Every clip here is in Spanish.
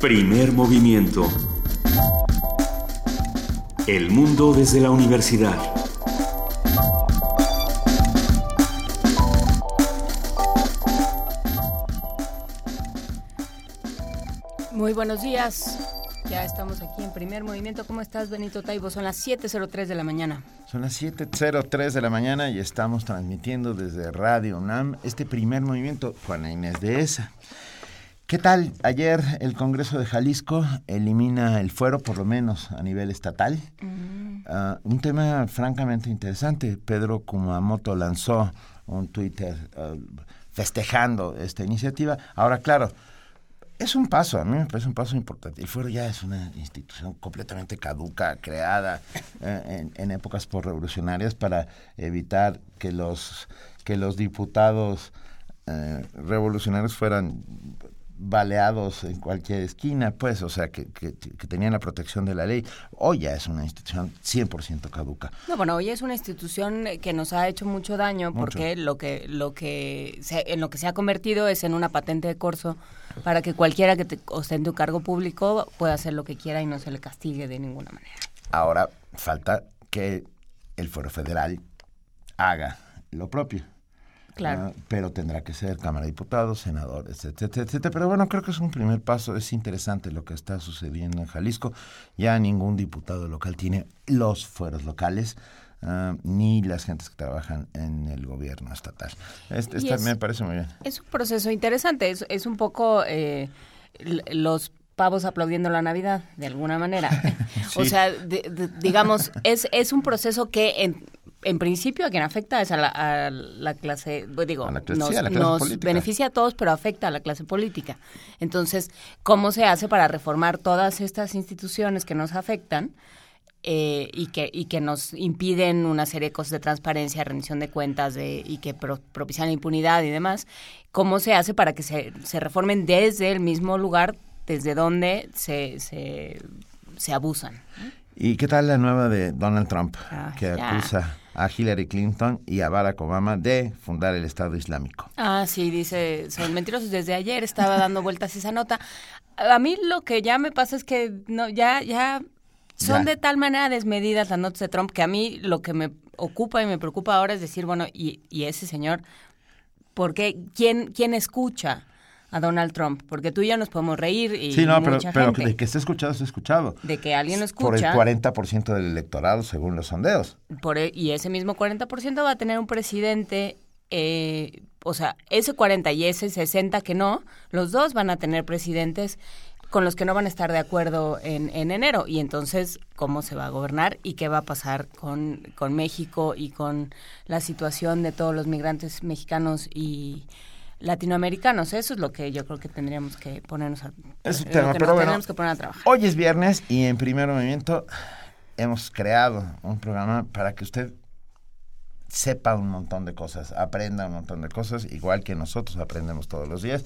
Primer movimiento. El mundo desde la universidad. Muy buenos días. Ya estamos aquí en primer movimiento. ¿Cómo estás, Benito Taibo? Son las 7.03 de la mañana. Son las 7.03 de la mañana y estamos transmitiendo desde Radio UNAM este primer movimiento. Juana Inés de esa. ¿Qué tal? Ayer el Congreso de Jalisco elimina el fuero, por lo menos a nivel estatal. Ah, un tema francamente interesante. Pedro Kumamoto lanzó un Twitter ah, festejando esta iniciativa. Ahora, claro, es un paso, a mí me parece un paso importante. El fuero ya es una institución completamente caduca, creada eh, en, en, épocas revolucionarias para evitar que los, que los diputados eh, revolucionarios fueran baleados en cualquier esquina, pues, o sea, que, que, que, tenían la protección de la ley. Hoy ya es una institución 100% caduca. No, bueno, hoy es una institución que nos ha hecho mucho daño mucho. porque lo que lo que se, en lo que se ha convertido es en una patente de corso para que cualquiera que te ostente un cargo público pueda hacer lo que quiera y no se le castigue de ninguna manera. Ahora falta que el Foro Federal haga lo propio. Claro. Uh, pero tendrá que ser Cámara de Diputados, senadores, etcétera, etcétera. Pero bueno, creo que es un primer paso. Es interesante lo que está sucediendo en Jalisco. Ya ningún diputado local tiene los fueros locales. Uh, ni las gentes que trabajan en el gobierno estatal. Este, esta es, me parece muy bien. Es un proceso interesante, es, es un poco eh, los pavos aplaudiendo la Navidad, de alguna manera. sí. O sea, de, de, digamos, es, es un proceso que en, en principio a quien afecta es a la, a la clase, digo, la clase, nos, la clase nos beneficia a todos, pero afecta a la clase política. Entonces, ¿cómo se hace para reformar todas estas instituciones que nos afectan? Eh, y, que, y que nos impiden una serie de cosas de transparencia, rendición de cuentas de, y que pro, propician la impunidad y demás, ¿cómo se hace para que se, se reformen desde el mismo lugar desde donde se, se, se abusan? ¿Y qué tal la nueva de Donald Trump, Ah, que acusa a Hillary Clinton y a Barack Obama de fundar el Estado Islámico? Ah, sí, dice, son mentirosos. Desde ayer estaba dando vueltas esa nota. A mí lo que ya me pasa es que no, ya, ya son Ya. de tal manera desmedidas las notas de Trump que a mí lo que me ocupa y me preocupa ahora es decir, bueno, y, y ese señor, ¿por qué? ¿Quién, quién escucha a Donald Trump? Porque tú y yo nos podemos reír y Sí, no, pero, mucha pero gente. de que esté escuchado, está escuchado. De que alguien lo Por el escucha. 40% del electorado, según los sondeos. Por e- y ese mismo 40% va a tener un presidente, eh, o sea, ese 40 y ese 60 que no, los dos van a tener presidentes con los que no van a estar de acuerdo en, en enero. Y entonces, ¿cómo se va a gobernar y qué va a pasar con, con México y con la situación de todos los migrantes mexicanos y latinoamericanos? Eso es lo que yo creo que tendríamos que ponernos a, Es un tema, que pero bueno. que poner a trabajar. Hoy es viernes y en primer movimiento hemos creado un programa para que usted sepa un montón de cosas, aprenda un montón de cosas, igual que nosotros aprendemos todos los días.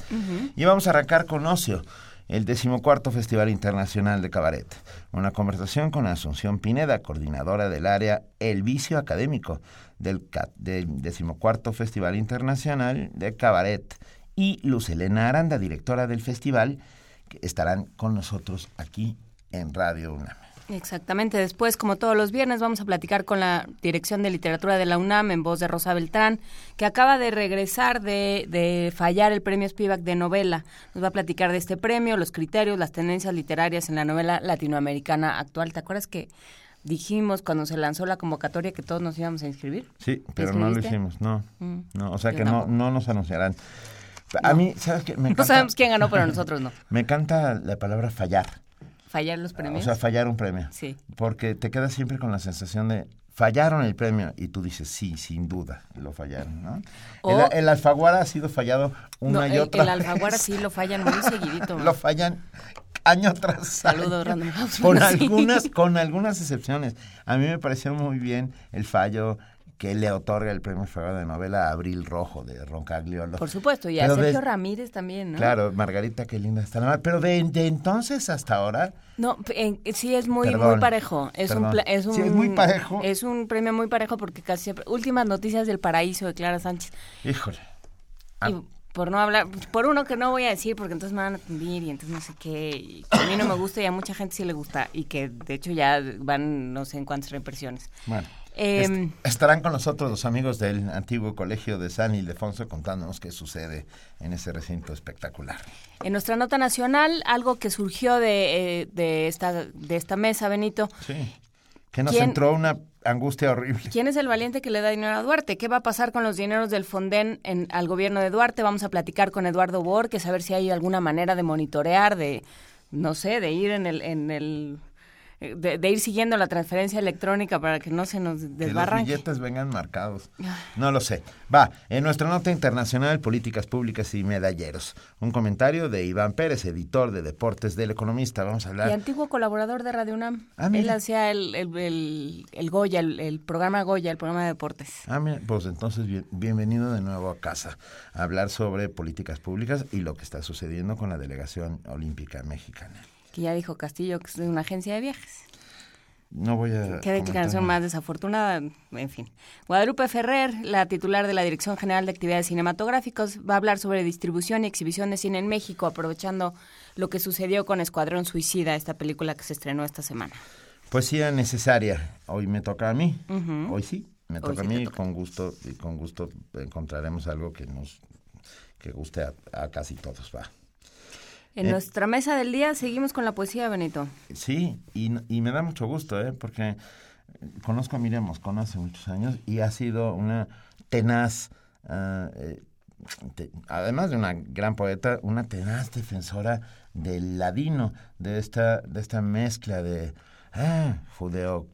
Y vamos a arrancar con Ocio, el decimocuarto Festival Internacional de Cabaret. Una conversación con Asunción Pineda, coordinadora del área El Vicio Académico del, del decimocuarto Festival Internacional de Cabaret. Y Luz Elena Aranda, directora del festival, que estarán con nosotros aquí en Radio UNAM. Exactamente. Después, como todos los viernes, vamos a platicar con la Dirección de Literatura de la UNAM en voz de Rosa Beltrán, que acaba de regresar de, de fallar el premio Spivak de novela. Nos va a platicar de este premio, los criterios, las tendencias literarias en la novela latinoamericana actual. ¿Te acuerdas que dijimos cuando se lanzó la convocatoria que todos nos íbamos a inscribir? Sí, pero no lo hicimos, no. Mm. no o sea Yo que no, no nos anunciarán. A No. mí, ¿sabes qué? Me No encanta, sabemos quién ganó, pero nosotros no. me encanta la palabra fallar. Fallar los premios. O sea, fallar un premio. sí. Porque te quedas siempre con la sensación de fallaron el premio y tú dices, sí, sin duda, lo fallaron, ¿no? O- el, el Alfaguara ha sido fallado una No, y el, otra el Alfaguara vez. sí lo fallan muy seguidito. lo fallan año tras Saludos, año. Random House. Con sí. algunas, con algunas excepciones. A mí me pareció muy bien el fallo que le otorga el premio Fagado de novela a Abril Rojo de Roncagliolo. Por supuesto, y a Pero Sergio de- Ramírez también, ¿no? Claro, Margarita, qué linda está la Pero de, de entonces hasta ahora, No, en- sí es muy Perdón, muy parejo. Es un, perdón. es un Sí, es muy parejo. Es un premio muy parejo porque casi siempre últimas noticias del paraíso de Clara Sánchez. híjole. A, Y- por no hablar, por uno que no voy a decir porque entonces me van a atender y entonces no sé qué, y que a mí no me gusta y a mucha gente sí le gusta y que de hecho ya van no sé en cuántas represiones. Bueno. Em, estarán con nosotros los amigos del antiguo colegio de San Ildefonso contándonos qué sucede en ese recinto espectacular. En nuestra nota nacional, algo que surgió de, eh, de, esta, de esta mesa, Benito. Sí. Que nos entró una angustia horrible. ¿Quién es el valiente que le da dinero a Duarte? ¿Qué va a pasar con los dineros del Fonden en, al gobierno de Duarte? Vamos a platicar con Eduardo Borges, a ver si hay alguna manera de monitorear, de, no sé, de ir en el, en el de, ir siguiendo la transferencia electrónica para que no se nos desbarranque. Que los billetes vengan marcados. No lo sé. Va, en nuestra nota internacional, políticas públicas y medalleros. Un comentario de Iván Pérez, editor de Deportes del Economista. Vamos a hablar. Y antiguo colaborador de Radio UNAM. Ah, Él hacía el, el, el, Goya, el, programa Goya, el programa de deportes. Ah, mira, pues entonces bienvenido de nuevo a casa a hablar sobre políticas públicas y lo que está sucediendo con la delegación olímpica mexicana que ya dijo Castillo que es una agencia de viajes. No voy a. Qué declaración más desafortunada, en fin. Guadalupe Ferrer, la titular de la Dirección General de Actividades Cinematográficas, va a hablar sobre distribución y exhibición de cine en México, aprovechando lo que sucedió con Escuadrón Suicida, esta película que se estrenó esta semana. Poesía necesaria. Hoy me toca a mí. Hoy sí, me toca a mí. Con gusto y con gusto encontraremos algo que nos que guste a, a casi todos. Va. En eh, nuestra mesa del día seguimos con la poesía, Benito. Sí, y, y me da mucho gusto, ¿eh? porque conozco a Miriam Moscón hace muchos años y ha sido una tenaz, ah, eh, además de una gran poeta, una tenaz defensora del ladino, de esta, de esta mezcla de ah, judeo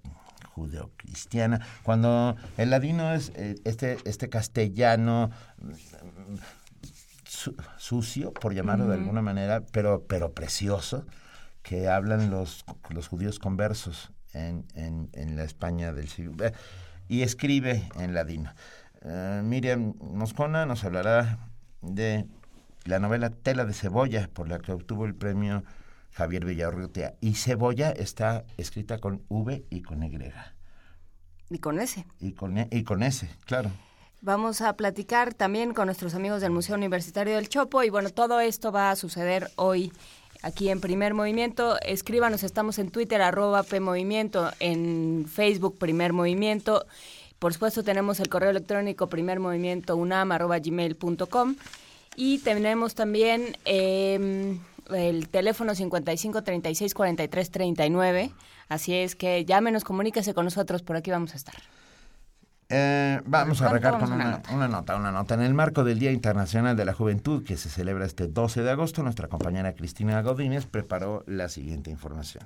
judeocristiana, cuando el ladino es eh, este, este castellano sucio, por llamarlo de alguna manera, pero, pero precioso, que hablan los, los judíos conversos en, en, la España del siglo y escribe en ladino. Uh, Miriam Moscona nos hablará de la novela Tela de Cebolla, por la que obtuvo el premio Javier Villarrutia. Y Cebolla está escrita con V y con Y. Y con S. Y con, e, y con S, claro. Vamos a platicar también con nuestros amigos del Museo Universitario del Chopo y bueno, todo esto va a suceder hoy aquí en Primer Movimiento. Escríbanos, estamos en Twitter, arroba PMovimiento, en Facebook Primer Movimiento. Por supuesto tenemos el correo electrónico primermovimientounam arroba gmail.com y tenemos también em, el teléfono 55 36 43 39. Así es que llámenos, comuníquese con nosotros, por aquí vamos a estar. Eh, vamos a arrancar con una, nota, una nota. En el marco del Día Internacional de la Juventud, que se celebra este 12 de agosto, nuestra compañera Cristina Godínez preparó la siguiente información.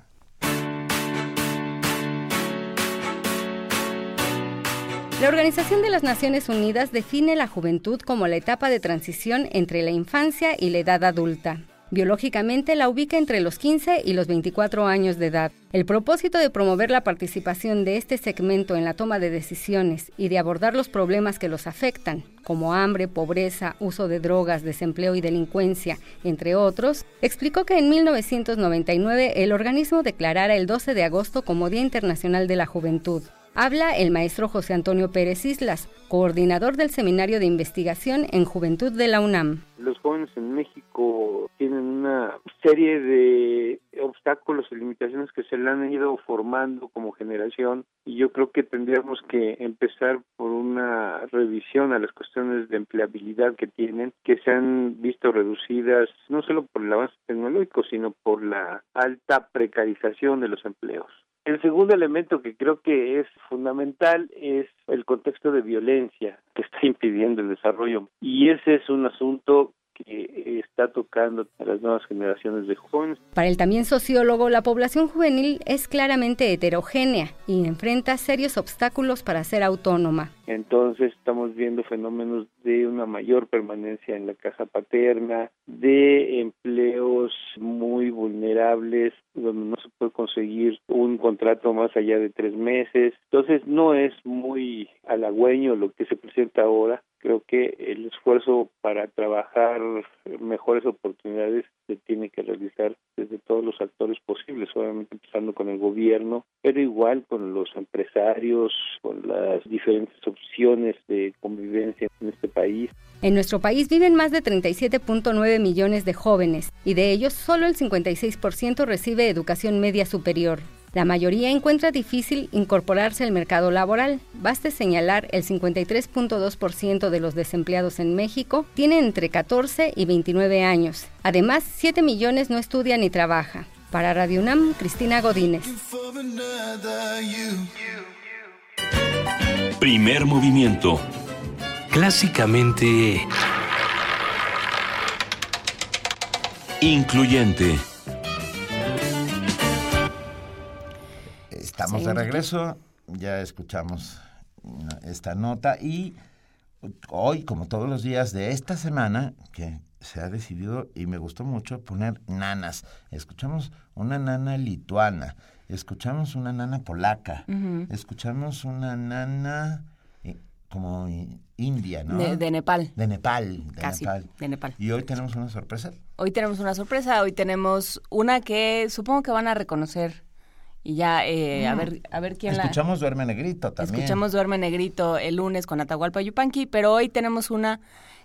La Organización de las Naciones Unidas define la juventud como la etapa de transición entre la infancia y la edad adulta. Biológicamente la ubica entre los 15 y los 24 años de edad. El propósito de promover la participación de este segmento en la toma de decisiones y de abordar los problemas que los afectan, como hambre, pobreza, uso de drogas, desempleo y delincuencia, entre otros, explicó que en 1999 el organismo declarara el 12 de agosto como Día Internacional de la Juventud. Habla el maestro José Antonio Pérez Islas, coordinador del Seminario de Investigación en Juventud de la UNAM. Los jóvenes en México tienen una serie de obstáculos y limitaciones que se le han ido formando como generación y yo creo que tendríamos que empezar por una revisión a las cuestiones de empleabilidad que tienen, que se han visto reducidas no solo por el avance tecnológico, sino por la alta precarización de los empleos. El segundo elemento que creo que es fundamental es el contexto de violencia que está impidiendo el desarrollo. Y ese es un asunto que está tocando a las nuevas generaciones de jóvenes. Para el también sociólogo, la población juvenil es claramente heterogénea y enfrenta serios obstáculos para ser autónoma. Entonces estamos viendo fenómenos de una mayor permanencia en la casa paterna, de empleos muy vulnerables, donde no se puede conseguir un contrato más allá de tres meses. Entonces no es muy halagüeño lo que se presenta ahora creo que el esfuerzo para trabajar mejores oportunidades se tiene que realizar desde todos los actores posibles, obviamente empezando con el gobierno, pero igual con los empresarios, con las diferentes opciones de convivencia en este país. En nuestro país viven más de 37.9 millones de jóvenes y de ellos solo el 56% recibe educación media superior. La mayoría encuentra difícil incorporarse al mercado laboral. Baste señalar el 53.2% de los desempleados en México tienen entre 14 y 29 años. Además, 7 millones no estudian ni trabajan. Para Radio UNAM, Cristina Godínez. Primer movimiento. Clásicamente... Incluyente. Estamos de regreso, ya escuchamos esta nota y hoy, como todos los días de esta semana, que se ha decidido, y me gustó mucho, poner nanas. Escuchamos una nana lituana, escuchamos una nana polaca, escuchamos una nana eh, como india, ¿no? De, Nepal. De Nepal, de Casi, Nepal. de Nepal. Y hoy tenemos una sorpresa. Hoy tenemos una sorpresa, hoy tenemos una que supongo que van a reconocer y ya eh, a ver a ver quién escuchamos Duerme Negrito también. Escuchamos Duerme Negrito el lunes con Atahualpa Yupanqui pero hoy tenemos una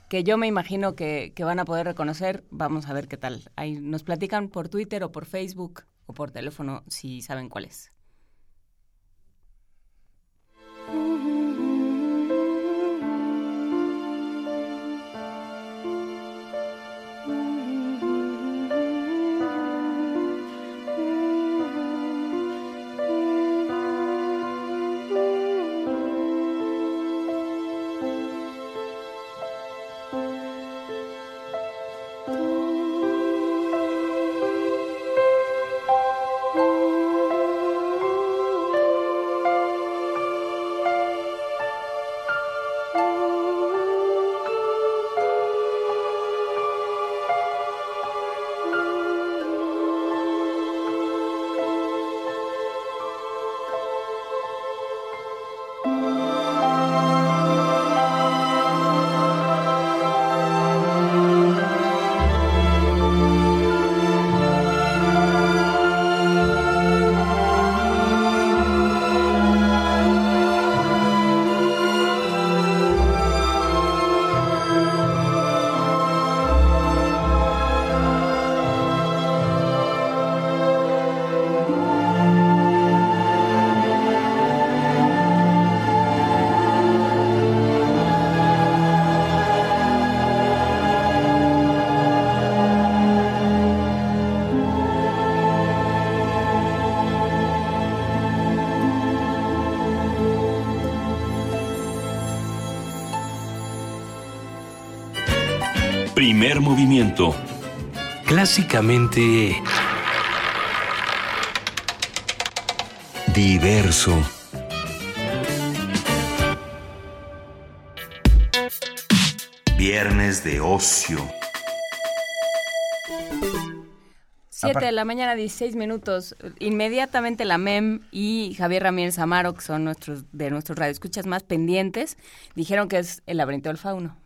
que yo me imagino que, que, van a poder reconocer. Vamos a ver qué tal. Ahí nos platican por Twitter o por Facebook o por teléfono si saben cuál es Clásicamente... Diverso. Viernes de ocio. Siete de la mañana, 16 minutos. Inmediatamente la MEM y Javier Ramírez Amaro, que son nuestros de nuestros radioescuchas más pendientes, dijeron que es el laberinto del fauno.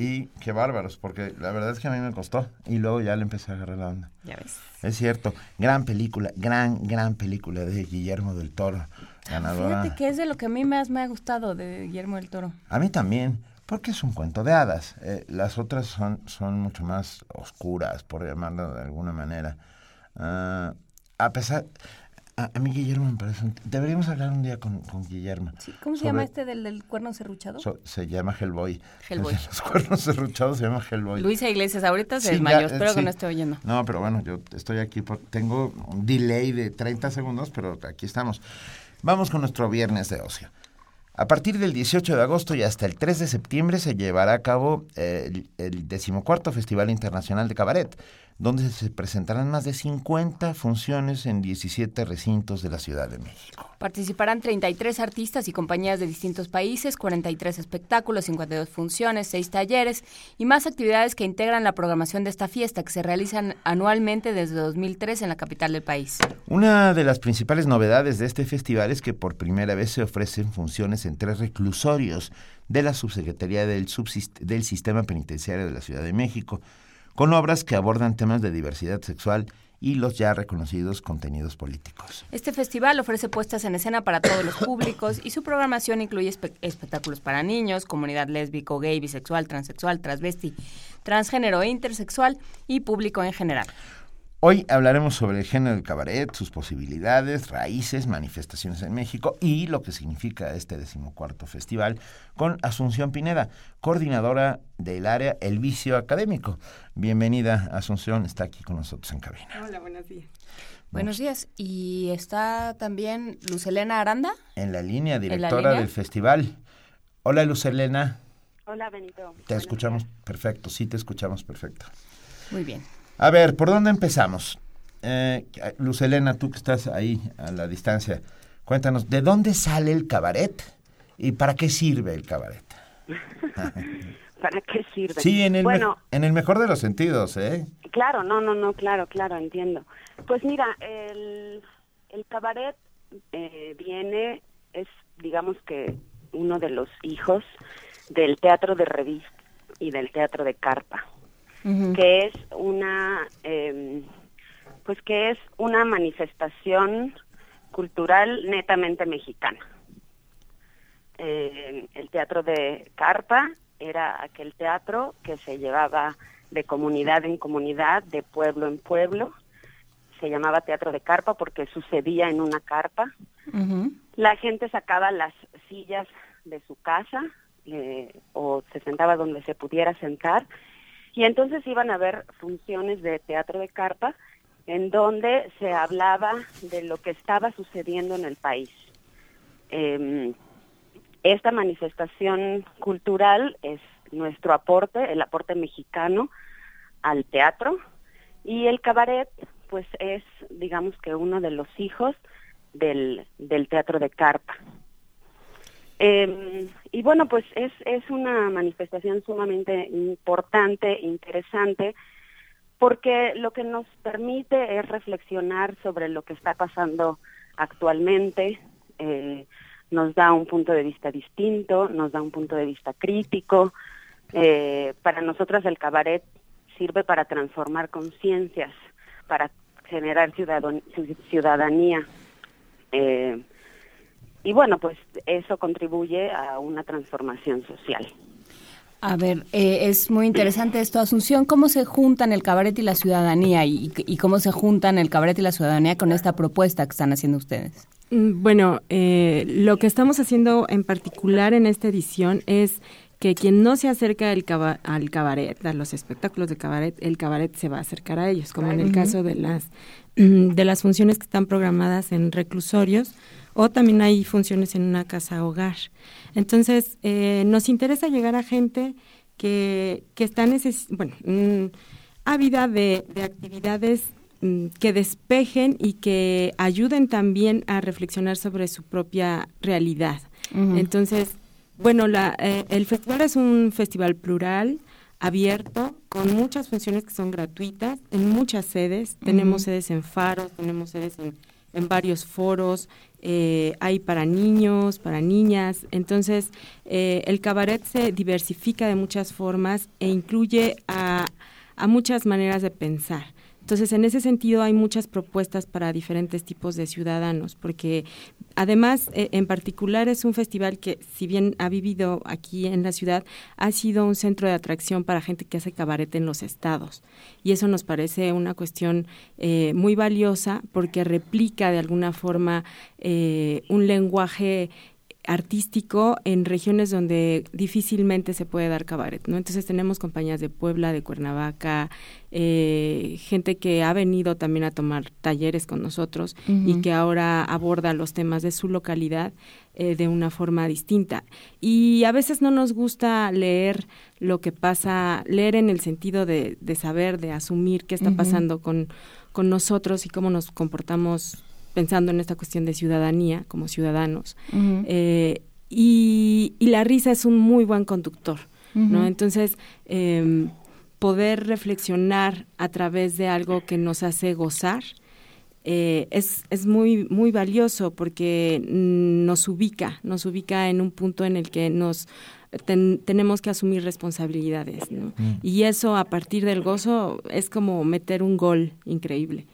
Y qué bárbaros, porque la verdad es que a mí me costó. Y luego ya le empecé a agarrar la onda. Ya ves. Es cierto. Gran película, gran, gran película de Guillermo del Toro. Ganadora. Fíjate que es de lo que a mí más me ha gustado de Guillermo del Toro. A mí también, porque es un cuento de hadas. Eh, las otras son, son mucho más oscuras, por llamarlo de alguna manera. Ah, a pesar, a, mí Guillermo me parece... deberíamos hablar un día con, con Guillermo. ¿Cómo se llama este del, del cuerno serruchado? se llama Hellboy. Hellboy. Los cuernos serruchados se llama Hellboy. Luisa Iglesias ahorita se desmayó, espero que no esté oyendo. No, pero bueno, yo estoy aquí, por, tengo un delay de 30 segundos, pero aquí estamos. Vamos con nuestro viernes de ocio. A partir del 18 de agosto y hasta el 3 de septiembre se llevará a cabo el, el decimocuarto Festival Internacional de Cabaret, donde se presentarán más de 50 funciones en 17 recintos de la Ciudad de México. Participarán 33 artistas y compañías de distintos países, 43 espectáculos, 52 funciones, 6 talleres y más actividades que integran la programación de esta fiesta que se realizan anualmente desde 2003 en la capital del país. Una de las principales novedades de este festival es que por primera vez se ofrecen funciones en tres reclusorios de la Subsecretaría del, del Sistema Penitenciario de la Ciudad de México con obras que abordan temas de diversidad sexual y los ya reconocidos contenidos políticos. Este festival ofrece puestas en escena para todos los públicos y su programación incluye espectáculos para niños, comunidad lésbico, gay, bisexual, transexual, transvesti, transgénero e intersexual y público en general. Hoy hablaremos sobre el género del cabaret, sus posibilidades, raíces, manifestaciones en México y lo que significa este decimocuarto festival con Asunción Pineda, coordinadora del área El Vicio Académico. Bienvenida, Asunción, está aquí con nosotros en cabina. Hola, buenos días. Buenos días. ¿Y está también Lucelena Aranda? En la línea, directora del festival. Hola, Lucelena. Hola, Benito. Te escuchamos perfecto, sí, te escuchamos perfecto. Muy bien. A ver, ¿por dónde empezamos? Eh, Luz Elena, tú que estás ahí a la distancia, cuéntanos, ¿de dónde sale el cabaret y para qué sirve el cabaret? ¿Para qué sirve? Sí, en el, en el mejor de los sentidos, ¿eh? Claro, no, no, no, claro, claro, entiendo. Pues mira, el, el cabaret eh, viene, es digamos que uno de los hijos del teatro de revista y del teatro de carpa que es una, eh, pues que es una manifestación cultural netamente mexicana. Eh, el teatro de Carpa era aquel teatro que se llevaba de comunidad en comunidad, de pueblo en pueblo. Se llamaba teatro de carpa porque sucedía en una carpa. La gente sacaba las sillas de su casa eh, o se sentaba donde se pudiera sentar y entonces iban a haber funciones de teatro de carpa en donde se hablaba de lo que estaba sucediendo en el país. Em, esta manifestación cultural es nuestro aporte, el aporte mexicano al teatro y el cabaret pues es digamos que uno de los hijos del, del teatro de carpa. Eh, y bueno, pues es, es una manifestación sumamente importante, interesante, porque lo que nos permite es reflexionar sobre lo que está pasando actualmente, eh, nos da un punto de vista distinto, nos da un punto de vista crítico. Eh, para nosotras el cabaret sirve para transformar conciencias, para generar ciudadanía. Eh, y bueno, pues eso contribuye a una transformación social. A ver, eh, es muy interesante esto, Asunción, ¿cómo se juntan el cabaret y la ciudadanía y, cómo se juntan el cabaret y la ciudadanía con esta propuesta que están haciendo ustedes? Mm, bueno, eh, lo que estamos haciendo en particular en esta edición es que quien no se acerca al, al cabaret, a los espectáculos de cabaret, el cabaret se va a acercar a ellos, como en el caso de las, de las funciones que están programadas en reclusorios o también hay funciones en una casa hogar. Entonces, eh, nos interesa llegar a gente que, que está bueno, mm, ávida de, de actividades mm, que despejen y que ayuden también a reflexionar sobre su propia realidad. Entonces, bueno, la, eh, el festival es un festival plural, abierto, con muchas funciones que son gratuitas, en muchas sedes. Tenemos sedes en Faros, tenemos sedes en, en varios foros, eh, hay para niños, para niñas. Entonces, eh, el cabaret se diversifica de muchas formas e incluye a, a muchas maneras de pensar. Entonces, en ese sentido hay muchas propuestas para diferentes tipos de ciudadanos, porque además, eh, en particular, es un festival que, si bien ha vivido aquí en la ciudad, ha sido un centro de atracción para gente que hace cabaret en los estados. Y eso nos parece una cuestión eh, muy valiosa porque replica de alguna forma eh, un lenguaje artístico en regiones donde difícilmente se puede dar cabaret, ¿no? Entonces tenemos compañías de Puebla, de Cuernavaca, eh, gente que ha venido también a tomar talleres con nosotros y que ahora aborda los temas de su localidad eh, de una forma distinta. Y a veces no nos gusta leer lo que pasa, leer en el sentido de, de saber, de asumir qué está pasando con, con nosotros y cómo nos comportamos pensando en esta cuestión de ciudadanía como ciudadanos. Eh, y, la risa es un muy buen conductor, ¿no? Entonces, em, poder reflexionar a través de algo que nos hace gozar eh, es, es muy, muy valioso porque nos ubica, nos ubica en un punto en el que nos ten- tenemos que asumir responsabilidades, ¿no? Mm. Y eso a partir del gozo es como meter un gol increíble.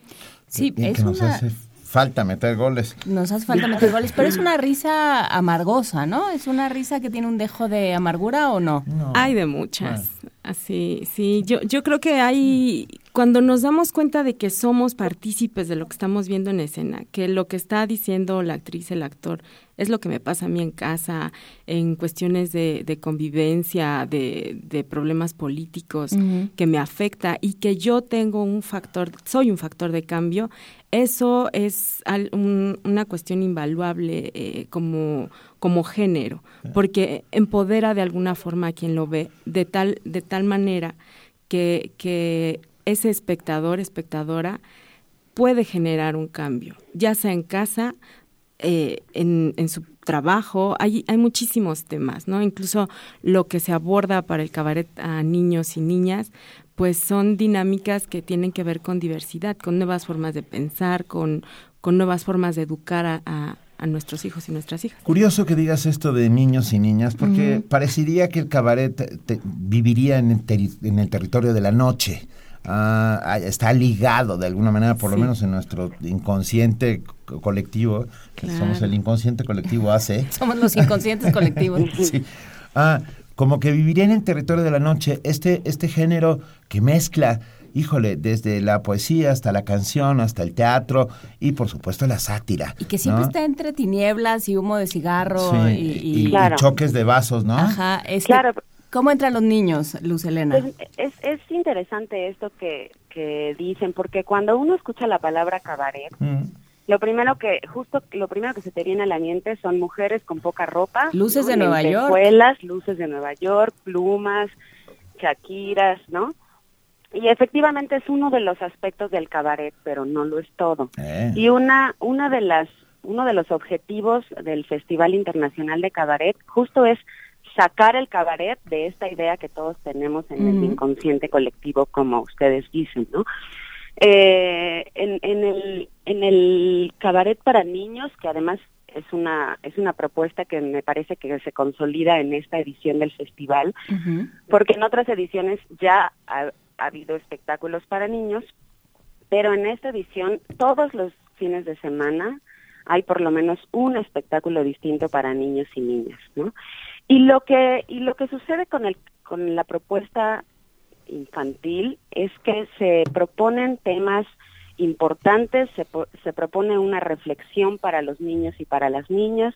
Sí, Bien es que nos una... hace falta meter goles. Nos hace falta meter goles, pero es una risa amargosa, ¿no? ¿Es una risa que tiene un dejo de amargura o no? Hay de muchas. Así, sí. Yo, yo creo que hay, cuando nos damos cuenta de que somos partícipes de lo que estamos viendo en escena, que lo que está diciendo la actriz, el actor, es lo que me pasa a mí en casa, en cuestiones de, de convivencia, de, de problemas políticos, que me afecta y que yo tengo un factor, soy un factor de cambio, eso es al- un- una cuestión invaluable eh, como, como género, porque empodera de alguna forma a quien lo ve, de tal, de tal manera que, que ese espectador, espectadora, puede generar un cambio, ya sea en casa, eh, en, en su trabajo, hay, hay muchísimos temas, ¿no? Incluso lo que se aborda para el cabaret a niños y niñas, pues son dinámicas que tienen que ver con diversidad, con nuevas formas de pensar, con, con nuevas formas de educar a, a- a nuestros hijos y nuestras hijas. Curioso que digas esto de niños y niñas, porque parecería que el cabaret te- te- viviría en el, en el territorio de la noche. Ah, ah, está ligado de alguna manera, por lo menos en nuestro inconsciente co- colectivo, que Claro. somos el inconsciente colectivo AC. Somos los inconscientes colectivos. Sí. Ah, como que viviría en el territorio de la noche, este, este género que mezcla, híjole, desde la poesía hasta la canción, hasta el teatro y por supuesto la sátira. Y que siempre ¿no? está entre tinieblas y humo de cigarro Sí, y, y- y- y Claro. choques de vasos, ¿no? Ajá, este, Claro. ¿Cómo entran los niños, Luz Elena? Pues es, es interesante esto que, que dicen, porque cuando uno escucha la palabra cabaret, Mm. lo primero que, justo lo primero que se te viene a la mente son mujeres con poca ropa. Luces de Nueva York. luces de Nueva York, plumas, shakiras, ¿no? Y efectivamente es uno de los aspectos del cabaret, pero no lo es todo. Eh. Y una, una de las, uno de los objetivos del Festival Internacional de Cabaret justo es sacar el cabaret de esta idea que todos tenemos en el inconsciente colectivo, como ustedes dicen, ¿no? Eh, en, en el en el cabaret para niños, que además es una es una propuesta que me parece que se consolida en esta edición del festival, porque en otras ediciones ya ha, ha habido espectáculos para niños, pero en esta edición todos los fines de semana hay por lo menos un espectáculo distinto para niños y niñas, ¿no? Y lo que y lo que sucede con el con la propuesta infantil es que se proponen temas importantes, se, se propone una reflexión para los niños y para las niñas,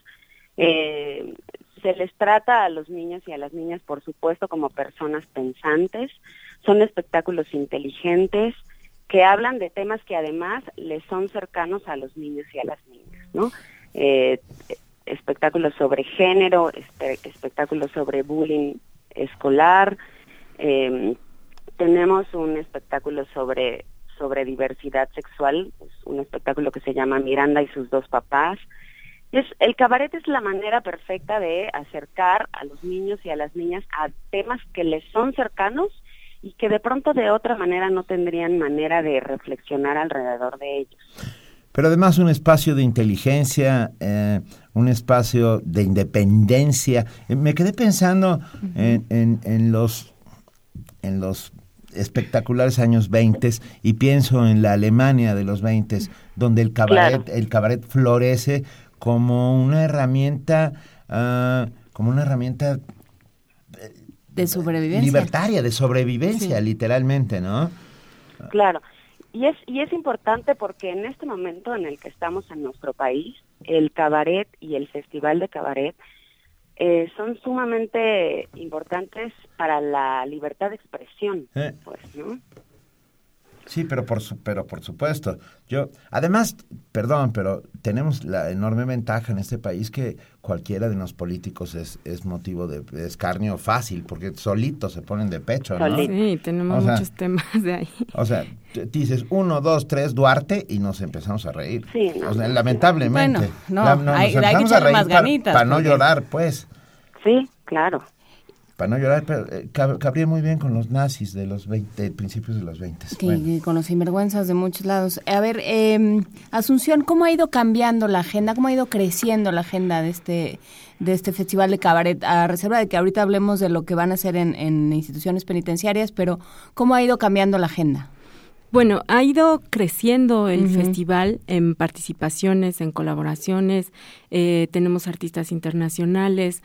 eh, se les trata a los niños y a las niñas, por supuesto, como personas pensantes, son espectáculos inteligentes que hablan de temas que además les son cercanos a los niños y a las niñas, ¿no? Eh, espectáculos sobre género, espe- espectáculos sobre bullying escolar, eh, tenemos un espectáculo sobre sobre diversidad sexual, es un espectáculo que se llama Miranda y sus dos papás. Es, el cabaret es la manera perfecta de acercar a los niños y a las niñas a temas que les son cercanos y que de pronto de otra manera no tendrían manera de reflexionar alrededor de ellos. Pero además un espacio de inteligencia, eh, un espacio de independencia. Eh, me quedé pensando en, en- en los en los espectaculares años 20 y pienso en la Alemania de los 20 donde el cabaret Claro. el cabaret florece como una herramienta ah, como una herramienta De sobrevivencia. libertaria de sobrevivencia Sí. literalmente, ¿no? Claro. Y es, y es importante porque en este momento en el que estamos en nuestro país, el cabaret y el festival de cabaret eh, son sumamente importantes para la libertad de expresión, Eh. pues, ¿no? Sí, pero por su- pero por supuesto. Yo, además, perdón, pero tenemos la enorme ventaja en este país que cualquiera de los políticos es, es motivo de escarnio fácil, porque solitos se ponen de pecho, ¿no? Solito. Sí, tenemos O sea- muchos temas de ahí. O sea, dices uno, dos, tres, Duarte y nos empezamos a reír. Sí, no, O sea, no, lamentablemente. Bueno, no, hay- hay que empezamos a echarle reír más para- ganitas, Para no porque- llorar, pues. Sí, claro. Para no llorar, pero eh, cabría muy bien con los nazis de los 20, principios de los 20. con los sinvergüenzas de muchos lados. A ver, eh, Asunción, ¿cómo ha ido cambiando la agenda? ¿Cómo ha ido creciendo la agenda de este de este festival de cabaret, a reserva de que ahorita hablemos de lo que van a hacer en, en instituciones penitenciarias, pero ¿cómo ha ido cambiando la agenda? Bueno, ha ido creciendo el festival en participaciones, en colaboraciones, eh, tenemos artistas internacionales.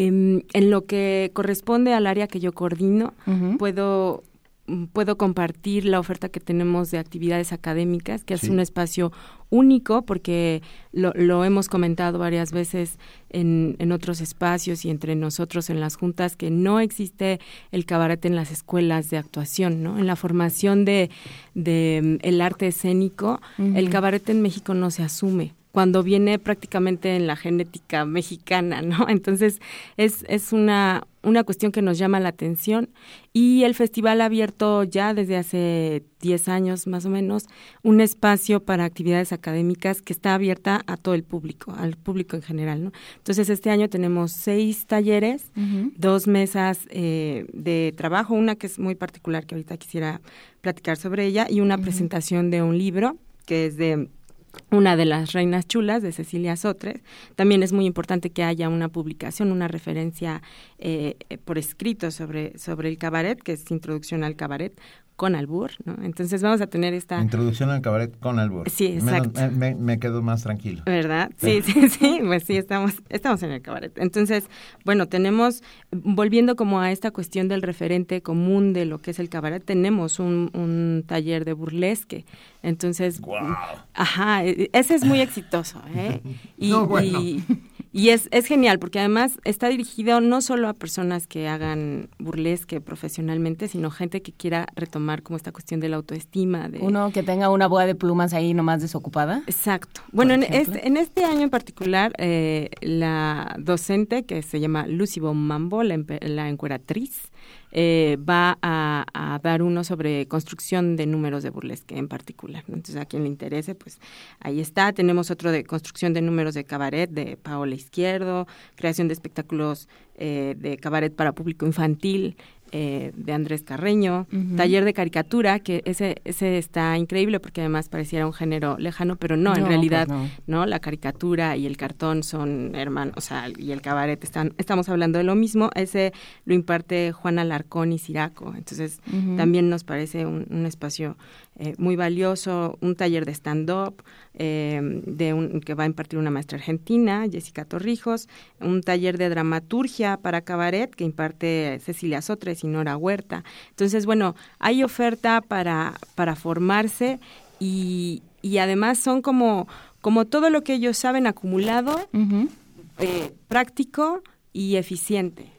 Em, en lo que corresponde al área que yo coordino, puedo puedo compartir la oferta que tenemos de actividades académicas, que es un espacio único porque lo, lo, hemos comentado varias veces en, en, otros espacios y entre nosotros en las juntas que no existe el cabaret en las escuelas de actuación, ¿no? En la formación de, de el arte escénico, el cabaret en México no se asume cuando viene prácticamente en la genética mexicana, ¿no? Entonces es, es una, una cuestión que nos llama la atención y el festival ha abierto ya desde hace 10 años más o menos un espacio para actividades académicas que está abierta a todo el público, al público en general, ¿no? Entonces este año tenemos seis talleres, dos mesas eh, de trabajo, una que es muy particular que ahorita quisiera platicar sobre ella y una presentación de un libro que es de una de las reinas chulas de Cecilia Sotres. También es muy importante que haya una publicación, una referencia eh, por escrito sobre, sobre el cabaret, que es Introducción al Cabaret, con albur, ¿no? Entonces vamos a tener esta... Introducción al cabaret con albur. Sí, exacto. me, quedo más tranquilo. ¿Verdad? Sí, sí, sí, pues sí, estamos, estamos en el cabaret. Entonces, bueno, tenemos, volviendo como a esta cuestión del referente común de lo que es el cabaret, tenemos un, un taller de burlesque. Entonces, ajá, e, ese es muy exitoso, ¿eh? Y, y y es, es genial porque además está dirigido no solo a personas que hagan burlesque profesionalmente, sino gente que quiera retomar como esta cuestión de la autoestima. De... Uno que tenga una boda de plumas ahí nomás desocupada. Exacto. Bueno, en este, en este año en particular, eh, la docente que se llama Lucy Mambo, la, la encueratriz, eh, va a, dar uno sobre construcción de números de burlesque en particular. Entonces, a quien le interese, pues ahí está. Tenemos otro de construcción de números de cabaret de Paola Izquierdo, creación de espectáculos eh, de cabaret para público infantil eh, de Andrés Carreño, taller de caricatura, que ese, ese está increíble porque además pareciera un género lejano, pero no, en pues realidad, no. La caricatura y el cartón son hermanos, o sea, y el cabaret están, estamos hablando de lo mismo, ese lo imparte Juana Larcón y Siraco, entonces también nos parece un, espacio eh, muy valioso, un taller de stand-up, eh, de un, que va a impartir una maestra argentina, Jessica Torrijos, un taller de dramaturgia para cabaret que imparte Cecilia Sotres y Nora Huerta. Entonces, bueno, hay oferta para, para formarse y, y además son como, como todo lo que ellos saben acumulado, eh, práctico y eficiente.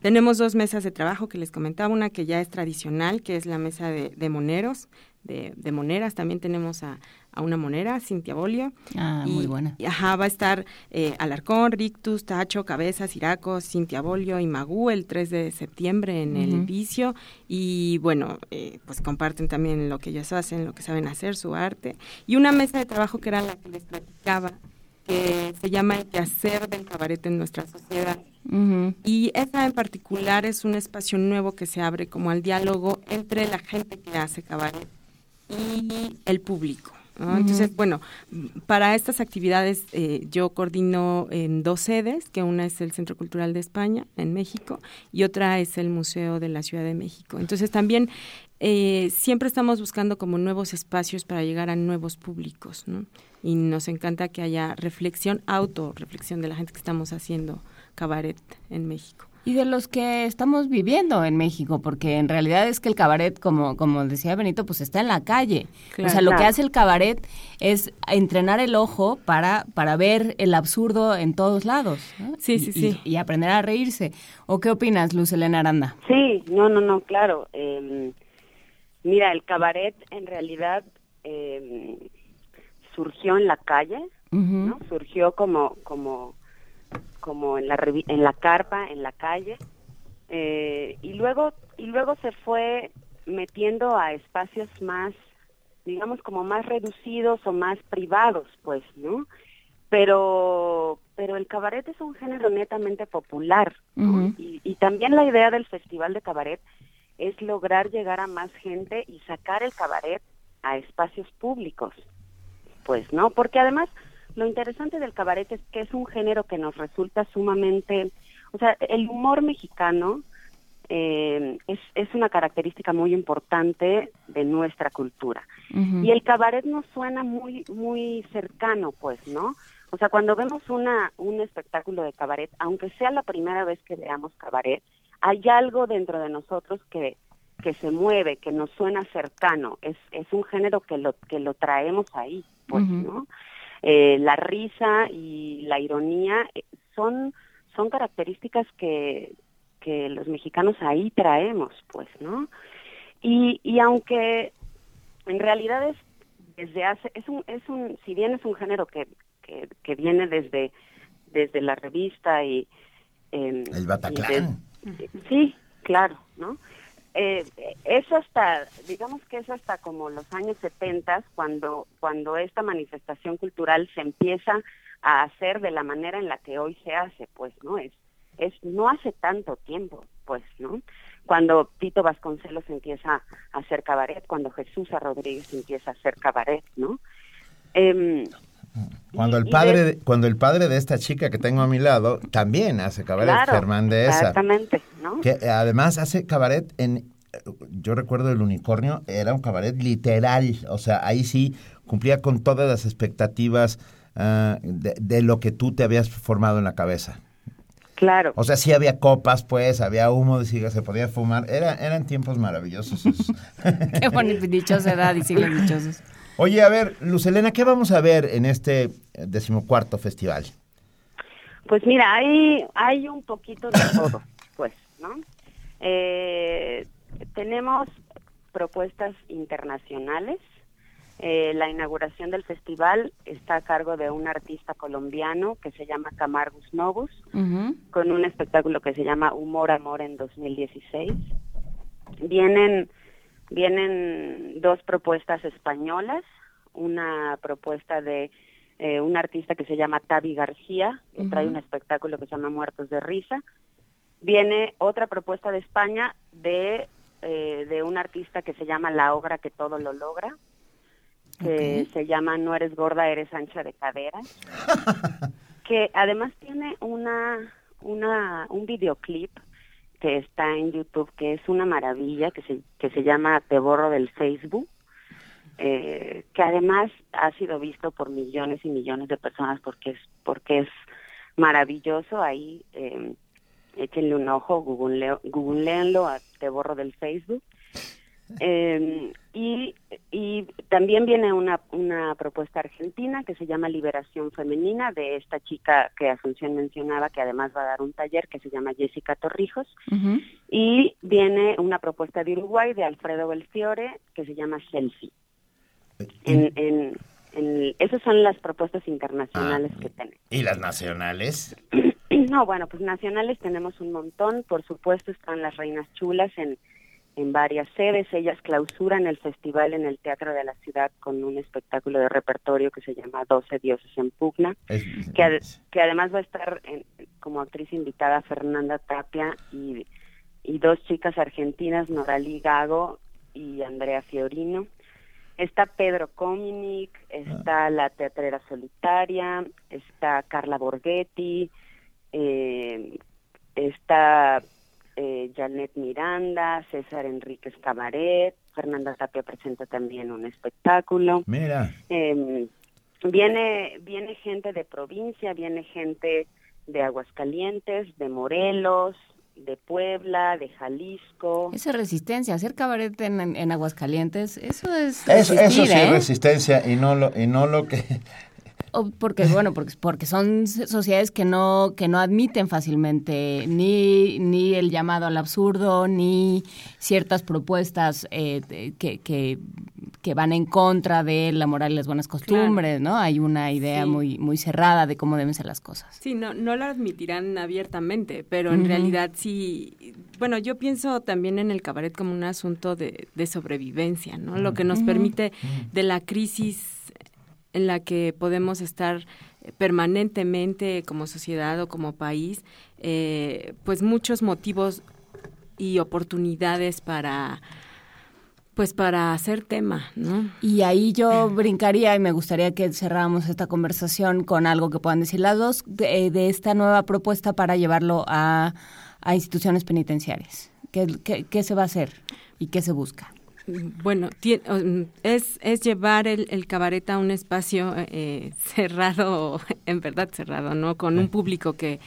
Tenemos dos mesas de trabajo que les comentaba, una que ya es tradicional, que es la mesa de, de moneros, de, de, moneras. También tenemos a, a una monera, Cintia Bolio. Ah, muy buena. ajá, va a estar eh, Alarcón, Rictus, Tacho, Cabeza, Siraco, Cintia Bolio y Magú el 3 de septiembre en el Vicio. Y bueno, eh, pues comparten también lo que ellos hacen, lo que saben hacer, su arte. Y una mesa de trabajo que era la que les platicaba, que se llama El quehacer del cabaret en nuestra sociedad. Y esa en particular es un espacio nuevo que se abre como al diálogo entre la gente que hace cabaret y el público. Entonces, bueno, para estas actividades eh, yo coordino en dos sedes, que una es el Centro Cultural de España, en México, y otra es el Museo de la Ciudad de México. Entonces, también eh, siempre estamos buscando como nuevos espacios para llegar a nuevos públicos, ¿no? Y nos encanta que haya reflexión, autorreflexión de la gente que estamos haciendo cabaret en México y de los que estamos viviendo en México, porque en realidad es que el cabaret, como, como decía Benito, pues está en la calle. o sea, lo que hace el cabaret es entrenar el ojo para, para ver el absurdo en todos lados. Sí, sí, sí. Y, aprender a reírse. ¿O qué opinas, Luz Elena Aranda? Sí, no, no, no, claro. Em, mira, el cabaret en realidad em, surgió en la calle, ¿no? Surgió como, como como en la en la carpa, en la calle, eh, y luego y luego se fue metiendo a espacios más, digamos como más reducidos o más privados, pues, ¿no? Pero pero el cabaret es un género netamente popular. y, y también la idea del Festival de Cabaret es lograr llegar a más gente y sacar el cabaret a espacios públicos. Pues, ¿no? Porque además lo interesante del cabaret es que es un género que nos resulta sumamente, o sea, el humor mexicano eh, es, es una característica muy importante de nuestra cultura. Y el cabaret nos suena muy, muy cercano, pues, ¿no? O sea, cuando vemos una, un espectáculo de cabaret, aunque sea la primera vez que veamos cabaret, hay algo dentro de nosotros que, que se mueve, que nos suena cercano. Es, es un género que lo, que lo traemos ahí, pues, ¿no? Eh, la risa y la ironía eh, son, son características que, que los mexicanos ahí traemos, pues, ¿no? Y, y aunque en realidad es desde hace, es un, es un, si bien es un género que, que, que viene desde, desde la revista y... Eh, el Bataclan. sí, claro, ¿no? Eh, es hasta, digamos que es hasta como los años 70 cuando, cuando esta manifestación cultural se empieza a hacer de la manera en la que hoy se hace, pues, ¿no? Es, es no hace tanto tiempo, pues, ¿no? Cuando Tito Vasconcelos empieza a hacer cabaret, cuando Jesús Rodríguez empieza a hacer cabaret, ¿no? Em, cuando el padre de, cuando el padre de esta chica que tengo a mi lado también hace cabaret Germán de esa exactamente ¿no? que además hace cabaret en yo recuerdo el unicornio era un cabaret literal o sea ahí sí cumplía con todas las expectativas ah, de, lo que tú te habías formado en la cabeza Claro. O sea, sí había copas, pues, había humo de se podía fumar. Era, eran tiempos maravillosos. Qué bonito, dichosa edad y siglos dichosos. Oye, a ver, Luz Elena, ¿qué vamos a ver en este decimocuarto festival? Pues mira, hay, hay un poquito de todo, pues, ¿no? Eh, tenemos propuestas internacionales. Eh, la inauguración del festival está a cargo de un artista colombiano que se llama Camargus Novus, con un espectáculo que se llama Humor Amor en 2016. Vienen Vienen dos propuestas españolas, una propuesta de eh, un artista que se llama Tavi García, que trae un espectáculo que se llama Muertos de Risa. Viene otra propuesta de España de, eh, de un artista que se llama La Obra que todo lo logra, que se llama No eres gorda, eres ancha de cadera, que además tiene una, una, un videoclip que está en YouTube, que es una maravilla, que se, que se llama Te borro del Facebook, eh, que además ha sido visto por millones y millones de personas porque es, porque es maravilloso. Ahí eh, échenle un ojo, google, googleenlo a Te borro del Facebook. Eh, y, y también viene una, una propuesta argentina que se llama Liberación Femenina de esta chica que Asunción mencionaba, que además va a dar un taller que se llama Jessica Torrijos. Y viene una propuesta de Uruguay de Alfredo Belfiore que se llama Selfie. En, en, en, esas son las propuestas internacionales ah, que tenemos. ¿Y las nacionales? no, bueno, pues nacionales tenemos un montón. Por supuesto están las Reinas Chulas en en varias sedes. Ellas clausuran el festival en el Teatro de la Ciudad con un espectáculo de repertorio que se llama Doce Dioses en Pugna, que, que, además va a estar como actriz invitada Fernanda Tapia y, y dos chicas argentinas, Noralí Gago y Andrea Fiorino. Está Pedro Cominic, está la Teatrera Solitaria, está Carla Borghetti, eh, está eh, Janet Miranda, César Enríquez Cabaret, Fernanda Tapia presenta también un espectáculo. Mira. Em, viene, viene gente de provincia, viene gente de Aguascalientes, de Morelos, de Puebla, de Jalisco. Esa resistencia, hacer cabaret en, Aguascalientes, eso es eso, eso sí es ¿eh? resistencia y no lo y no lo que porque bueno, porque, porque son sociedades que no que no admiten fácilmente ni ni el llamado al absurdo ni ciertas propuestas eh, que, que, van en contra de la moral y las buenas costumbres, ¿no? Hay una idea muy muy cerrada de cómo deben ser las cosas. Sí, no no lo admitirán abiertamente, pero en realidad sí. Bueno, yo pienso también en el cabaret como un asunto de, de sobrevivencia, ¿no? Lo que nos permite de la crisis en la que podemos estar permanentemente como sociedad o como país, eh, pues muchos motivos y oportunidades para pues para hacer tema, ¿no? Y ahí yo brincaría y me gustaría que cerráramos esta conversación con algo que puedan decir las dos de, esta nueva propuesta para llevarlo a, a instituciones penitenciarias. ¿Qué, ¿Qué, se va a hacer y qué se busca? Bueno, es, es llevar el, el cabaret a un espacio eh, cerrado, en verdad cerrado, ¿no? Con un público que...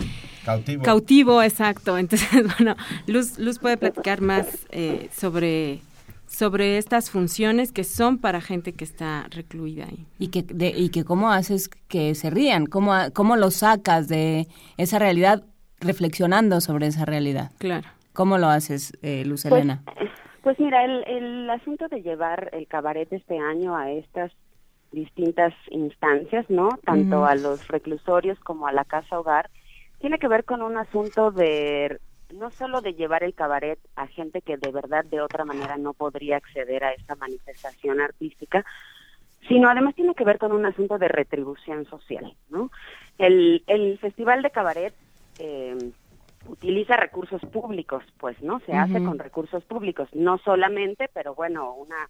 Cautivo. Cautivo, exacto. Entonces, bueno, Luz, Luz puede platicar más eh, sobre sobre estas funciones que son para gente que está recluida ahí. Y que, y que cómo haces que se rían, cómo, cómo lo sacas de esa realidad reflexionando sobre esa realidad. Claro. ¿Cómo lo haces, eh, Luz pues, Elena? Pues, mira, el, el asunto de llevar el cabaret este año a estas distintas instancias, ¿no? Tanto a los reclusorios como a la casa hogar, tiene que ver con un asunto de no solo de llevar el cabaret a gente que de verdad de otra manera no podría acceder a esta manifestación artística, sino además tiene que ver con un asunto de retribución social, ¿no? El, el Festival de Cabaret eh, utiliza recursos públicos, pues, ¿no? Se hace con recursos públicos, no solamente, pero bueno, una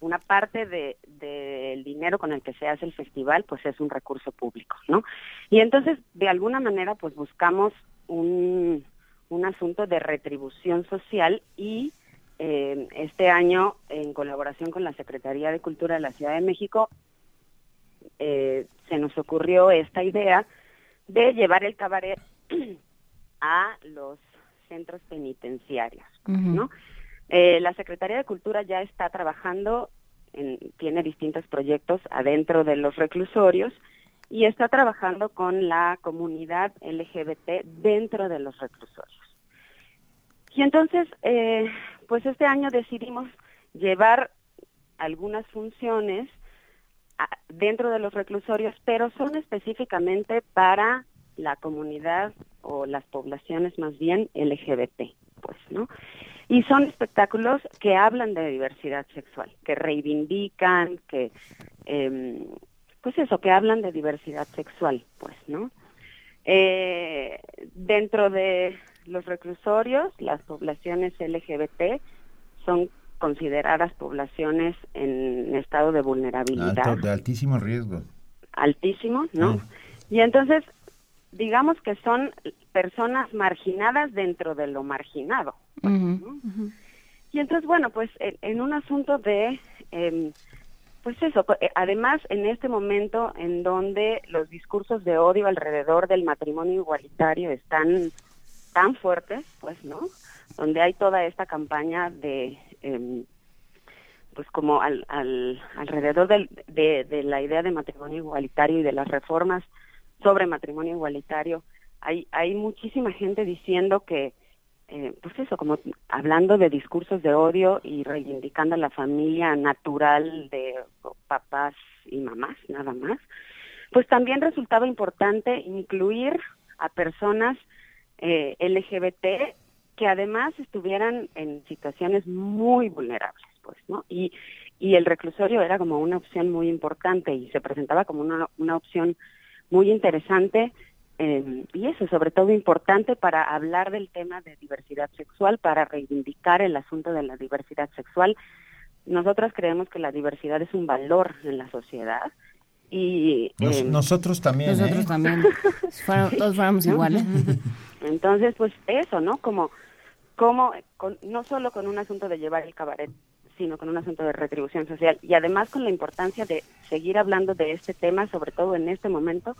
una parte del de, dinero con el que se hace el festival, pues es un recurso público, ¿no? Y entonces, de alguna manera, pues buscamos un, un asunto de retribución social y eh, este año, en colaboración con la Secretaría de Cultura de la Ciudad de México, eh, se nos ocurrió esta idea de llevar el cabaret a los centros penitenciarios, ¿no? Eh, la Secretaría de Cultura ya está trabajando, en, tiene distintos proyectos adentro de los reclusorios y está trabajando con la comunidad LGBT dentro de los reclusorios. Y entonces, eh, pues este año decidimos llevar algunas funciones dentro de los reclusorios, pero son específicamente para la comunidad o las poblaciones más bien LGBT, pues, ¿no? Y son espectáculos que hablan de diversidad sexual, que reivindican, que eh, pues eso, que hablan de diversidad sexual, pues, ¿no? Eh, dentro de los reclusorios, las poblaciones LGBT son consideradas poblaciones en estado de vulnerabilidad. de altísimo riesgo. Altísimo, ¿no? Y entonces, digamos que son personas marginadas dentro de lo marginado. Pues, y entonces, bueno, pues en, un asunto de eh, pues eso, eh, además en este momento en donde los discursos de odio alrededor del matrimonio igualitario están tan fuertes, pues, ¿no? Donde hay toda esta campaña de, em, pues como al, al, alrededor de, de la idea de matrimonio igualitario y de las reformas sobre matrimonio igualitario, hay, hay muchísima gente diciendo que eh, pues eso, como hablando de discursos de odio y reivindicando la familia natural de papás y mamás, nada más, pues también resultaba importante incluir a personas eh, LGBT que además estuvieran en situaciones muy vulnerables, pues, ¿no? Y, y el reclusorio era como una opción muy importante y se presentaba como una, una opción muy interesante eh, y eso, sobre todo importante para hablar del tema de diversidad sexual, para reivindicar el asunto de la diversidad sexual. Nosotras creemos que la diversidad es un valor en la sociedad. Y, eh, nosotros también. Nosotros ¿eh? también. todos fuéramos iguales. Entonces, pues eso, ¿no? Como, como no solo con un asunto de llevar el cabaret, sino con un asunto de retribución social. Y además con la importancia de seguir hablando de este tema, sobre todo en este momento,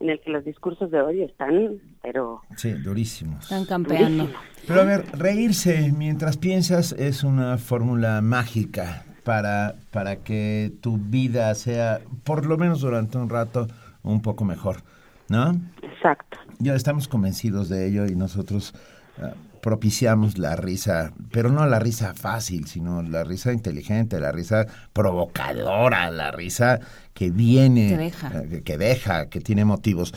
en el que los discursos de odio están, pero... Sí, durísimos. Están campeando. Pero a ver, reírse mientras piensas es una fórmula mágica para, para que tu vida sea, por lo menos durante un rato, un poco mejor, ¿no? Exacto. Ya estamos convencidos de ello y nosotros ah, propiciamos la risa, pero no la risa fácil, sino la risa inteligente, la risa provocadora, la risa que viene, que deja, eh, que, deja, que tiene motivos.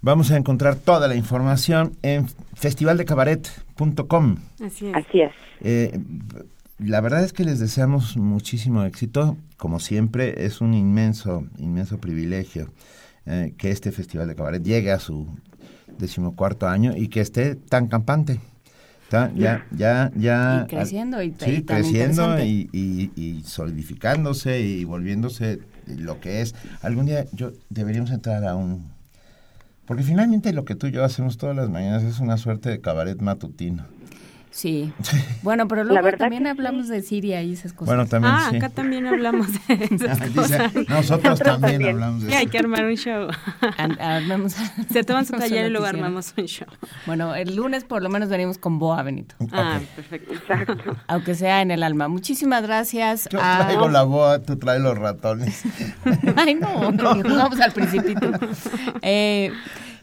Vamos a encontrar toda la información en festivaldecabaret.com. Así es. Así es. Eh, la verdad es que les deseamos muchísimo éxito. Como siempre, es un inmenso, inmenso privilegio eh, que este Festival de Cabaret llegue a su decimocuarto año y que esté tan campante. Está ya, ya, ya. Y creciendo y, sí, y creciendo y, y, y solidificándose y volviéndose lo que es. Algún día yo deberíamos entrar a un... Porque finalmente lo que tú y yo hacemos todas las mañanas es una suerte de cabaret matutino. Sí. Bueno, pero luego también que hablamos de Siria y esas cosas. Bueno, también Ah, sí. acá también hablamos de esas Dice, cosas. nosotros también también. hablamos de Sí, hay eso. que armar un show. Ar- armemos- Se toman su taller y un luego armamos un show. Bueno, el lunes por lo menos venimos con Boa Benito, Ah, perfecto. Exacto. aunque sea en el alma. Muchísimas gracias. Yo a- traigo la boa, tú traes los ratones. Ay, no, ni jugamos al principito. Eh,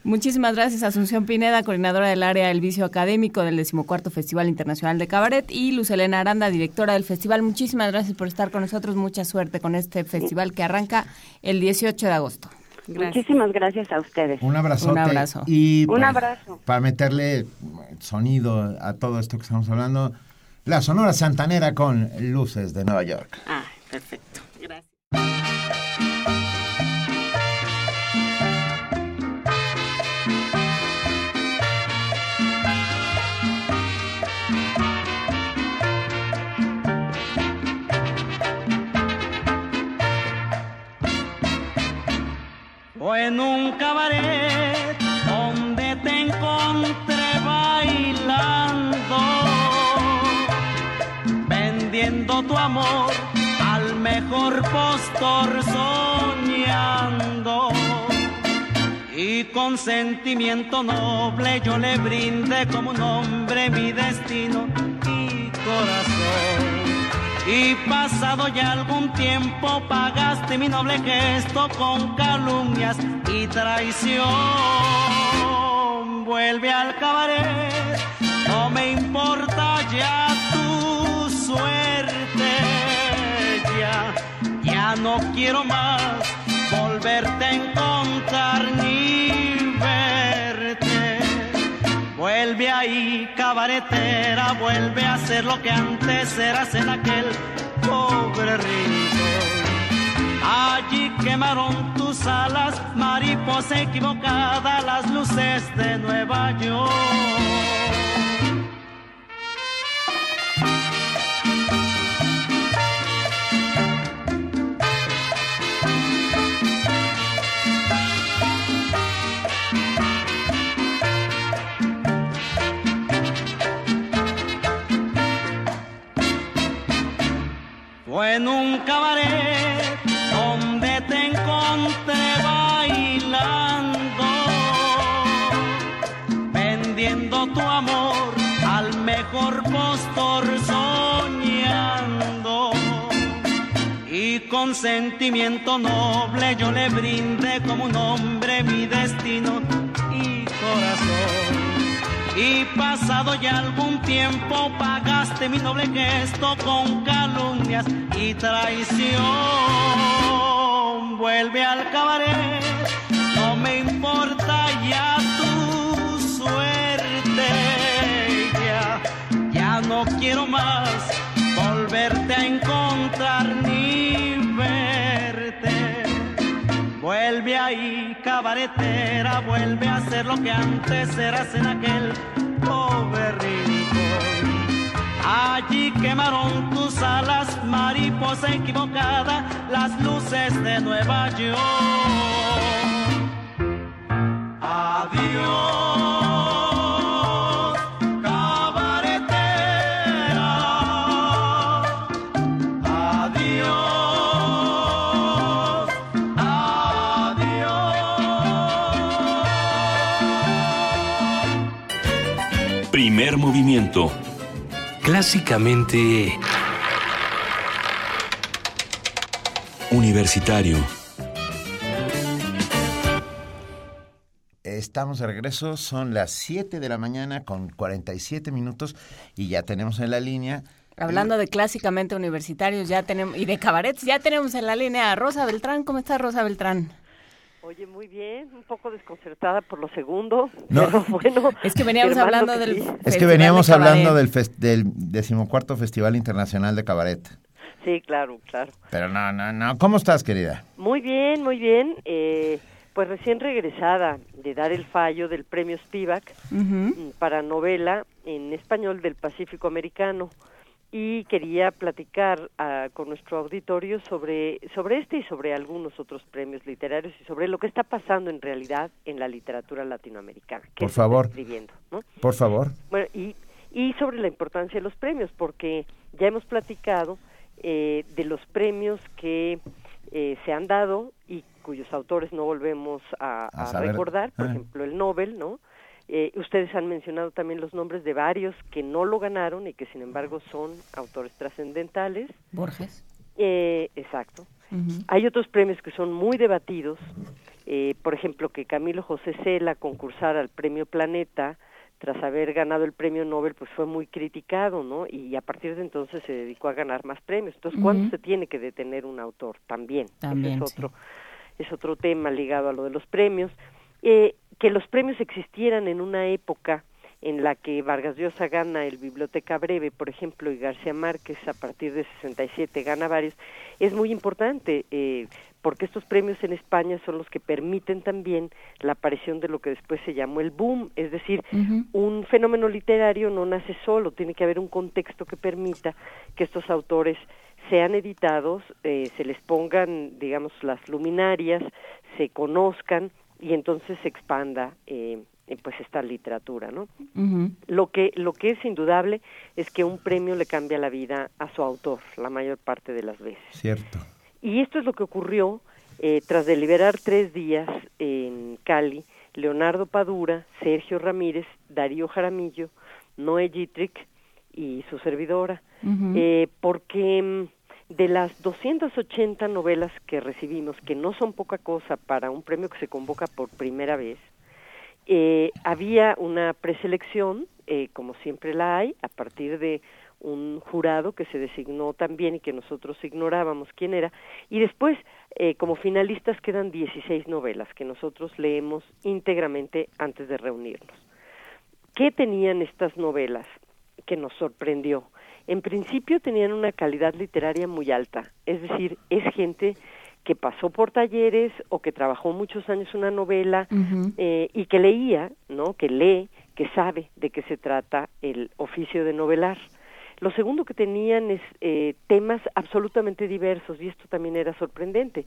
muchísimas gracias Asunción Pineda, coordinadora del área del vicio académico del decimocuarto Festival Internacional de Cabaret, y Luz Elena Aranda, directora del festival. Muchísimas gracias por estar con nosotros. Mucha suerte con este festival que arranca el 18 de agosto. Gracias. Muchísimas gracias a ustedes. Un abrazote. Un abrazo. Y Un pues, abrazo. Para meterle sonido a todo esto que estamos hablando, la Sonora Santanera con Luces de Nueva York. Ah, perfecto. Gracias. Fue en un cabaret donde te encontré bailando, vendiendo tu amor al mejor postor soñando. Y con sentimiento noble yo le brindé como un hombre mi destino y corazón. Y pasado ya algún tiempo pagaste mi noble gesto con calumnias y traición. Vuelve al cabaret, no me importa ya tu suerte. Ya, ya no quiero más volverte a encontrar ni Vuelve ahí, cabaretera, vuelve a ser lo que antes eras en aquel pobre rincón. Allí quemaron tus alas, mariposa equivocada, las luces de Nueva York. Fue en un cabaret donde te encontré bailando, vendiendo tu amor al mejor postor soñando. Y con sentimiento noble yo le brindé como un hombre mi destino y corazón. Y pasado ya algún tiempo pagaste mi noble gesto con calumnias y traición. Vuelve al cabaret, no me importa ya tu suerte. Ya, ya no quiero más volverte a encontrar ni Vuelve ahí, cabaretera, vuelve a ser lo que antes eras en aquel pobre rincón. Allí quemaron tus alas, mariposa equivocada, las luces de Nueva York. Adiós, movimiento. Clásicamente Universitario. Estamos de regreso, son las 7 de la mañana con 47 minutos y ya tenemos en la línea. Hablando de clásicamente universitarios ya tenemos y de cabarets, ya tenemos en la línea a Rosa Beltrán. ¿Cómo está Rosa Beltrán? Oye, muy bien, un poco desconcertada por lo segundo, No. pero bueno. Es que veníamos hablando que del sí. Es que veníamos de hablando del, decimocuarto Festival Internacional de Cabaret. Sí, claro, claro. Pero no, no, no. ¿Cómo estás, querida? Muy bien, muy bien. Eh, pues recién regresada de dar el fallo del premio Spivak para novela en español del Pacífico Americano y quería platicar ah, con nuestro auditorio sobre, sobre este y sobre algunos otros premios literarios y sobre lo que está pasando en realidad en la literatura latinoamericana. que Por favor. escribiendo, ¿no? Por favor. Bueno, y, y sobre la importancia de los premios, porque ya hemos platicado eh, de los premios que eh, se han dado y cuyos autores no volvemos a, A a saber. recordar, por Ah. ejemplo, el Nobel, ¿no? Eh, ustedes han mencionado también los nombres de varios que no lo ganaron y que sin embargo son autores trascendentales. Borges. Eh, exacto. Hay otros premios que son muy debatidos, eh, por ejemplo, que Camilo José Cela concursara al Premio Planeta tras haber ganado el Premio Nobel, pues fue muy criticado, ¿no? Y a partir de entonces se dedicó a ganar más premios. Entonces, ¿cuándo se tiene que detener un autor? También. Ese También, es otro, es otro tema ligado a lo de los premios. Eh, que los premios existieran en una época en la que Vargas Llosa gana el Biblioteca Breve, por ejemplo, y García Márquez a partir de 67 gana varios, es muy importante eh, porque estos premios en España son los que permiten también la aparición de lo que después se llamó el boom, es decir, un fenómeno literario no nace solo, tiene que haber un contexto que permita que estos autores sean editados, eh, se les pongan, digamos, las luminarias, se conozcan y entonces se expanda eh, eh, pues esta literatura, ¿no? Lo que lo que es indudable es que un premio le cambia la vida a su autor la mayor parte de las veces. Cierto. Y esto es lo que ocurrió eh, tras deliberar tres días en Cali, Leonardo Padura, Sergio Ramírez, Darío Jaramillo, Noé Gitrick y su servidora, eh, porque mm, de las 280 novelas que recibimos, que no son poca cosa para un premio que se convoca por primera vez, eh, había una preselección, eh, como siempre la hay, a partir de un jurado que se designó también y que nosotros ignorábamos quién era, y después eh, como finalistas quedan 16 novelas que nosotros leemos íntegramente antes de reunirnos. ¿Qué tenían estas novelas que nos sorprendió? En principio tenían una calidad literaria muy alta, es decir, es gente que pasó por talleres o que trabajó muchos años una novela eh, y que leía, ¿no? Que lee, que sabe de qué se trata el oficio de novelar. Lo segundo que tenían es eh, temas absolutamente diversos y esto también era sorprendente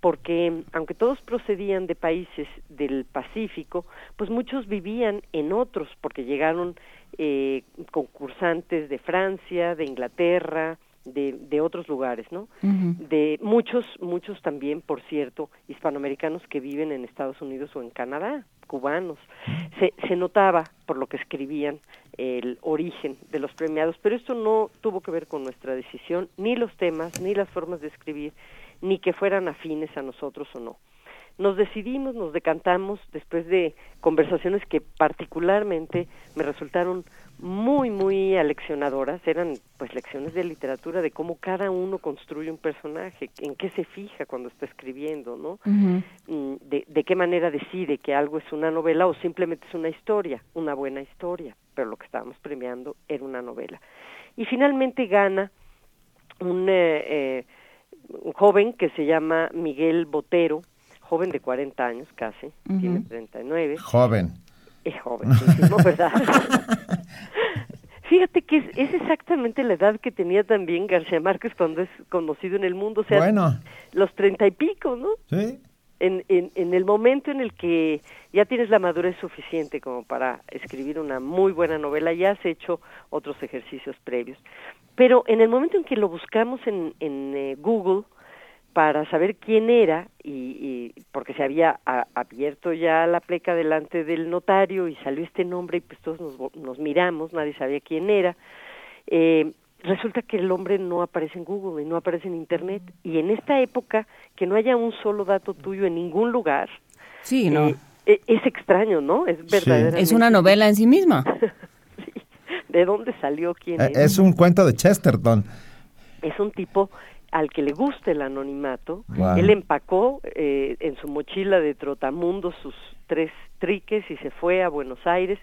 porque aunque todos procedían de países del Pacífico, pues muchos vivían en otros, porque llegaron eh, concursantes de Francia, de Inglaterra, de, de otros lugares, ¿no? De muchos, muchos también, por cierto, hispanoamericanos que viven en Estados Unidos o en Canadá, cubanos. Se, se notaba por lo que escribían el origen de los premiados, pero esto no tuvo que ver con nuestra decisión, ni los temas, ni las formas de escribir, ni que fueran afines a nosotros o no. Nos decidimos, nos decantamos después de conversaciones que particularmente me resultaron muy, muy aleccionadoras, eran pues lecciones de literatura de cómo cada uno construye un personaje, en qué se fija cuando está escribiendo, ¿no? Mm, de, de qué manera decide que algo es una novela o simplemente es una historia, una buena historia, pero lo que estábamos premiando era una novela. Y finalmente gana un, eh, eh, un joven que se llama Miguel Botero, joven de 40 años casi, Ujú. tiene 39. Joven. Es jovencísimo, ¿verdad? Fíjate que es, es exactamente la edad que tenía también García Márquez cuando es conocido en el mundo, o sea, Bueno. los treinta y pico, ¿no? Sí. En, en, en el momento en el que ya tienes la madurez suficiente como para escribir una muy buena novela, ya has hecho otros ejercicios previos. Pero en el momento en que lo buscamos en, en eh, Google para saber quién era, y, y porque se había a- abierto ya la pleca delante del notario y salió este nombre y pues todos nos, nos miramos, nadie sabía quién era, eh, resulta que el hombre no aparece en Google y no aparece en Internet. Y en esta época, que no haya un solo dato tuyo en ningún lugar, Sí, no. eh, e- es extraño, ¿no? Es verdaderamente... Es una novela en sí misma. ¿De dónde salió quién Eh, es? Es un cuento de Chesterton. es un tipo al que le gusta el anonimato. Él empacó eh, en su mochila de trotamundo sus tres triques y se fue a Buenos Aires.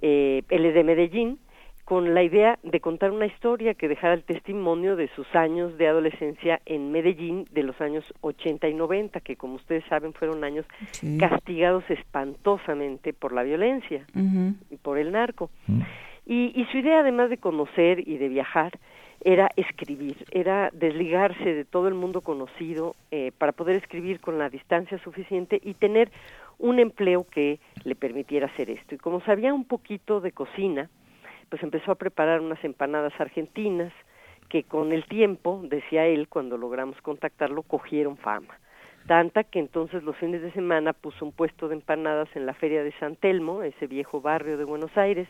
Eh, él es de Medellín. con la idea de contar una historia que dejara el testimonio de sus años de adolescencia en Medellín de los años 80 y 90, que como ustedes saben fueron años castigados espantosamente por la violencia y por el narco. Y, y su idea, además de conocer y de viajar, era escribir, era desligarse de todo el mundo conocido eh, para poder escribir con la distancia suficiente y tener un empleo que le permitiera hacer esto. Y como sabía un poquito de cocina, pues empezó a preparar unas empanadas argentinas que con el tiempo, decía él, cuando logramos contactarlo, cogieron fama. Tanta que entonces los fines de semana puso un puesto de empanadas en la feria de San Telmo, ese viejo barrio de Buenos Aires,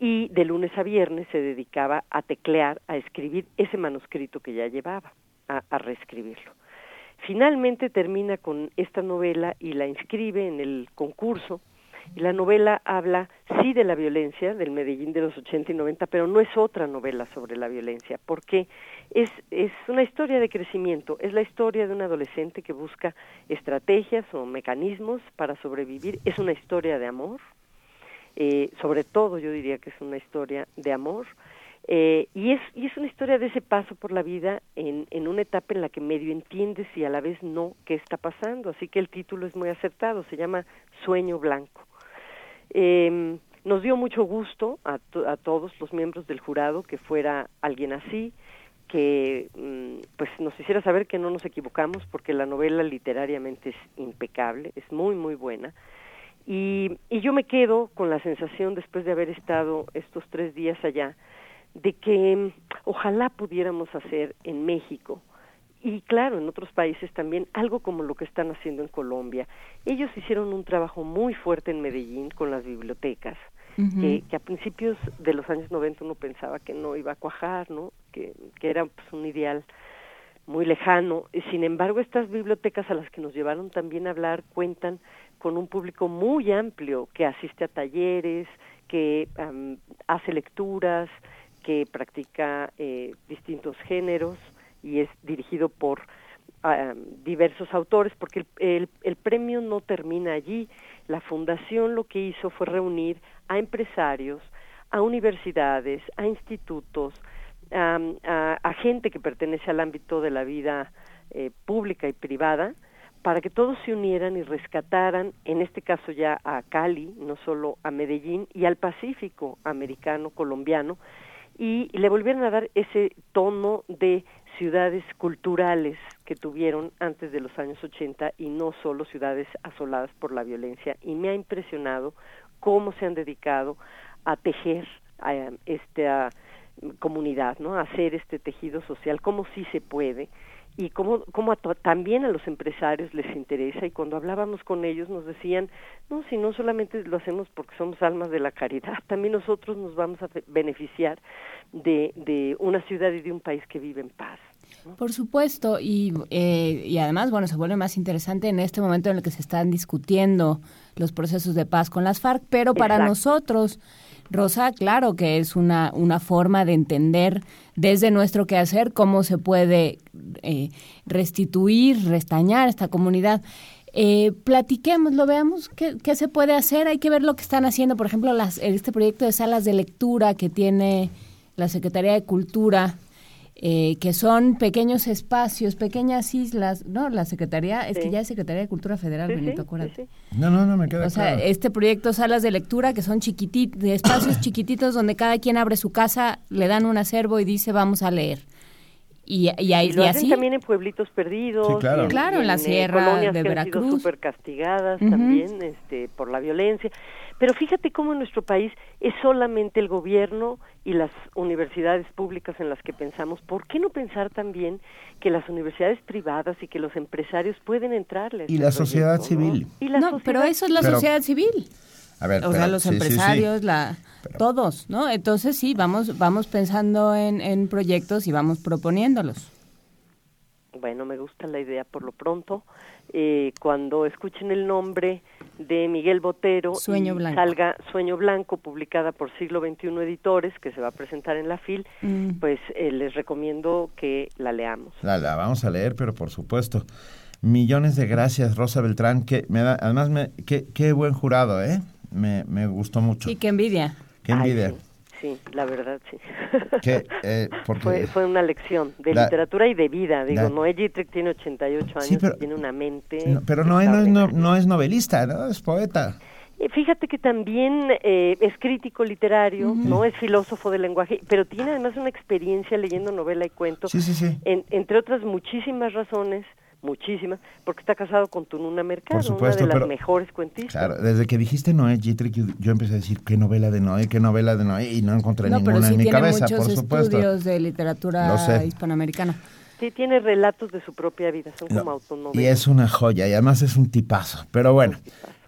y de lunes a viernes se dedicaba a teclear, a escribir ese manuscrito que ya llevaba, a, reescribirlo. Finalmente termina con esta novela y la inscribe en el concurso. Y la novela habla, sí, de la violencia, del Medellín de los 80 y 90, pero no es otra novela sobre la violencia, porque es, es una historia de crecimiento, es la historia de un adolescente que busca estrategias o mecanismos para sobrevivir, es una historia de amor, eh, sobre todo yo diría que es una historia de amor, eh, y, es, y es una historia de ese paso por la vida en, en una etapa en la que medio entiendes y a la vez no qué está pasando, así que el título es muy acertado, se llama Sueño Blanco. Eh, nos dio mucho gusto a, a todos los miembros del jurado que fuera alguien así, que mm, pues nos hiciera saber que no nos equivocamos porque la novela literariamente es impecable, es muy muy buena y, y yo me quedo con la sensación, después de haber estado estos tres días allá, de que mm, ojalá pudiéramos hacer en México y claro, en otros países también, algo como lo que están haciendo en Colombia. Ellos hicieron un trabajo muy fuerte en Medellín con las bibliotecas, que, que, a principios de los años 90 uno pensaba que no iba a cuajar, ¿no? que, que era pues, un ideal muy lejano. Sin embargo, estas bibliotecas a las que nos llevaron también a hablar cuentan con un público muy amplio que asiste a talleres, que hace lecturas, que practica eh, distintos géneros y es dirigido por diversos autores, porque el, el, premio no termina allí. La fundación lo que hizo fue reunir a empresarios, a universidades, a institutos, a, gente que pertenece al ámbito de la vida eh, pública y privada, para que todos se unieran y rescataran, en este caso ya a Cali, no solo a Medellín, y al Pacífico americano, colombiano, y le volvieran a dar ese tono de ciudades culturales que tuvieron antes de los años 80 y no solo ciudades asoladas por la violencia. Y me ha impresionado cómo se han dedicado a tejer a esta comunidad, ¿no? A hacer este tejido social, cómo sí se puede y cómo, cómo también a los empresarios les interesa y cuando hablábamos con ellos nos decían, no, si no solamente lo hacemos porque somos almas de la caridad, también nosotros nos vamos a beneficiar de, de una ciudad y de un país que vive en paz. Por supuesto, y, eh, y además, bueno, se vuelve más interesante en este momento en el que se están discutiendo los procesos de paz con las FARC, pero para nosotros Rosa, claro que es una, una forma de entender desde nuestro quehacer cómo se puede eh, restituir, restañar esta comunidad. Eh, platiquemos, veamos qué, qué, se puede hacer. Hay que ver lo que están haciendo, por ejemplo, las, este proyecto de salas de lectura que tiene la Secretaría de Cultura eh, que son pequeños espacios, pequeñas islas, ¿no? La Secretaría, es que ya es Secretaría de Cultura Federal, Benito, acuérdate. no, no, no, me queda O sea, este proyecto Salas de Lectura, que son chiquititos, espacios chiquititos donde cada quien abre su casa, le dan un acervo y dice, vamos a leer. Y, y, y, lo hacen también en pueblitos perdidos, claro. en, la sierra de Veracruz, súper castigadas también este, por la violencia. Pero fíjate cómo en nuestro país es solamente el gobierno y las universidades públicas en las que pensamos. ¿Por qué no pensar también que las universidades privadas y que los empresarios pueden entrarles? Y la sociedad civil. no, pero eso es la sociedad civil. A ver, o sea, los empresarios, la todos, ¿no? Entonces sí, vamos vamos pensando en, en proyectos y vamos proponiéndolos. Bueno, me gusta la idea por lo pronto. Eh, cuando escuchen el nombre de Miguel Botero Sueño salga Sueño Blanco, publicada por Siglo XXI Editores, que se va a presentar en la FIL, mm. pues eh, les recomiendo que la leamos. La, la, vamos a leer, pero por supuesto. Millones de gracias, Rosa Beltrán, que me da, además, me, qué, qué buen jurado, ¿eh? Me, me gustó mucho. Y qué envidia. Qué envidia. sí, la verdad, sí. Eh, porque Fue, fue una lección de La- literatura y de vida. Digo, la- Noé Gittrich tiene 88 años Sí, pero- y tiene una mente... no, pero no, no, es no, no es novelista, ¿no? Es poeta. Fíjate que también eh, es crítico literario, no es filósofo del lenguaje, pero tiene además una experiencia leyendo novela y cuento, Sí, sí, sí. en- entre otras muchísimas razones, muchísimas, porque está casado con Tununa Mercado, supuesto, una de las pero- mejores cuentistas. Claro, desde que dijiste Noé Gittrich, yo, yo empecé a decir qué novela de Noé, qué novela de Noé, y no encontré No, ninguna pero sí en mi tiene cabeza, muchos por supuesto. estudios de literatura hispanoamericana. Sí, tiene relatos de su propia vida, son No, como autonovelas. Y es una joya, y además es un tipazo. Pero bueno,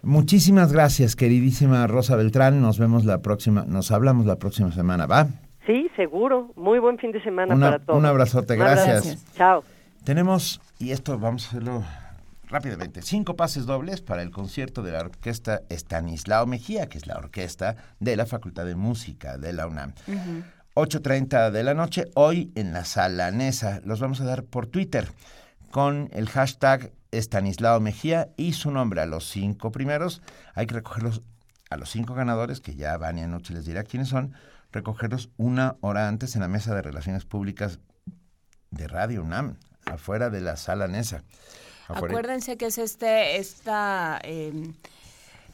muchísimas gracias, queridísima Rosa Beltrán. Nos vemos la próxima, nos hablamos la próxima semana, ¿va? Sí, seguro. Muy buen fin de semana Una- para todos. un abrazote, abrazo. gracias. Chao. Tenemos, y esto vamos a hacerlo rápidamente, cinco pases dobles para el concierto de la orquesta Estanislao Mejía, que es la orquesta de la Facultad de Música de la UNAM. 8.30 de la noche, hoy en la sala Nesa. Los vamos a dar por Twitter con el hashtag Estanislao Mejía y su nombre a los cinco primeros. Hay que recogerlos a los cinco ganadores, que ya Vania Noche les dirá quiénes son, recogerlos una hora antes en la mesa de relaciones públicas de Radio UNAM, afuera de la sala Nesa. Afuera- Acuérdense que es este, esta, eh,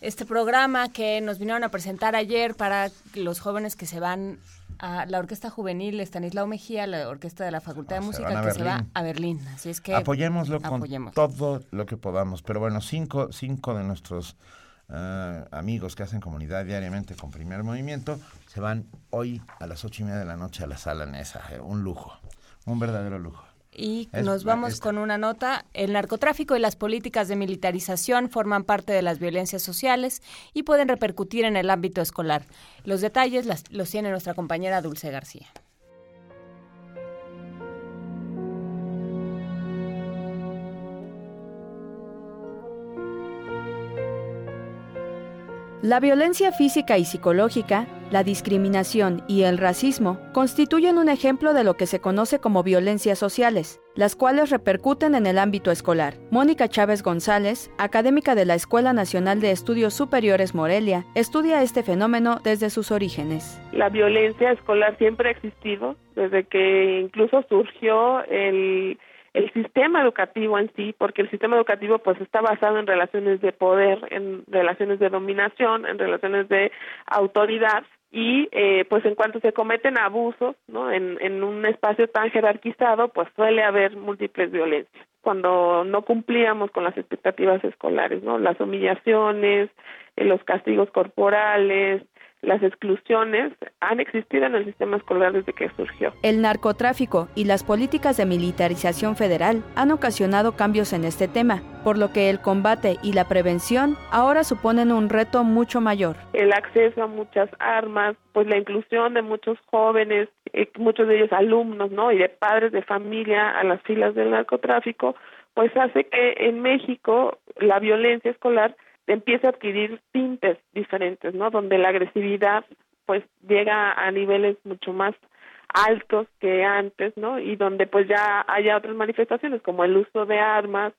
este programa que nos vinieron a presentar ayer para los jóvenes que se van a la Orquesta Juvenil Estanislao Mejía, la Orquesta de la Facultad de Ah, Música, que se va a Berlín. Así es que Apoyémoslo con todo lo que podamos. Pero bueno, cinco, cinco de nuestros eh, amigos que hacen comunidad diariamente con Primer Movimiento se van hoy a las ocho y media de la noche a la sala Nesa. Eh, Un lujo, un verdadero lujo. Y Es- nos vamos con una nota. El narcotráfico y las políticas de militarización forman parte de las violencias sociales y pueden repercutir en el ámbito escolar. Los detalles las- los tiene nuestra compañera Dulce García. La violencia física y psicológica, la discriminación y el racismo constituyen un ejemplo de lo que se conoce como violencias sociales, las cuales repercuten en el ámbito escolar. Mónica Chávez González, académica de la Escuela Nacional de Estudios Superiores Morelia, estudia este fenómeno desde sus orígenes. La violencia escolar siempre ha existido, desde que incluso surgió el, el sistema educativo en sí, porque el sistema educativo pues está basado en relaciones de poder, en relaciones de dominación, en relaciones de autoridad y eh, pues en cuanto se cometen abusos no en, un espacio tan jerarquizado pues suele haber múltiples violencias. Cuando no cumplíamos con las expectativas escolares no las humillaciones eh, los castigos corporales las exclusiones han existido en el sistema escolar desde que surgió. El narcotráfico y las políticas de militarización federal han ocasionado cambios en este tema, por lo que el combate y la prevención ahora suponen un reto mucho mayor. El acceso a muchas armas, pues la inclusión de muchos jóvenes, eh, muchos de ellos alumnos, ¿no? Y de padres de familia a las filas del narcotráfico, pues hace que en México la violencia escolar empieza a adquirir tintes diferentes, ¿no? Donde la agresividad pues llega a niveles mucho más altos que antes, ¿no? Y donde pues ya haya otras manifestaciones como el uso de armas,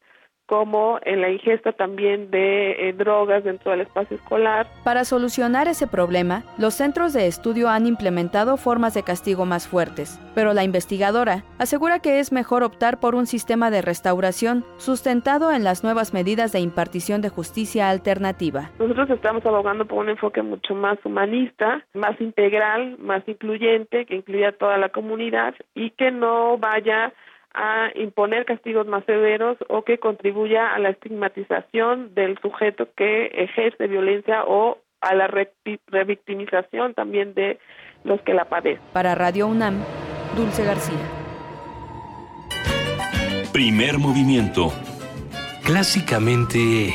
como en la ingesta también de eh, drogas dentro del espacio escolar. Para solucionar ese problema, los centros de estudio han implementado formas de castigo más fuertes, pero la investigadora asegura que es mejor optar por un sistema de restauración sustentado en las nuevas medidas de impartición de justicia alternativa. Nosotros estamos abogando por un enfoque mucho más humanista, más integral, más incluyente, que incluya a toda la comunidad y que no vaya a imponer castigos más severos o que contribuya a la estigmatización del sujeto que ejerce violencia o a la revictimización también de los que la padecen. Para Radio UNAM, Dulce García. Primer movimiento. Clásicamente...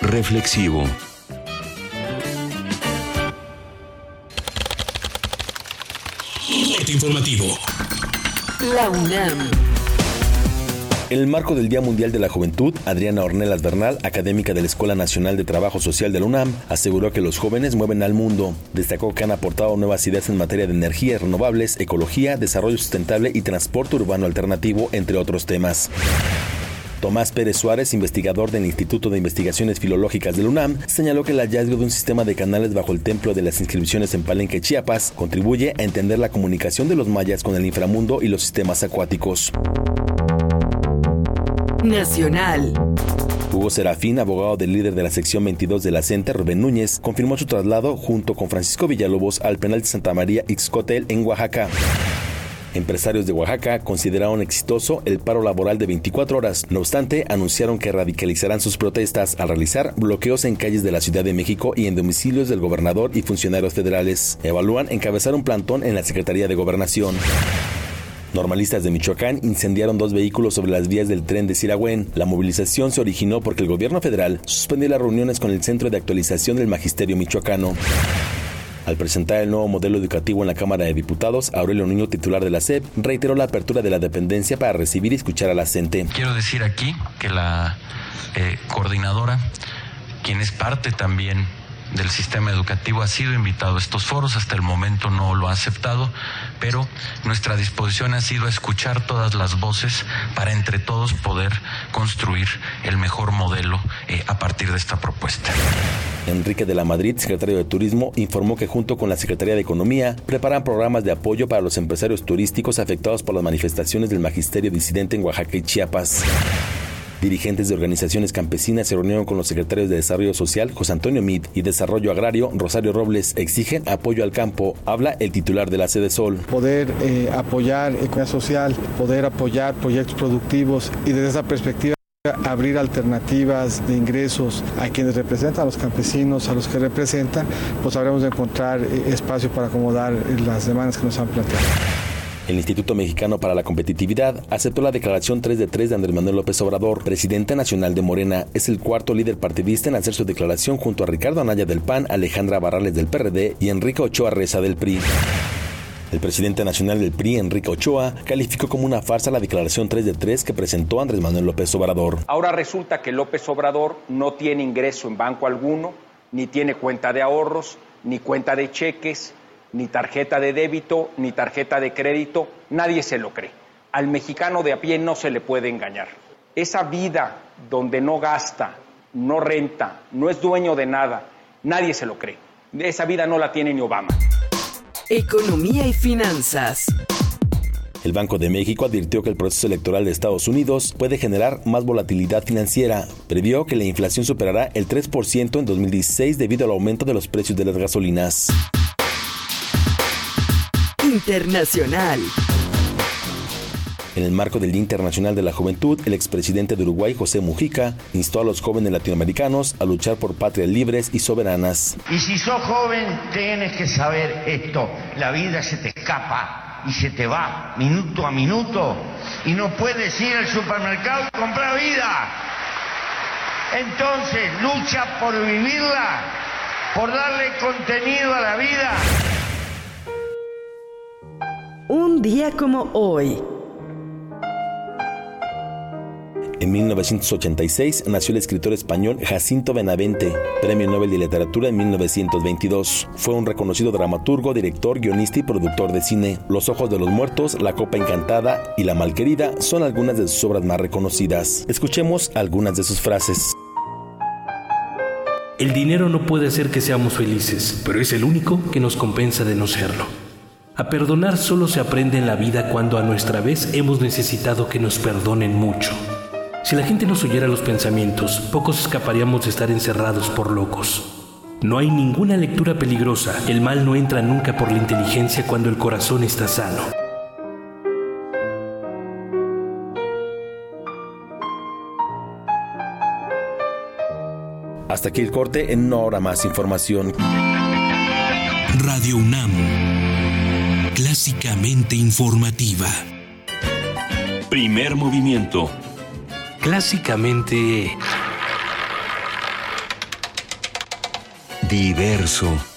Reflexivo. Informativo. La UNAM. En el marco del Día Mundial de la Juventud, Adriana Ornelas Bernal, académica de la Escuela Nacional de Trabajo Social de la UNAM, aseguró que los jóvenes mueven al mundo. Destacó que han aportado nuevas ideas en materia de energías renovables, ecología, desarrollo sustentable y transporte urbano alternativo, entre otros temas. Tomás Pérez Suárez, investigador del Instituto de Investigaciones Filológicas del UNAM, señaló que el hallazgo de un sistema de canales bajo el templo de las inscripciones en Palenque, Chiapas, contribuye a entender la comunicación de los mayas con el inframundo y los sistemas acuáticos. Nacional. Hugo Serafín, abogado del líder de la sección 22 de la CENTE, Rubén Núñez, confirmó su traslado junto con Francisco Villalobos al penal de Santa María Ixcotel en Oaxaca. Empresarios de Oaxaca consideraron exitoso el paro laboral de 24 horas. No obstante, anunciaron que radicalizarán sus protestas al realizar bloqueos en calles de la Ciudad de México y en domicilios del gobernador y funcionarios federales. Evalúan encabezar un plantón en la Secretaría de Gobernación. Normalistas de Michoacán incendiaron dos vehículos sobre las vías del tren de Siragüen. La movilización se originó porque el gobierno federal suspendió las reuniones con el Centro de Actualización del Magisterio Michoacano. Al presentar el nuevo modelo educativo en la Cámara de Diputados, Aurelio Niño, titular de la SEP, reiteró la apertura de la dependencia para recibir y escuchar a la. Quiero decir aquí que la eh, coordinadora, quien es parte también del sistema educativo ha sido invitado a estos foros, hasta el momento no lo ha aceptado, pero nuestra disposición ha sido escuchar todas las voces para entre todos poder construir el mejor modelo eh, a partir de esta propuesta. Enrique de la Madrid, secretario de Turismo, informó que junto con la Secretaría de Economía preparan programas de apoyo para los empresarios turísticos afectados por las manifestaciones del magisterio disidente en Oaxaca y Chiapas. Dirigentes de organizaciones campesinas se reunieron con los secretarios de Desarrollo Social, José Antonio Mid, y Desarrollo Agrario, Rosario Robles. Exigen apoyo al campo. Habla el titular de la sede Sol. Poder eh, apoyar economía social, poder apoyar proyectos productivos y desde esa perspectiva abrir alternativas de ingresos a quienes representan, a los campesinos, a los que representan, pues habremos de encontrar eh, espacio para acomodar las demandas que nos han planteado. El Instituto Mexicano para la Competitividad aceptó la declaración 3 de 3 de Andrés Manuel López Obrador, presidente nacional de Morena. Es el cuarto líder partidista en hacer su declaración junto a Ricardo Anaya del PAN, Alejandra Barrales del PRD y Enrique Ochoa Reza del PRI. El presidente nacional del PRI, Enrique Ochoa, calificó como una farsa la declaración 3 de 3 que presentó Andrés Manuel López Obrador. Ahora resulta que López Obrador no tiene ingreso en banco alguno, ni tiene cuenta de ahorros, ni cuenta de cheques, ni tarjeta de débito, ni tarjeta de crédito, nadie se lo cree. Al mexicano de a pie no se le puede engañar. Esa vida donde no gasta, no renta, no es dueño de nada, nadie se lo cree. Esa vida no la tiene ni Obama. Economía y finanzas. El Banco de México advirtió que el proceso electoral de Estados Unidos puede generar más volatilidad financiera. Previó que la inflación superará el 3% en 2016 debido al aumento de los precios de las gasolinas. Internacional. En el marco del Día Internacional de la Juventud, el expresidente de Uruguay, José Mujica, instó a los jóvenes latinoamericanos a luchar por patrias libres y soberanas. Y si sos joven, tienes que saber esto. La vida se te escapa y se te va minuto a minuto y no puedes ir al supermercado y comprar vida. Entonces, lucha por vivirla, por darle contenido a la vida. Un día como hoy. En 1986 nació el escritor español Jacinto Benavente, Premio Nobel de Literatura en 1922. Fue un reconocido dramaturgo, director, guionista y productor de cine. Los Ojos de los Muertos, La Copa Encantada y La Malquerida son algunas de sus obras más reconocidas. Escuchemos algunas de sus frases. El dinero no puede hacer que seamos felices, pero es el único que nos compensa de no serlo. A perdonar solo se aprende en la vida cuando a nuestra vez hemos necesitado que nos perdonen mucho. Si la gente nos oyera los pensamientos, pocos escaparíamos de estar encerrados por locos. No hay ninguna lectura peligrosa, el mal no entra nunca por la inteligencia cuando el corazón está sano. Hasta aquí el corte, en una hora más información. Radio UNAM, clásicamente informativa. Primer movimiento. Clásicamente... Diverso.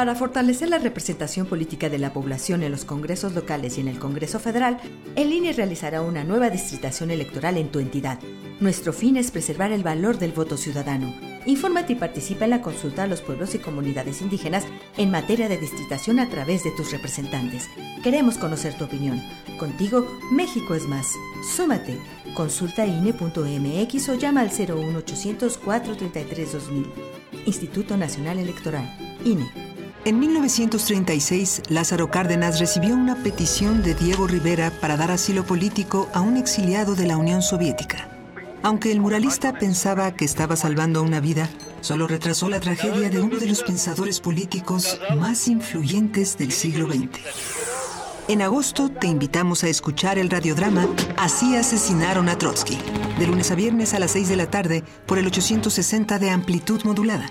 Para fortalecer la representación política de la población en los congresos locales y en el Congreso Federal, el INE realizará una nueva distritación electoral en tu entidad. Nuestro fin es preservar el valor del voto ciudadano. Infórmate y participa en la consulta a los pueblos y comunidades indígenas en materia de distritación a través de tus representantes. Queremos conocer tu opinión. Contigo, México es más. Súmate. Consulta INE.mx o llama al 01800 433 2000. Instituto Nacional Electoral. INE. En 1936, Lázaro Cárdenas recibió una petición de Diego Rivera para dar asilo político a un exiliado de la Unión Soviética. Aunque el muralista pensaba que estaba salvando una vida, solo retrasó la tragedia de uno de los pensadores políticos más influyentes del siglo XX. En agosto te invitamos a escuchar el radiodrama Así asesinaron a Trotsky, de lunes a viernes a las 6 de la tarde por el 860 de amplitud modulada.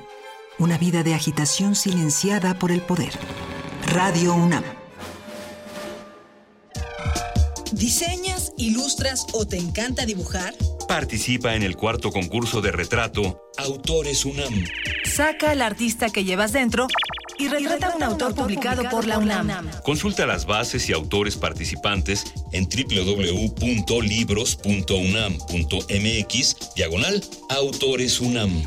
Una vida de agitación silenciada por el poder. Radio UNAM. ¿Diseñas, ilustras o te encanta dibujar? Participa en el cuarto concurso de retrato Autores UNAM. Saca al artista que llevas dentro y retrata a un autor publicado por la UNAM. Consulta las bases y autores participantes en www.libros.unam.mx diagonal Autores UNAM.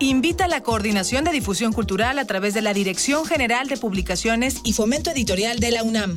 Invita a la Coordinación de Difusión Cultural a través de la Dirección General de Publicaciones y Fomento Editorial de la UNAM.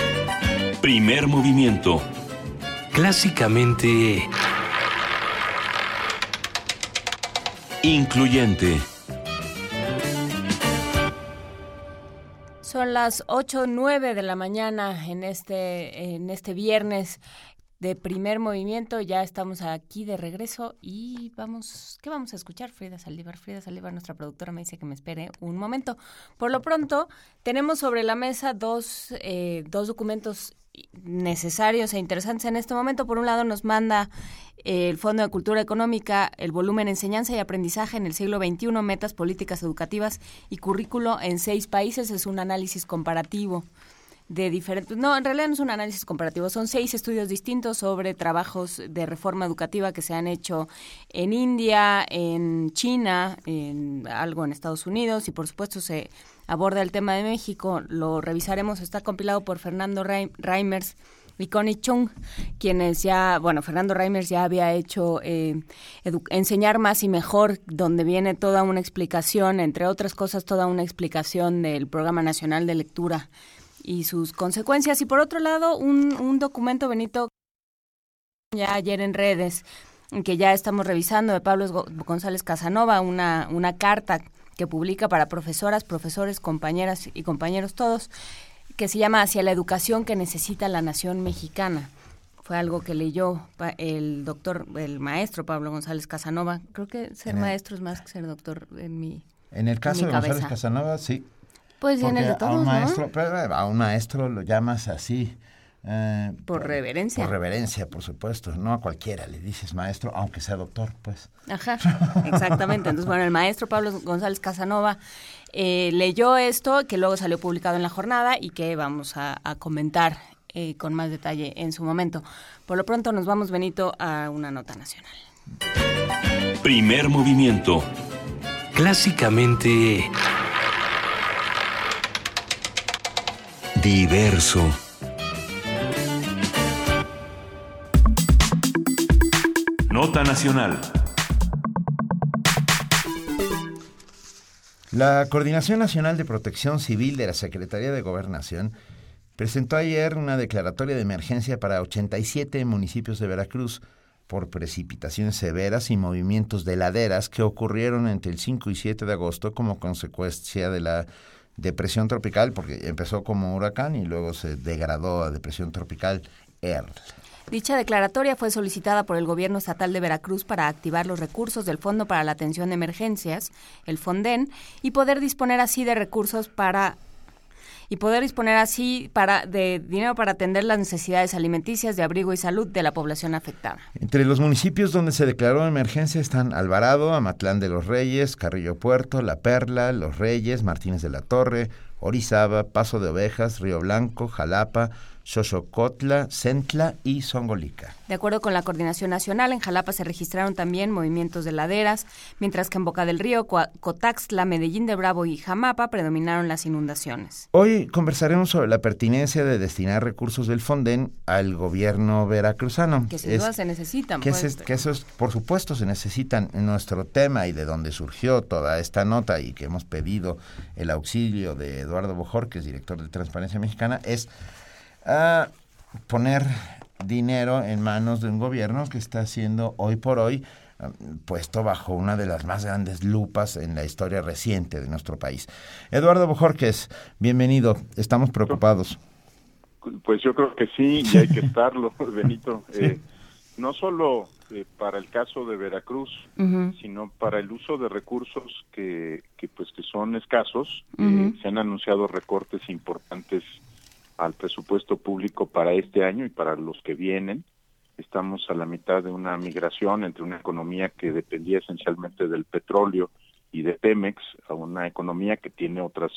Primer movimiento. Clásicamente... Incluyente. Son las 8 nueve de la mañana en este, en este viernes de primer movimiento. Ya estamos aquí de regreso y vamos, ¿qué vamos a escuchar? Frida Saldívar. Frida Saldívar, nuestra productora, me dice que me espere un momento. Por lo pronto, tenemos sobre la mesa dos, eh, dos documentos necesarios e interesantes en este momento. Por un lado, nos manda eh, el Fondo de Cultura Económica el volumen Enseñanza y Aprendizaje en el siglo XXI, Metas Políticas Educativas y Currículo en seis países. Es un análisis comparativo de diferentes... No, en realidad no es un análisis comparativo, son seis estudios distintos sobre trabajos de reforma educativa que se han hecho en India, en China, en algo en Estados Unidos y por supuesto se aborda el tema de México. Lo revisaremos, está compilado por Fernando Reimers y Connie Chung, quienes ya, bueno, Fernando Reimers ya había hecho eh, enseñar más y mejor, donde viene toda una explicación, entre otras cosas, toda una explicación del Programa Nacional de Lectura y sus consecuencias. Y por otro lado, un, un documento, Benito, ya ayer en redes, que ya estamos revisando, de Pablo González Casanova, una, una carta que publica para profesoras, profesores, compañeras y compañeros todos, que se llama Hacia la educación que necesita la nación mexicana. Fue algo que leyó el doctor, el maestro Pablo González Casanova. Creo que ser maestro es más que ser doctor en mi En el caso de González Casanova, sí. Pues en el de todos, a un ¿no? maestro, pero a un maestro lo llamas así. Eh, Por reverencia. Por reverencia, por supuesto. No a cualquiera le dices maestro, aunque sea doctor, pues. Ajá, exactamente. Entonces, bueno, el maestro Pablo González Casanova eh, leyó esto, que luego salió publicado en la jornada y que vamos a, a comentar eh, con más detalle en su momento. Por lo pronto nos vamos, Benito, a una nota nacional. Primer movimiento. Clásicamente... Diverso. Nota nacional. La Coordinación Nacional de Protección Civil de la Secretaría de Gobernación presentó ayer una declaratoria de emergencia para 87 municipios de Veracruz por precipitaciones severas y movimientos de laderas que ocurrieron entre el 5 y 7 de agosto como consecuencia de la depresión tropical, porque empezó como huracán y luego se degradó a depresión tropical Earl. Dicha declaratoria fue solicitada por el gobierno estatal de Veracruz para activar los recursos del Fondo para la Atención de Emergencias, el FONDEN, y poder disponer así de recursos para y poder disponer así para de dinero para atender las necesidades alimenticias de abrigo y salud de la población afectada. Entre los municipios donde se declaró emergencia están Alvarado, Amatlán de los Reyes, Carrillo Puerto, La Perla, Los Reyes, Martínez de la Torre, Orizaba, Paso de Ovejas, Río Blanco, Jalapa, Xochocotla, Centla y Songolica. De acuerdo con la Coordinación Nacional, en Jalapa se registraron también movimientos de laderas, mientras que en Boca del Río, Cotaxtla, Medellín de Bravo y Jamapa predominaron las inundaciones. Hoy conversaremos sobre la pertinencia de destinar recursos del Fonden al gobierno veracruzano. Que sin duda se necesitan. Que, pues. que esos, por supuesto, se necesitan. Nuestro tema y de donde surgió toda esta nota y que hemos pedido el auxilio de Eduardo Bojor, que es director de Transparencia Mexicana, es a poner dinero en manos de un gobierno que está siendo hoy por hoy um, puesto bajo una de las más grandes lupas en la historia reciente de nuestro país. Eduardo Bojorques, bienvenido. Estamos preocupados. Pues yo creo que sí, y hay que estarlo, Benito. Eh, no solo eh, para el caso de Veracruz, sino para el uso de recursos que, que pues que son escasos. Eh, se han anunciado recortes importantes al presupuesto público para este año y para los que vienen. Estamos a la mitad de una migración entre una economía que dependía esencialmente del petróleo y de Pemex a una economía que tiene otras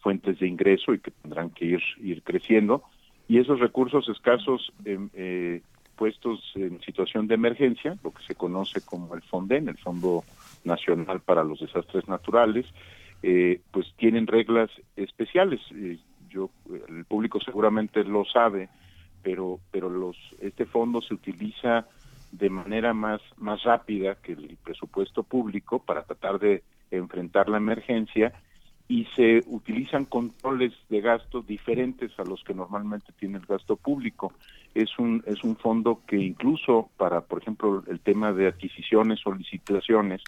fuentes de ingreso y que tendrán que ir, ir creciendo. Y esos recursos escasos em, eh, puestos en situación de emergencia, lo que se conoce como el FONDEN, el Fondo Nacional para los Desastres Naturales, eh, pues tienen reglas especiales. Yo el público seguramente lo sabe, pero pero los este fondo se utiliza de manera más más rápida que el presupuesto público para tratar de enfrentar la emergencia y se utilizan controles de gasto diferentes a los que normalmente tiene el gasto público. Es un es un fondo que incluso para, por ejemplo, el tema de adquisiciones o licitaciones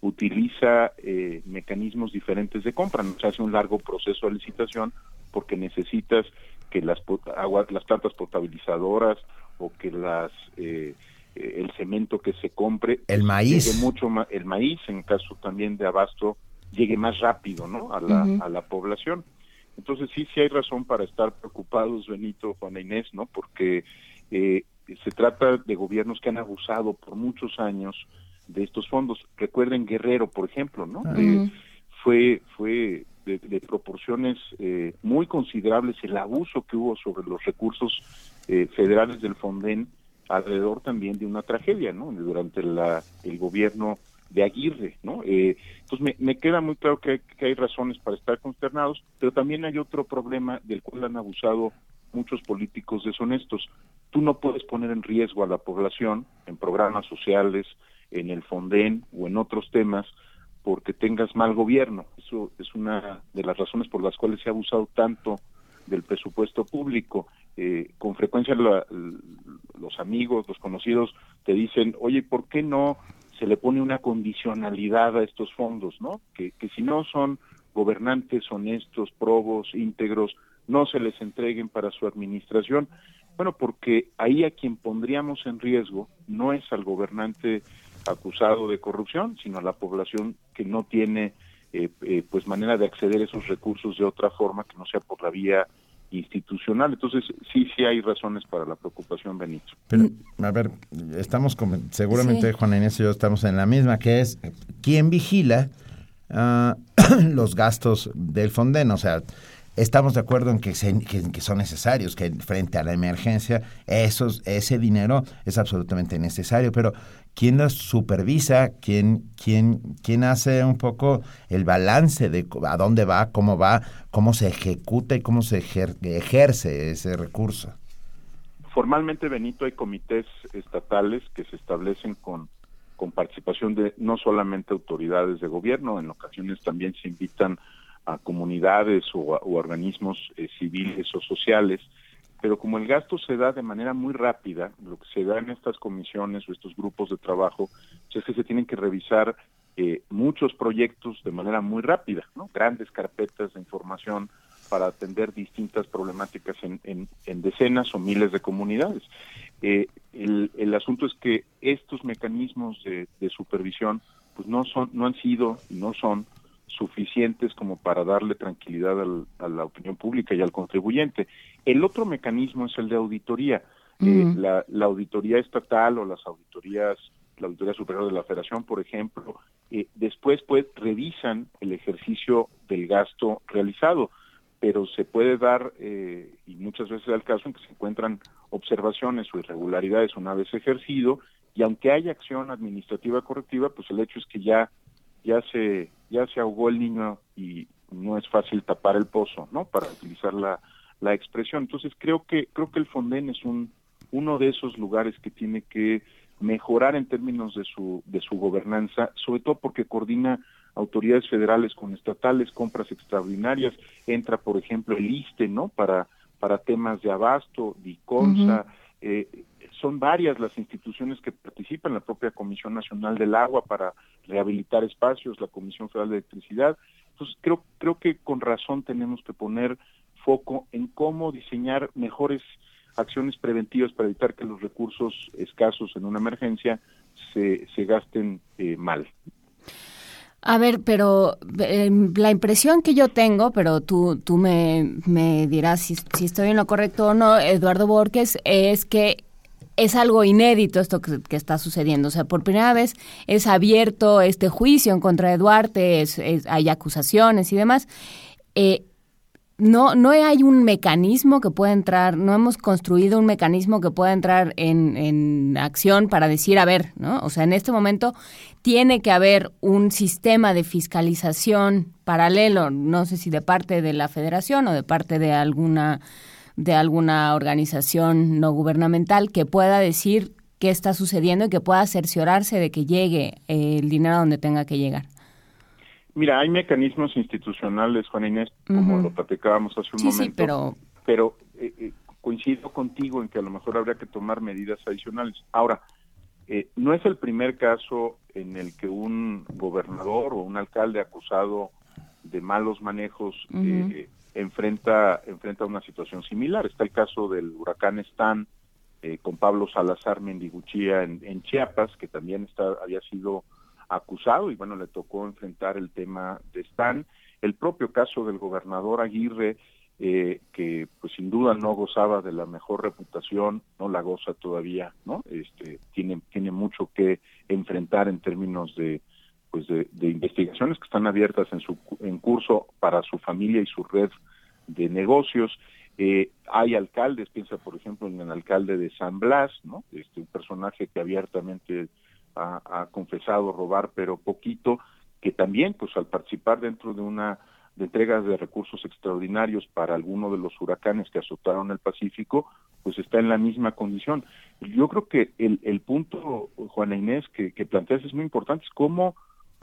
utiliza eh, mecanismos diferentes de compra. No se hace un largo proceso de licitación porque necesitas que las aguas, las plantas potabilizadoras o que las eh, eh, el cemento que se compre el maíz llegue mucho más, el maíz en caso también de abasto llegue más rápido no a la, a la población. Entonces sí sí hay razón para estar preocupados Benito Juana Inés no porque eh, se trata de gobiernos que han abusado por muchos años de estos fondos recuerden Guerrero por ejemplo no fue fue de, proporciones eh, muy considerables el abuso que hubo sobre los recursos eh, federales del Fonden alrededor también de una tragedia, ¿no? Durante la, el gobierno de Aguirre, ¿no? Eh, entonces me, queda muy claro que que hay razones para estar consternados, pero también hay otro problema del cual han abusado muchos políticos deshonestos. Tú no puedes poner en riesgo a la población en programas sociales, en el Fonden o en otros temas porque tengas mal gobierno. Eso es una de las razones por las cuales se ha abusado tanto del presupuesto público. Eh, con frecuencia los amigos, los conocidos te dicen, oye, ¿por qué no se le pone una condicionalidad a estos fondos, no? Que, que si no son gobernantes honestos, probos, íntegros, no se les entreguen para su administración. Bueno, porque ahí a quien pondríamos en riesgo no es al gobernante acusado de corrupción, sino a la población que no tiene eh, eh, pues manera de acceder a esos recursos de otra forma que no sea por la vía institucional. Entonces, sí, sí hay razones para la preocupación, Benito. Pero, a ver, estamos seguramente Juan Inés y yo estamos en la misma, que es quién vigila ah, los gastos del Fonden, o sea, estamos de acuerdo en que, que, son necesarios, que frente a la emergencia esos, ese dinero es absolutamente necesario, pero quién los supervisa, quién, quién, quién hace un poco el balance de a dónde va, cómo va, cómo se ejecuta y cómo se ejerce ese recurso. Formalmente, Benito, hay comités estatales que se establecen con, con participación de no solamente autoridades de gobierno, en ocasiones también se invitan a comunidades o, organismos eh, civiles o sociales pero como el gasto se da de manera muy rápida, lo que se da en estas comisiones o estos grupos de trabajo es que se tienen que revisar eh, muchos proyectos de manera muy rápida, ¿no? grandes carpetas de información para atender distintas problemáticas en, en, decenas o miles de comunidades. Eh, el, el, asunto es que estos mecanismos de, supervisión pues no son no han sido y no son suficientes como para darle tranquilidad al, a la opinión pública y al contribuyente. El otro mecanismo es el de auditoría. Eh, la, la, auditoría estatal o las auditorías, la auditoría superior de la Federación, por ejemplo, eh, después pues revisan el ejercicio del gasto realizado, pero se puede dar, eh, y muchas veces es el caso, en que se encuentran observaciones o irregularidades una vez ejercido, y aunque haya acción administrativa correctiva, pues el hecho es que ya ya se ya se ahogó el niño y no es fácil tapar el pozo, ¿no? Para utilizar la, la expresión. Entonces creo que creo que el Fonden es un uno de esos lugares que tiene que mejorar en términos de su de su gobernanza, sobre todo porque coordina autoridades federales con estatales, compras extraordinarias, entra por ejemplo el ISTE, ¿no? Para para temas de abasto, DICONSA, eh, son varias las instituciones que participan, la propia Comisión Nacional del Agua para rehabilitar espacios, la Comisión Federal de Electricidad. Entonces creo creo que con razón tenemos que poner foco en cómo diseñar mejores acciones preventivas para evitar que los recursos escasos en una emergencia se, se gasten eh, mal. A ver, pero eh, la impresión que yo tengo, pero tú, tú me, me dirás si, si, estoy en lo correcto o no, Eduardo Borges, es que es algo inédito esto que, está sucediendo. O sea, por primera vez es abierto este juicio en contra de Duarte, hay acusaciones y demás. Eh, no, no hay un mecanismo que pueda entrar, no hemos construido un mecanismo que pueda entrar en, en, acción para decir, a ver, ¿no? O sea, en este momento tiene que haber un sistema de fiscalización paralelo, no sé si de parte de la federación o de parte de alguna, de alguna organización no gubernamental que pueda decir qué está sucediendo y que pueda cerciorarse de que llegue el dinero donde tenga que llegar. Mira, hay mecanismos institucionales, Juan Inés, como uh -huh. lo platicábamos hace un sí, momento, sí, pero, pero eh, eh, coincido contigo en que a lo mejor habría que tomar medidas adicionales. Ahora, eh, no es el primer caso en el que un gobernador o un alcalde acusado de malos manejos uh -huh. Enfrenta enfrenta una situación similar. Está el caso del huracán Stan con Pablo Salazar Mendiguchía en, en Chiapas, que también está había sido acusado y bueno, le tocó enfrentar el tema de Stan. El propio caso del gobernador Aguirre, eh, que pues sin duda no gozaba de la mejor reputación, no la goza todavía, ¿no? Este, tiene, tiene mucho que enfrentar en términos de pues de, de investigaciones que están abiertas en su en curso para su familia y su red de negocios. Eh, hay alcaldes, piensa por ejemplo en el alcalde de San Blas, ¿no? Este, un personaje que abiertamente ha, confesado robar, pero poquito, que también, pues al participar dentro de una de entregas de recursos extraordinarios para alguno de los huracanes que azotaron el Pacífico, pues está en la misma condición. Yo creo que el, el punto, Juana Inés, que, que planteas es muy importante, es cómo,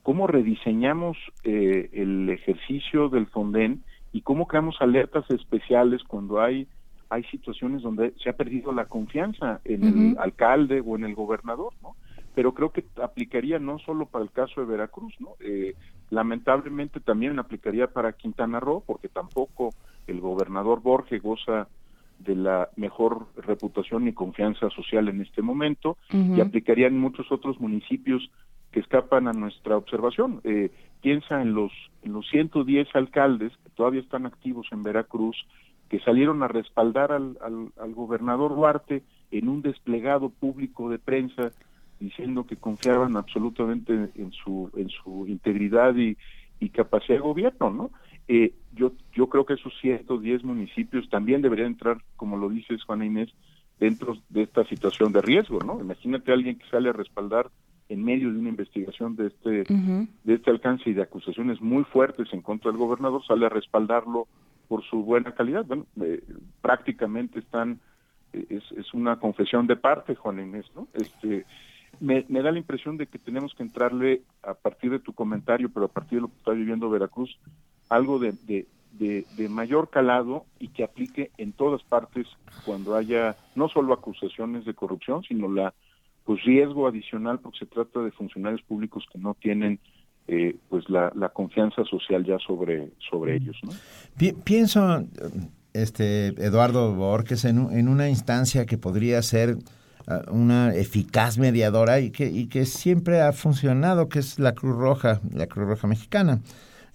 cómo rediseñamos eh, el ejercicio del Fonden y cómo creamos alertas especiales cuando hay hay situaciones donde se ha perdido la confianza en uh -huh. el alcalde o en el gobernador, ¿no? pero creo que aplicaría no solo para el caso de Veracruz, ¿no? Eh, lamentablemente también aplicaría para Quintana Roo, porque tampoco el gobernador Borges goza de la mejor reputación y confianza social en este momento, uh -huh. y aplicaría en muchos otros municipios que escapan a nuestra observación. Eh, piensa en los, en los 110 alcaldes que todavía están activos en Veracruz, que salieron a respaldar al, al, gobernador Duarte en un desplegado público de prensa diciendo que confiaban absolutamente en su en su integridad y, y capacidad de gobierno, ¿no? Eh, yo yo creo que esos 110 municipios también deberían entrar, como lo dices Juana Inés, dentro de esta situación de riesgo, ¿no? Imagínate a alguien que sale a respaldar en medio de una investigación de este uh -huh. de este alcance y de acusaciones muy fuertes en contra del gobernador, sale a respaldarlo por su buena calidad. Bueno, eh, prácticamente están es, es una confesión de parte, Juan Inés, ¿no? Este me, me, da la impresión de que tenemos que entrarle a partir de tu comentario, pero a partir de lo que está viviendo Veracruz, algo de, de, de, de, mayor calado y que aplique en todas partes cuando haya no solo acusaciones de corrupción, sino la pues riesgo adicional porque se trata de funcionarios públicos que no tienen eh, pues la, la, confianza social ya sobre sobre ellos, ¿no? Pienso este Eduardo Borges en, en una instancia que podría ser una eficaz mediadora y que, y que siempre ha funcionado, que es la Cruz Roja, la Cruz Roja Mexicana,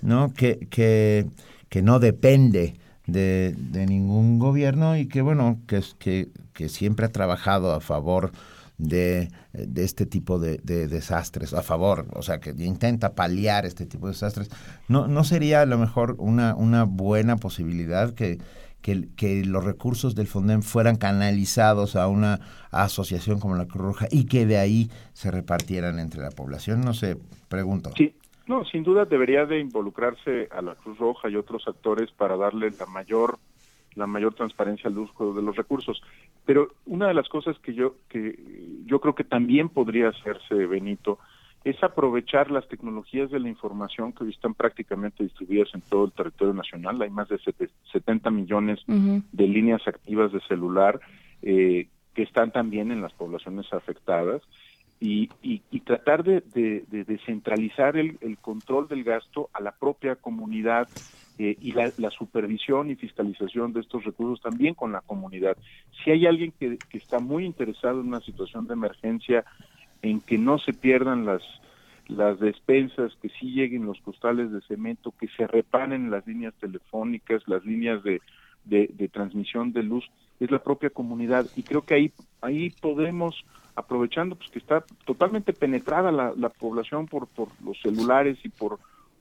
¿no? Que, que, que no depende de, de ningún gobierno y que, bueno, que, que, que siempre ha trabajado a favor de, de este tipo de, de, desastres, a favor, o sea, que intenta paliar este tipo de desastres. ¿No, no sería a lo mejor una, una buena posibilidad que, que, que, los recursos del FONDEM fueran canalizados a una asociación como la Cruz Roja y que de ahí se repartieran entre la población? No sé, pregunto. Sí, no, sin duda debería de involucrarse a la Cruz Roja y otros actores para darle la mayor la mayor transparencia al uso de los recursos. Pero una de las cosas que yo que yo creo que también podría hacerse Benito es aprovechar las tecnologías de la información que hoy están prácticamente distribuidas en todo el territorio nacional. Hay más de 70 millones uh -huh. de líneas activas de celular eh, que están también en las poblaciones afectadas y, y, y tratar de, de, de descentralizar el, el, control del gasto a la propia comunidad eh, y la, supervisión y fiscalización de estos recursos también con la comunidad. Si hay alguien que, está muy interesado en una situación de emergencia, en que no se pierdan las las despensas, que sí lleguen los costales de cemento, que se reparen las líneas telefónicas, las líneas de, de, de, transmisión de luz, es la propia comunidad. Y creo que ahí, ahí podemos, aprovechando pues que está totalmente penetrada la, la población por, por los celulares y por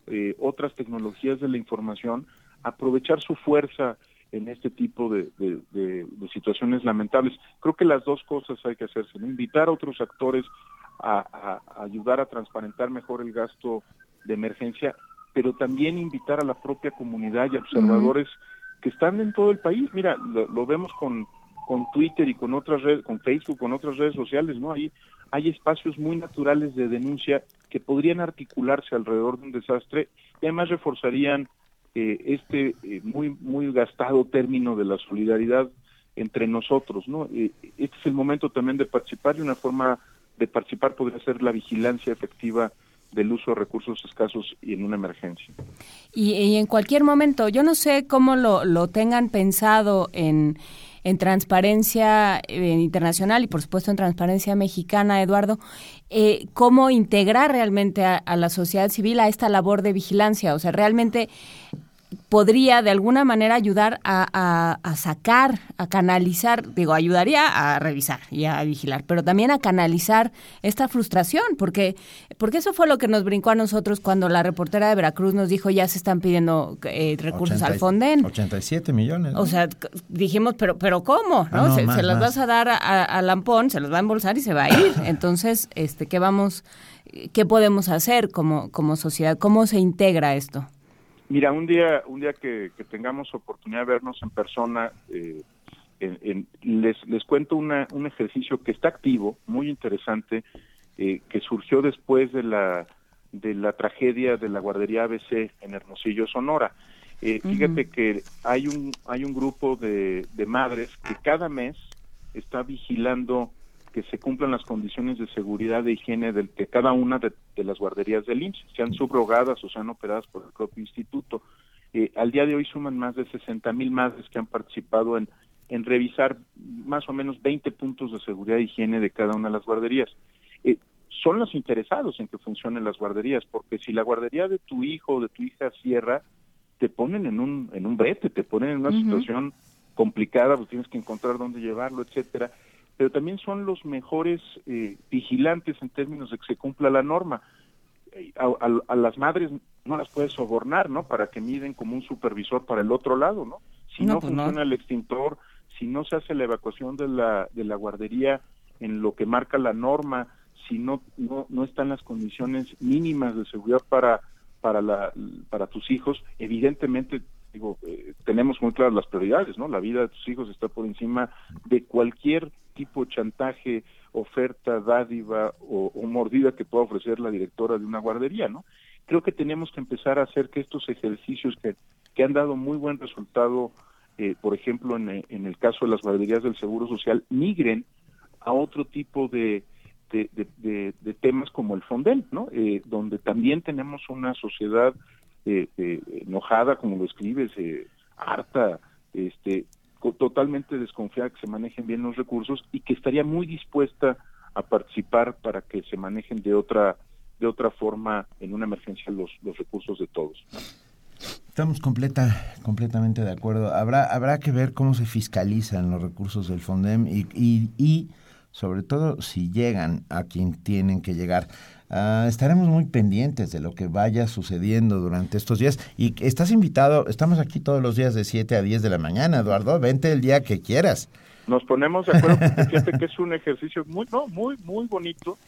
eh, otras tecnologías de la información, aprovechar su fuerza en este tipo de, de, de, situaciones lamentables. Creo que las dos cosas hay que hacerse, ¿no? invitar a otros actores a, a, ayudar a transparentar mejor el gasto de emergencia, pero también invitar a la propia comunidad y observadores uh -huh. que están en todo el país. Mira, lo, lo, vemos con, con Twitter y con otras redes, con Facebook, con otras redes sociales, ¿no? Ahí hay espacios muy naturales de denuncia que podrían articularse alrededor de un desastre y además reforzarían eh, este eh, muy muy gastado término de la solidaridad entre nosotros, ¿no? Eh, este es el momento también de participar y una forma de participar podría ser la vigilancia efectiva del uso de recursos escasos y en una emergencia. Y, y en cualquier momento, yo no sé cómo lo, lo tengan pensado en, en transparencia eh, internacional y por supuesto en transparencia mexicana, Eduardo, eh, cómo integrar realmente a, a la sociedad civil a esta labor de vigilancia. O sea, realmente podría de alguna manera ayudar a, a, a, sacar, a canalizar, digo, ayudaría a revisar y a vigilar, pero también a canalizar esta frustración, porque, porque eso fue lo que nos brincó a nosotros cuando la reportera de Veracruz nos dijo ya se están pidiendo eh, recursos 80, al Fonden. 87 millones. ¿no? O sea, dijimos, pero, pero ¿cómo? ¿no? Ah, no se, más, se las vas a dar a, a Lampón, se los va a embolsar y se va a ir. Entonces, este, ¿qué vamos, qué podemos hacer como, como sociedad? ¿Cómo se integra esto? Mira, un día, un día que, que tengamos oportunidad de vernos en persona, eh, en, en, les, les cuento una, un ejercicio que está activo, muy interesante, eh, que surgió después de la, de la tragedia de la guardería ABC en Hermosillo, Sonora. Eh, uh -huh. Fíjate que hay un, hay un grupo de, de madres que cada mes está vigilando que se cumplan las condiciones de seguridad e higiene de, de cada una de, de, las guarderías del IMSS, sean subrogadas o sean operadas por el propio instituto. Eh, al día de hoy suman más de 60 mil madres que han participado en, en revisar más o menos 20 puntos de seguridad e higiene de cada una de las guarderías. Eh, son los interesados en que funcionen las guarderías, porque si la guardería de tu hijo o de tu hija cierra, te ponen en un, en un brete, te ponen en una uh -huh. situación complicada, pues tienes que encontrar dónde llevarlo, etcétera pero también son los mejores eh, vigilantes en términos de que se cumpla la norma. A, a, a, las madres no las puedes sobornar, ¿no? Para que miden como un supervisor para el otro lado, ¿no? Si no, no pues funciona no. el extintor, si no se hace la evacuación de la, de la guardería en lo que marca la norma, si no, no, no están las condiciones mínimas de seguridad para, para, la, para tus hijos, evidentemente digo, eh, tenemos muy claras las prioridades, ¿no? La vida de tus hijos está por encima de cualquier tipo de chantaje, oferta, dádiva o, mordida que pueda ofrecer la directora de una guardería, ¿no? Creo que tenemos que empezar a hacer que estos ejercicios que, que han dado muy buen resultado, eh, por ejemplo, en, en, el caso de las guarderías del Seguro Social, migren a otro tipo de, de, de, de, temas como el Fondel, ¿no? Eh, donde también tenemos una sociedad eh, eh, enojada, como lo escribes, eh, harta, este, totalmente desconfiada que se manejen bien los recursos y que estaría muy dispuesta a participar para que se manejen de otra de otra forma en una emergencia los, los recursos de todos. Estamos completa, completamente de acuerdo. Habrá, habrá que ver cómo se fiscalizan los recursos del FONDEM y, y sobre todo si llegan a quien tienen que llegar. Ah, estaremos muy pendientes de lo que vaya sucediendo durante estos días. Y estás invitado, estamos aquí todos los días de 7 a 10 de la mañana, Eduardo. Vente el día que quieras. Nos ponemos de acuerdo fíjate que es un ejercicio muy, no, muy, muy bonito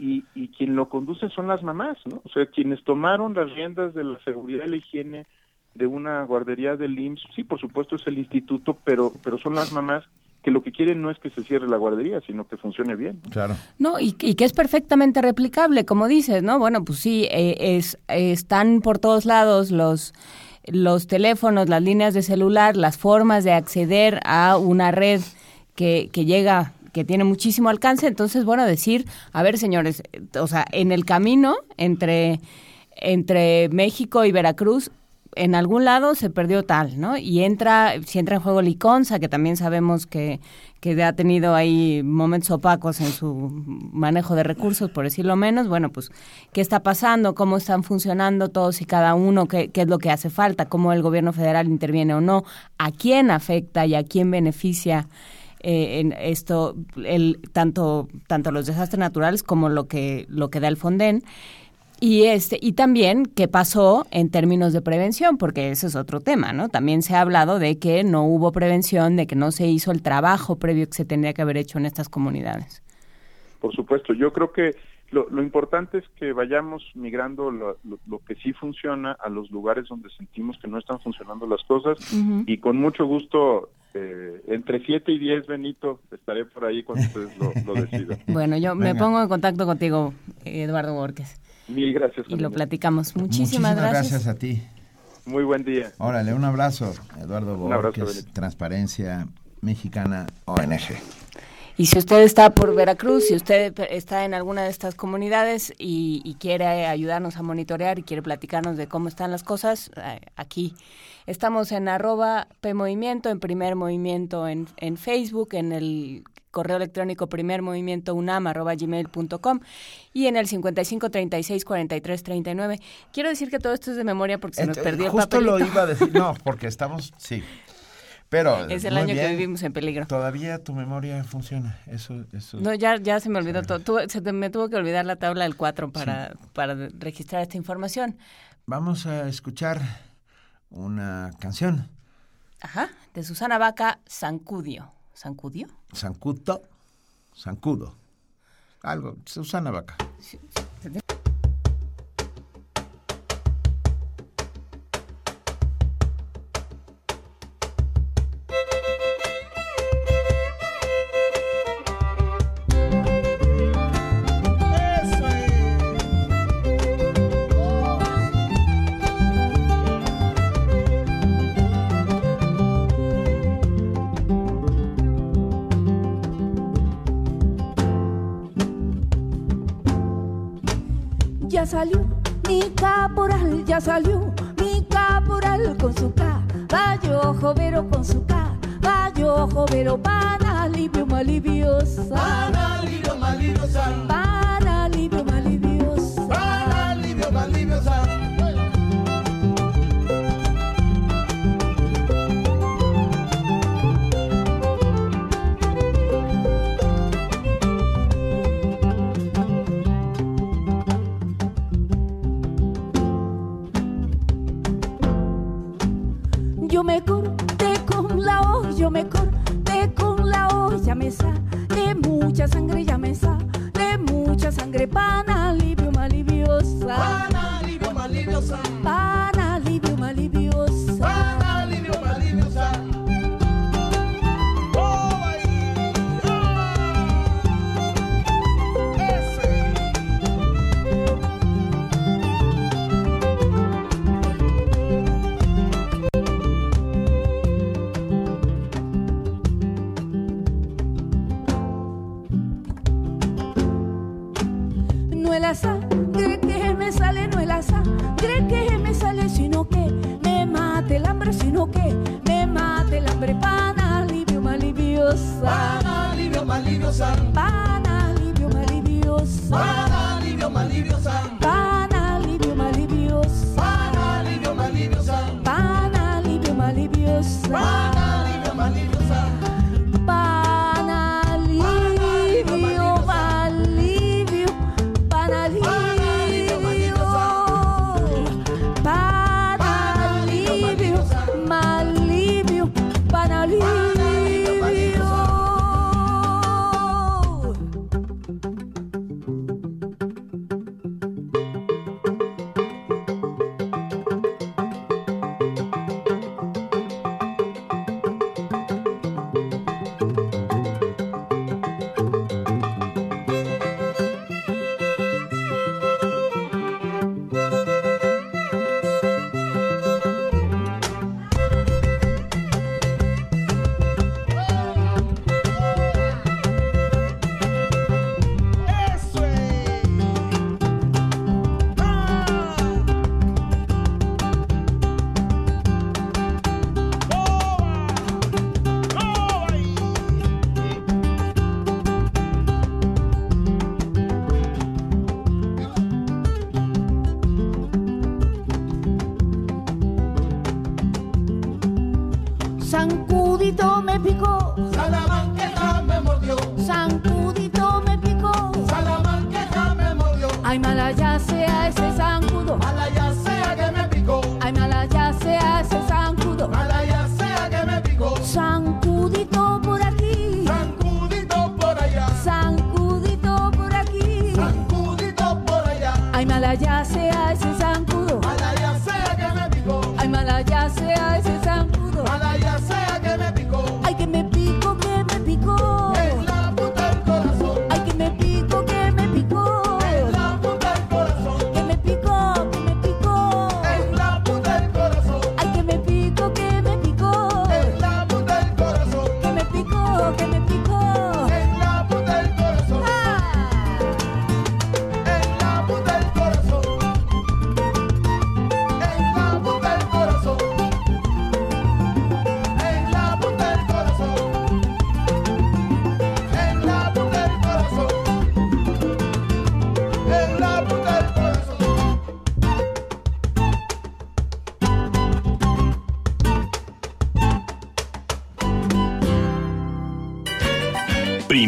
y, y quien lo conduce son las mamás, ¿no? O sea, quienes tomaron las riendas de la seguridad y la higiene de una guardería del IMSS, sí, por supuesto es el instituto, pero, pero son las mamás que lo que quieren no es que se cierre la guardería, sino que funcione bien. ¿no? Claro. No, y, y que es perfectamente replicable, como dices, ¿no? Bueno, pues sí, eh, es, están por todos lados los los teléfonos, las líneas de celular, las formas de acceder a una red que, que llega que tiene muchísimo alcance, entonces, bueno, decir, a ver, señores, eh, o sea, en el camino entre, entre México y Veracruz, en algún lado se perdió tal, ¿no? Y entra, si entra en juego Liconza, que también sabemos que, que ha tenido ahí momentos opacos en su manejo de recursos, por decirlo menos, bueno, pues, ¿qué está pasando? ¿Cómo están funcionando todos y cada uno? ¿Qué, qué es lo que hace falta? ¿Cómo el gobierno federal interviene o no? ¿A quién afecta y a quién beneficia? Eh, en esto el tanto tanto los desastres naturales como lo que lo que da el Fonden y este y también qué pasó en términos de prevención porque ese es otro tema no también se ha hablado de que no hubo prevención de que no se hizo el trabajo previo que se tendría que haber hecho en estas comunidades. Por supuesto, yo creo que lo, lo importante es que vayamos migrando lo, lo, lo que sí funciona a los lugares donde sentimos que no están funcionando las cosas. Y con mucho gusto eh, entre 7 y 10, Benito, estaré por ahí cuando ustedes lo, lo decidan. bueno yo me pongo en contacto contigo Eduardo Borges Mil gracias. y lo platicamos muchísimas, gracias a ti. Muy buen día. Órale, un abrazo, Eduardo Un abrazo, Borges, Benito. Transparencia Mexicana ONG. Y si usted está por Veracruz, si usted está en alguna de estas comunidades y, y quiere ayudarnos a monitorear y quiere platicarnos de cómo están las cosas, eh, aquí estamos en arroba PMovimiento, en Primer Movimiento en, en Facebook, en el correo electrónico primermovimientounam arroba gmail.com y en el 55 36 43 39. Quiero decir que todo esto es de memoria porque se nos perdió el Justo lo iba a decir, no, porque estamos, sí. Pero Es el año que vivimos en peligro. Todavía tu memoria funciona. Eso, eso. No, ya, ya se me olvidó todo. Se te- me tuvo que olvidar la tabla del 4 para, para registrar esta información. Vamos a escuchar una canción. Ajá, de Susana Vaca, Sancudio. ¿Sancudio? Sancuto, Sancudo. Algo, Susana Vaca.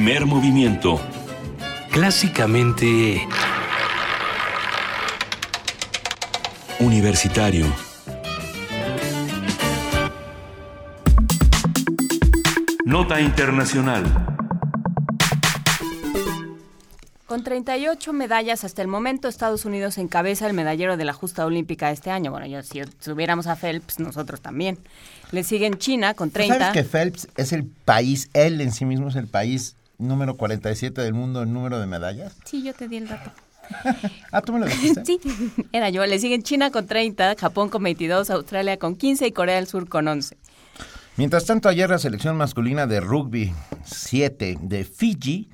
Primer movimiento. Clásicamente... Universitario. Nota Internacional. Con 38 medallas hasta el momento, Estados Unidos encabeza el medallero de la justa olímpica este año. Bueno, yo, si tuviéramos a Phelps, nosotros también. Le siguen China con 30. ¿Sabes que Phelps es el país, él en sí mismo es el país número 47 del mundo en número de medallas? Sí, yo te di el dato. ah, tú me lo dijiste. sí, era yo. Le siguen China con 30, Japón con 22, Australia con 15 y Corea del Sur con 11. Mientras tanto, ayer la selección masculina de rugby 7 de Fiji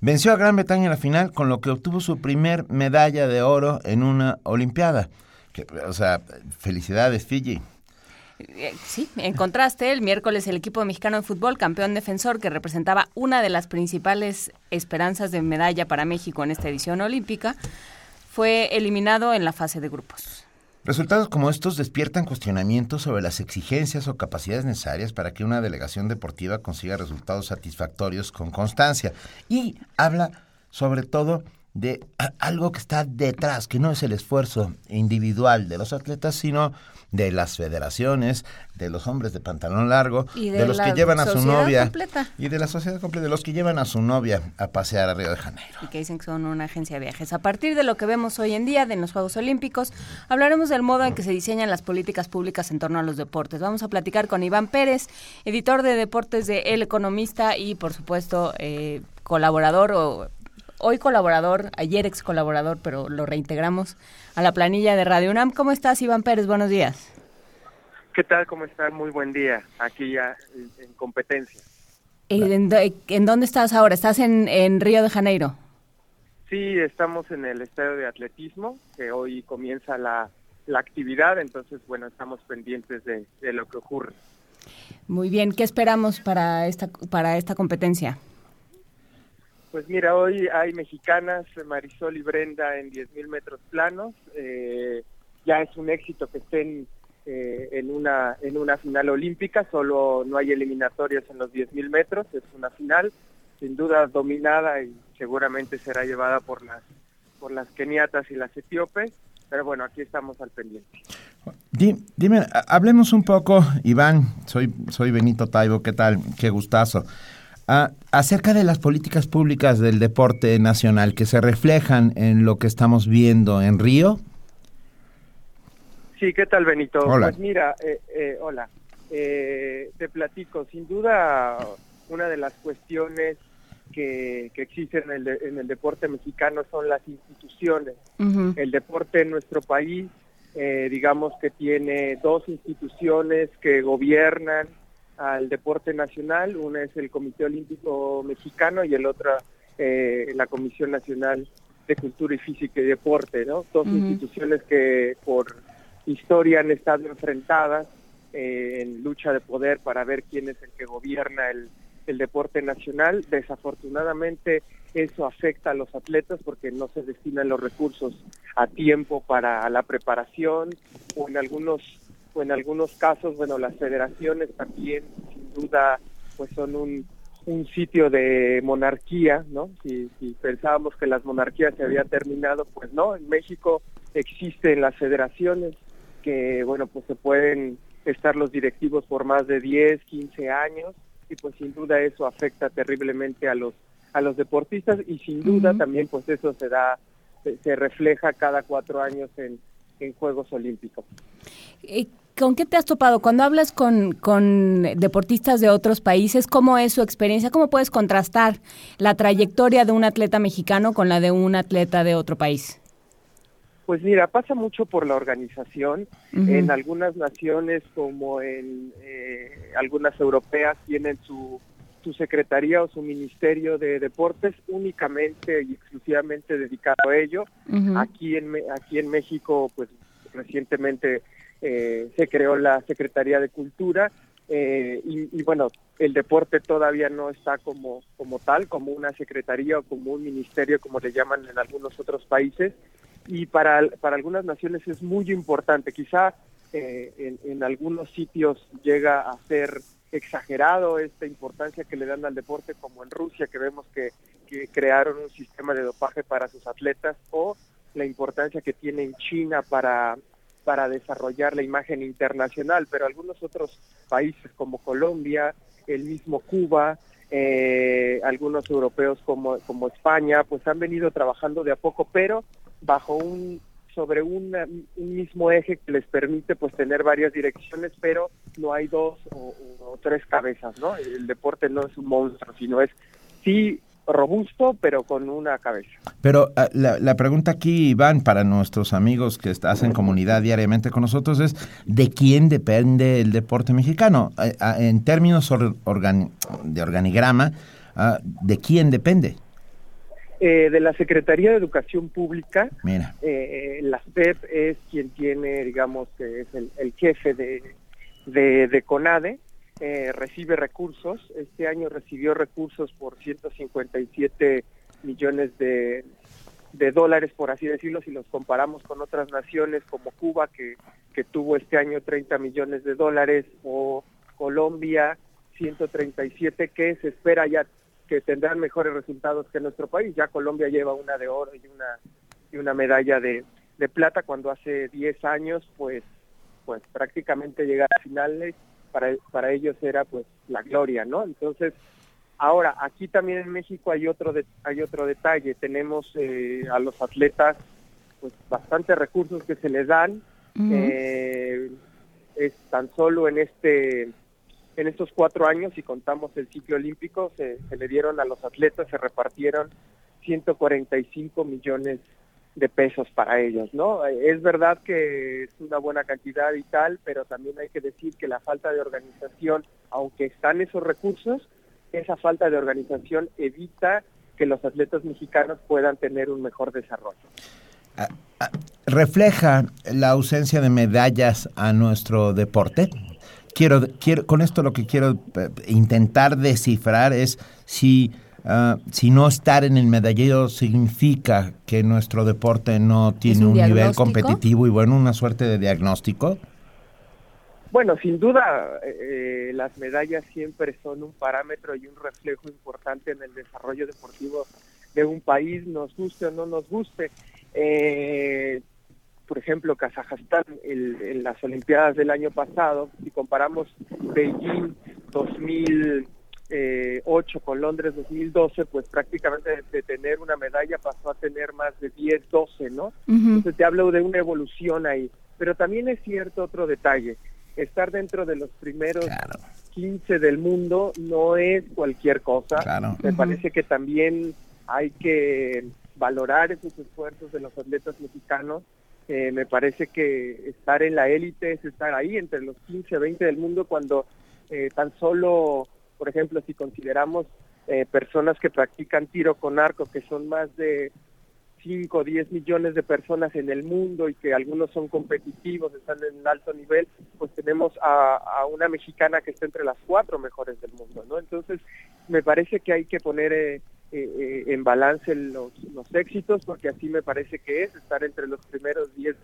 venció a Gran Bretaña en la final, con lo que obtuvo su primer medalla de oro en una Olimpiada. Que, o sea, felicidades, Fiji. Eh, Sí, en contraste, el miércoles el equipo mexicano de fútbol, campeón defensor, que representaba una de las principales esperanzas de medalla para México en esta edición olímpica, fue eliminado en la fase de grupos. Resultados como estos despiertan cuestionamientos sobre las exigencias o capacidades necesarias para que una delegación deportiva consiga resultados satisfactorios con constancia. Y habla sobre todo de algo que está detrás, que no es el esfuerzo individual de los atletas, sino de las federaciones, de los hombres de pantalón largo, Y de, de los que llevan a su novia completa. y de la sociedad completa, de los que llevan a su novia a pasear a Río de Janeiro. y que dicen que son una agencia de viajes. A partir de lo que vemos hoy en día de los Juegos Olímpicos, hablaremos del modo en que se diseñan las políticas públicas en torno a los deportes. Vamos a platicar con Iván Pérez, editor de deportes de El Economista y, por supuesto, eh, colaborador o hoy colaborador, ayer ex colaborador, pero lo reintegramos a la planilla de Radio UNAM. ¿Cómo estás, Iván Pérez? Buenos días. ¿Qué tal? ¿Cómo están? Muy buen día. Aquí ya en, en competencia. ¿En, en dónde estás ahora? ¿Estás en, en Río de Janeiro? Sí, estamos en el estadio de atletismo, que hoy comienza la, la actividad, entonces, bueno, estamos pendientes de, de lo que ocurre. Muy bien. ¿Qué esperamos para esta, para esta competencia? Pues mira, hoy hay mexicanas, Marisol y Brenda en 10.000 metros planos. Eh, ya es un éxito que estén eh, en una en una final olímpica, solo no hay eliminatorias en los 10.000 metros, es una final sin duda dominada y seguramente será llevada por las por las keniatas y las etíopes, pero bueno, aquí estamos al pendiente. dime, hablemos un poco, Iván, soy soy Benito Taibo, ¿qué tal? Qué gustazo. Ah, acerca de las políticas públicas del deporte nacional que se reflejan en lo que estamos viendo en Río. Sí, ¿qué tal, Benito? Hola. Pues mira, eh, eh, hola. Eh, te platico, sin duda, una de las cuestiones que, que existen en el, de- en el deporte mexicano son las instituciones. El deporte en nuestro país, eh, digamos que tiene dos instituciones que gobiernan al deporte nacional. Una es el Comité Olímpico Mexicano y el otro eh, la Comisión Nacional de Cultura y Física y Deporte, ¿no? Dos instituciones que por historia han estado enfrentadas eh, en lucha de poder para ver quién es el que gobierna el, el deporte nacional. Desafortunadamente eso afecta a los atletas porque no se destinan los recursos a tiempo para la preparación o en algunos o en algunos casos, bueno, las federaciones también sin duda pues son un, un sitio de monarquía, ¿no? Si, si pensábamos que las monarquías se había terminado, pues no, en México existen las federaciones que, bueno, pues se pueden estar los directivos por más de 10, 15 años y pues sin duda eso afecta terriblemente a los a los deportistas y sin duda también pues eso se da se, se refleja cada cuatro años en, en Juegos Olímpicos. ¿Con qué te has topado? Cuando hablas con, con deportistas de otros países, ¿cómo es su experiencia? ¿Cómo puedes contrastar la trayectoria de un atleta mexicano con la de un atleta de otro país? Pues mira, pasa mucho por la organización. En algunas naciones, como en eh, algunas europeas, tienen su, su secretaría o su ministerio de deportes únicamente y exclusivamente dedicado a ello. Aquí en aquí en México, pues recientemente eh, se creó la Secretaría de Cultura eh, y, bueno, el deporte todavía no está como como tal, como una secretaría o como un ministerio, como le llaman en algunos otros países y para, para algunas naciones es muy importante. Quizá eh, en, en algunos sitios llega a ser exagerado esta importancia que le dan al deporte, como en Rusia, que vemos que, que crearon un sistema de dopaje para sus atletas, o la importancia que tiene en China para, para desarrollar la imagen internacional, pero algunos otros países como Colombia, el mismo Cuba, eh, algunos europeos como, como España, pues han venido trabajando de a poco, pero bajo un sobre un mismo eje que les permite pues tener varias direcciones, pero no hay dos o tres cabezas, ¿no? El deporte no es un monstruo, sino es sí robusto, pero con una cabeza. Pero ah, la, la pregunta aquí, Iván, para nuestros amigos que hacen comunidad diariamente con nosotros es, ¿de quién depende el deporte mexicano? Eh, ah, en términos organi- de organigrama, ah, ¿de quién depende? Eh, de la Secretaría de Educación Pública, Mira, eh, la SPEP es quien tiene, digamos, que es el, el jefe de, de, de CONADE, eh, recibe recursos. Este año recibió recursos por 157 millones de, de dólares, por así decirlo, si los comparamos con otras naciones como Cuba, que, que tuvo este año 30 millones de dólares, o Colombia, 137, que se espera ya que tendrán mejores resultados que nuestro país. Ya Colombia lleva una de oro y una y una medalla de, de plata cuando hace 10 años pues pues prácticamente llegar a finales para para ellos era pues la gloria, ¿no? Entonces, ahora aquí también en México hay otro de- hay otro detalle, tenemos eh, a los atletas pues bastantes recursos que se les dan eh, es tan solo en este en estos cuatro años, si contamos el ciclo olímpico, se, se le dieron a los atletas, se repartieron 145 millones de pesos para ellos, ¿no? Es verdad que es una buena cantidad y tal, pero también hay que decir que la falta de organización, aunque están esos recursos, esa falta de organización evita que los atletas mexicanos puedan tener un mejor desarrollo. ¿refleja la ausencia de medallas a nuestro deporte? Quiero, quiero, con esto lo que quiero eh, intentar descifrar es si ah, si no estar en el medallero significa que nuestro deporte no tiene un un, nivel competitivo y bueno, una suerte de diagnóstico. Bueno, sin duda, eh, las medallas siempre son un parámetro y un reflejo importante en el desarrollo deportivo de un país, nos guste o no nos guste. Eh, por ejemplo, Kazajstán el- en las Olimpiadas del año pasado, si comparamos Beijing 2008 con Londres 2012, pues prácticamente de, de tener una medalla pasó a tener más de 10, 12, ¿no? Entonces te hablo de una evolución ahí. Pero también es cierto otro detalle, estar dentro de los primeros 15 del mundo no es cualquier cosa. Claro. Me parece que también hay que valorar esos esfuerzos de los atletas mexicanos. Eh, me parece que estar en la élite es estar ahí entre los 15, 20 del mundo cuando eh, tan solo, por ejemplo, si consideramos eh, personas que practican tiro con arco, que son más de 5 o 10 millones de personas en el mundo y que algunos son competitivos, están en alto nivel, pues tenemos a, a una mexicana que está entre las cuatro mejores del mundo, ¿no? Entonces, me parece que hay que poner eh, eh, en balance los, los éxitos, porque así me parece que es, estar entre los primeros 10,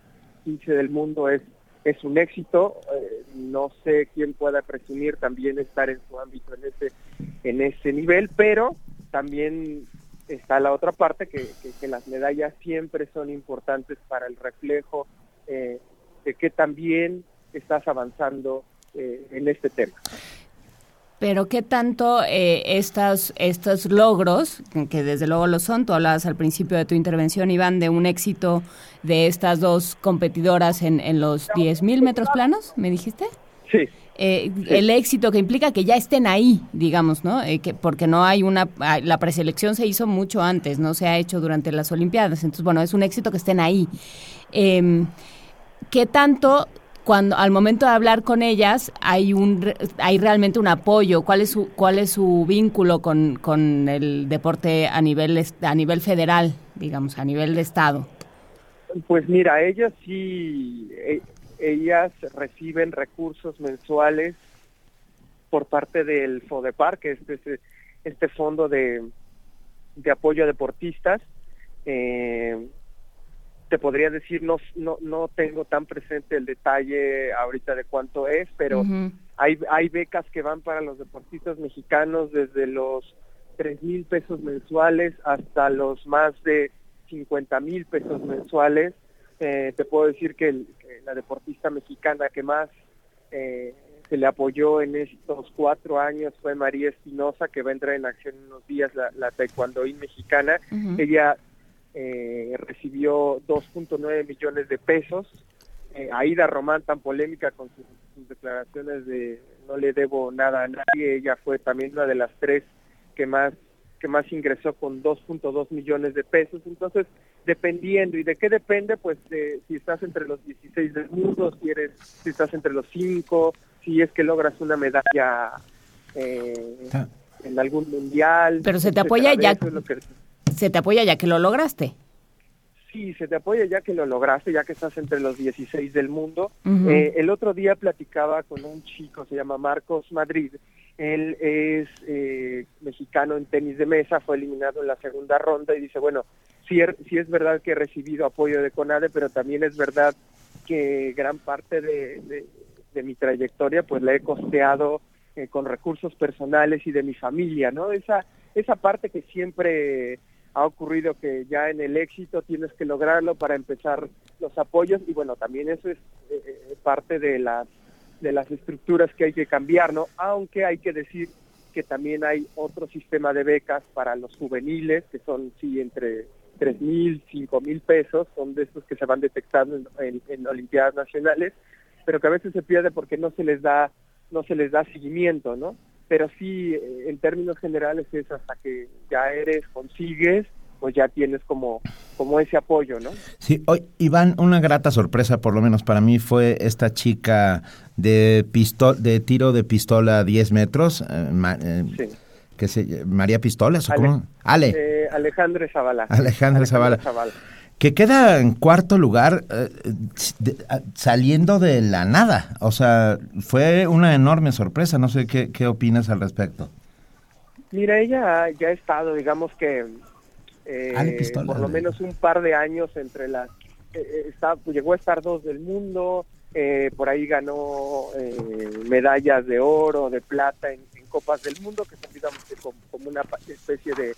15 del mundo es, es un éxito, eh, no sé quién pueda presumir también estar en su ámbito en ese, en ese nivel, pero también está la otra parte que, que- las medallas siempre son importantes para el reflejo eh, de que también estás avanzando eh, en este tema. Pero qué tanto eh, estas, estos logros, que desde luego lo son, tú hablabas al principio de tu intervención, Iván, de un éxito de estas dos competidoras en, en los 10.000 metros planos, ¿me dijiste? Sí. Eh, El éxito que implica que ya estén ahí, digamos, ¿no? Eh, que, porque no hay una... ah, La preselección se hizo mucho antes, no se ha hecho durante las Olimpiadas. Entonces, bueno, es un éxito que estén ahí. Em, ¿Qué tanto cuando al momento de hablar con ellas hay un hay realmente un apoyo cuál es su cuál es su vínculo con, con el deporte a nivel a nivel federal digamos a nivel de estado Pues mira, ellas sí, e- ellas reciben recursos mensuales por parte del FODEPAR, que es este, este fondo de, de apoyo a deportistas. Eh, te podría decir, no, no, no tengo tan presente el detalle ahorita de cuánto es, pero hay, hay becas que van para los deportistas mexicanos desde los tres mil pesos mensuales hasta los más de 50 mil pesos mensuales. Eh, te puedo decir que, el- que la deportista mexicana que más eh, se le apoyó en estos cuatro años fue María Espinosa, que va a entrar en acción en unos días, la, la taekwondoín mexicana. Ella eh, recibió 2.9 millones de pesos. Eh, Aida Román, tan polémica con sus, sus declaraciones de no le debo nada a nadie, ella fue también una de las tres que más que más ingresó con 2.2 millones de pesos. Entonces, dependiendo, ¿y de qué depende? Pues de si estás entre los 16 del mundo, si, eres, si estás entre los 5, si es que logras una medalla eh, en algún mundial. Pero se te apoya ya- Eso es lo que- se te apoya ya que lo lograste Sí, se te apoya ya que lo lograste, ya que estás entre los 16 del mundo. Eh, el otro día platicaba con un chico, se llama Marcos Madrid. Él es eh, mexicano en tenis de mesa, fue eliminado en la segunda ronda y dice, bueno, sí, er- sí es verdad que he recibido apoyo de CONADE, pero también es verdad que gran parte de, de- de mi trayectoria pues la he costeado eh, con recursos personales y de mi familia, ¿no? Esa, esa parte que siempre ha ocurrido que ya en el éxito tienes que lograrlo para empezar los apoyos y bueno, también eso es eh, eh, parte de las de las estructuras que hay que cambiar, ¿no? Aunque hay que decir que también hay otro sistema de becas para los juveniles, que son, sí, entre tres mil, cinco mil pesos, son de estos que se van detectando en, en- en Olimpiadas Nacionales, pero que a veces se pierde porque no se les da, no se les da seguimiento, ¿no? Pero sí, eh, en términos generales es hasta que ya eres, consigues, pues ya tienes como, como ese apoyo, ¿no? Sí, hoy, Iván, una grata sorpresa, por lo menos para mí, fue esta chica de pisto de tiro de pistola a 10 metros, eh, ma- eh, que se, María Pistolas, ¿o Ale- cómo? Ale, Eh, Alejandro Zavala. Alejandra Zavala. Que queda en cuarto lugar eh, de- saliendo de la nada. O sea, fue una enorme sorpresa. No sé qué, qué opinas al respecto. Mira, ella ya ha estado, digamos que eh, por lo menos un par de años entre las... eh, está, llegó a estar dos del mundo, eh, por ahí ganó eh, medallas de oro, de plata en, en Copas del Mundo, que son digamos que como, como una especie de,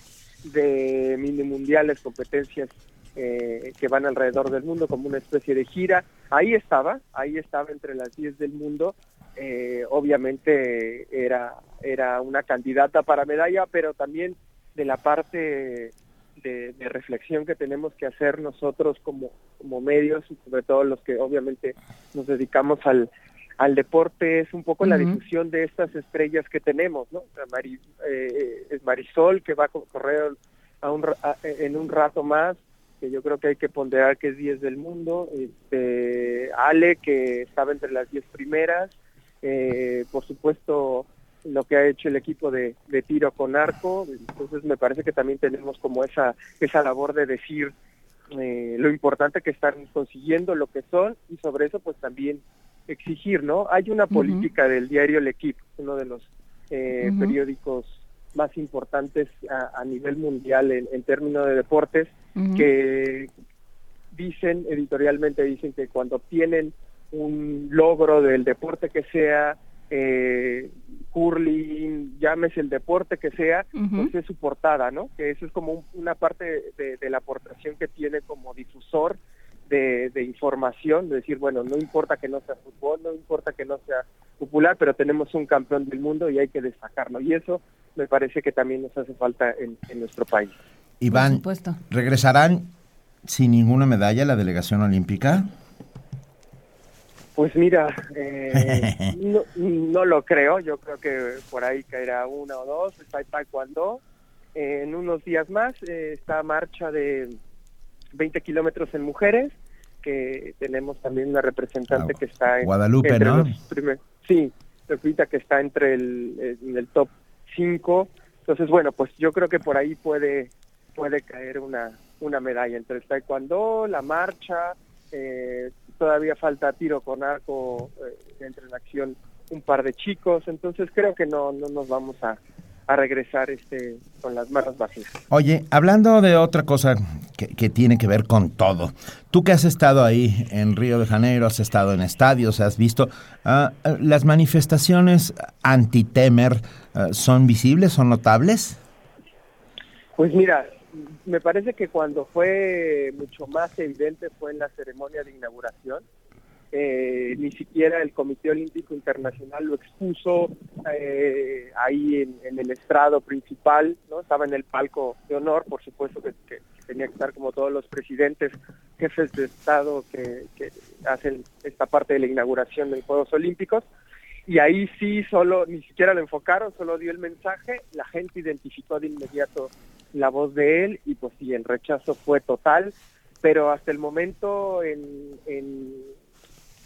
de mini mundiales, competencias eh, que van alrededor del mundo, como una especie de gira. Ahí estaba, ahí estaba entre las 10 del mundo. Eh, obviamente era, era una candidata para medalla, pero también de la parte de, de reflexión que tenemos que hacer nosotros como, como medios, y sobre todo los que obviamente nos dedicamos al, al deporte, es un poco la difusión de estas estrellas que tenemos, ¿no? O sea, Mari- eh, es Marisol, que va a co- correr a un, a- en un rato más, que yo creo que hay que ponderar que es 10 del mundo, este, Ale, que estaba entre las 10 primeras, eh, por supuesto lo que ha hecho el equipo de, de tiro con arco, entonces me parece que también tenemos como esa, esa labor de decir eh, lo importante que están consiguiendo, lo que son, y sobre eso pues también exigir, ¿no? Hay una política del diario El Equipo, uno de los eh, periódicos más importantes a, a nivel mundial en, en términos de deportes, que dicen, editorialmente dicen que cuando obtienen un logro del deporte que sea, eh, curling, llámese el deporte que sea, Ujú. pues es su portada, ¿no? Que eso es como un- una parte de, de la aportación que tiene como difusor de, de información, de decir, bueno, no importa que no sea fútbol, no importa que no sea popular, pero tenemos un campeón del mundo y hay que destacarlo. Y eso me parece que también nos hace falta en, en nuestro país. Iván, supuesto. ¿regresarán sin ninguna medalla la delegación olímpica? Pues mira, eh, no, no lo creo, yo creo que por ahí caerá una o dos, está el taekwondo. Eh, en unos días más eh, está marcha de 20 kilómetros en mujeres, que tenemos también una representante Ah, que está en, Guadalupe, entre ¿no? los primer- sí, Pepita que está entre el, en el top 5. Entonces, bueno, pues yo creo que por ahí puede puede caer una, una medalla entre el taekwondo, la marcha, eh, todavía falta tiro con arco, eh, entre en acción un par de chicos, entonces creo que no, no nos vamos a, a regresar este con las manos vacías. Oye, hablando de otra cosa que, que tiene que ver con todo, tú que has estado ahí en Río de Janeiro, has estado en estadios, has visto, ah, ¿las manifestaciones anti-Temer ah, son visibles, son notables? Pues mira, me parece que cuando fue mucho más evidente fue en la ceremonia de inauguración. Eh, ni siquiera el Comité Olímpico Internacional lo expuso eh, ahí en, el estrado principal, no estaba en el palco de honor, por supuesto que, tenía que estar como todos los presidentes, jefes de Estado que, hacen esta parte de la inauguración de los Juegos Olímpicos, y ahí sí solo, ni siquiera lo enfocaron, solo dio el mensaje, la gente identificó de inmediato la voz de él y pues sí, el rechazo fue total, pero hasta el momento en, en,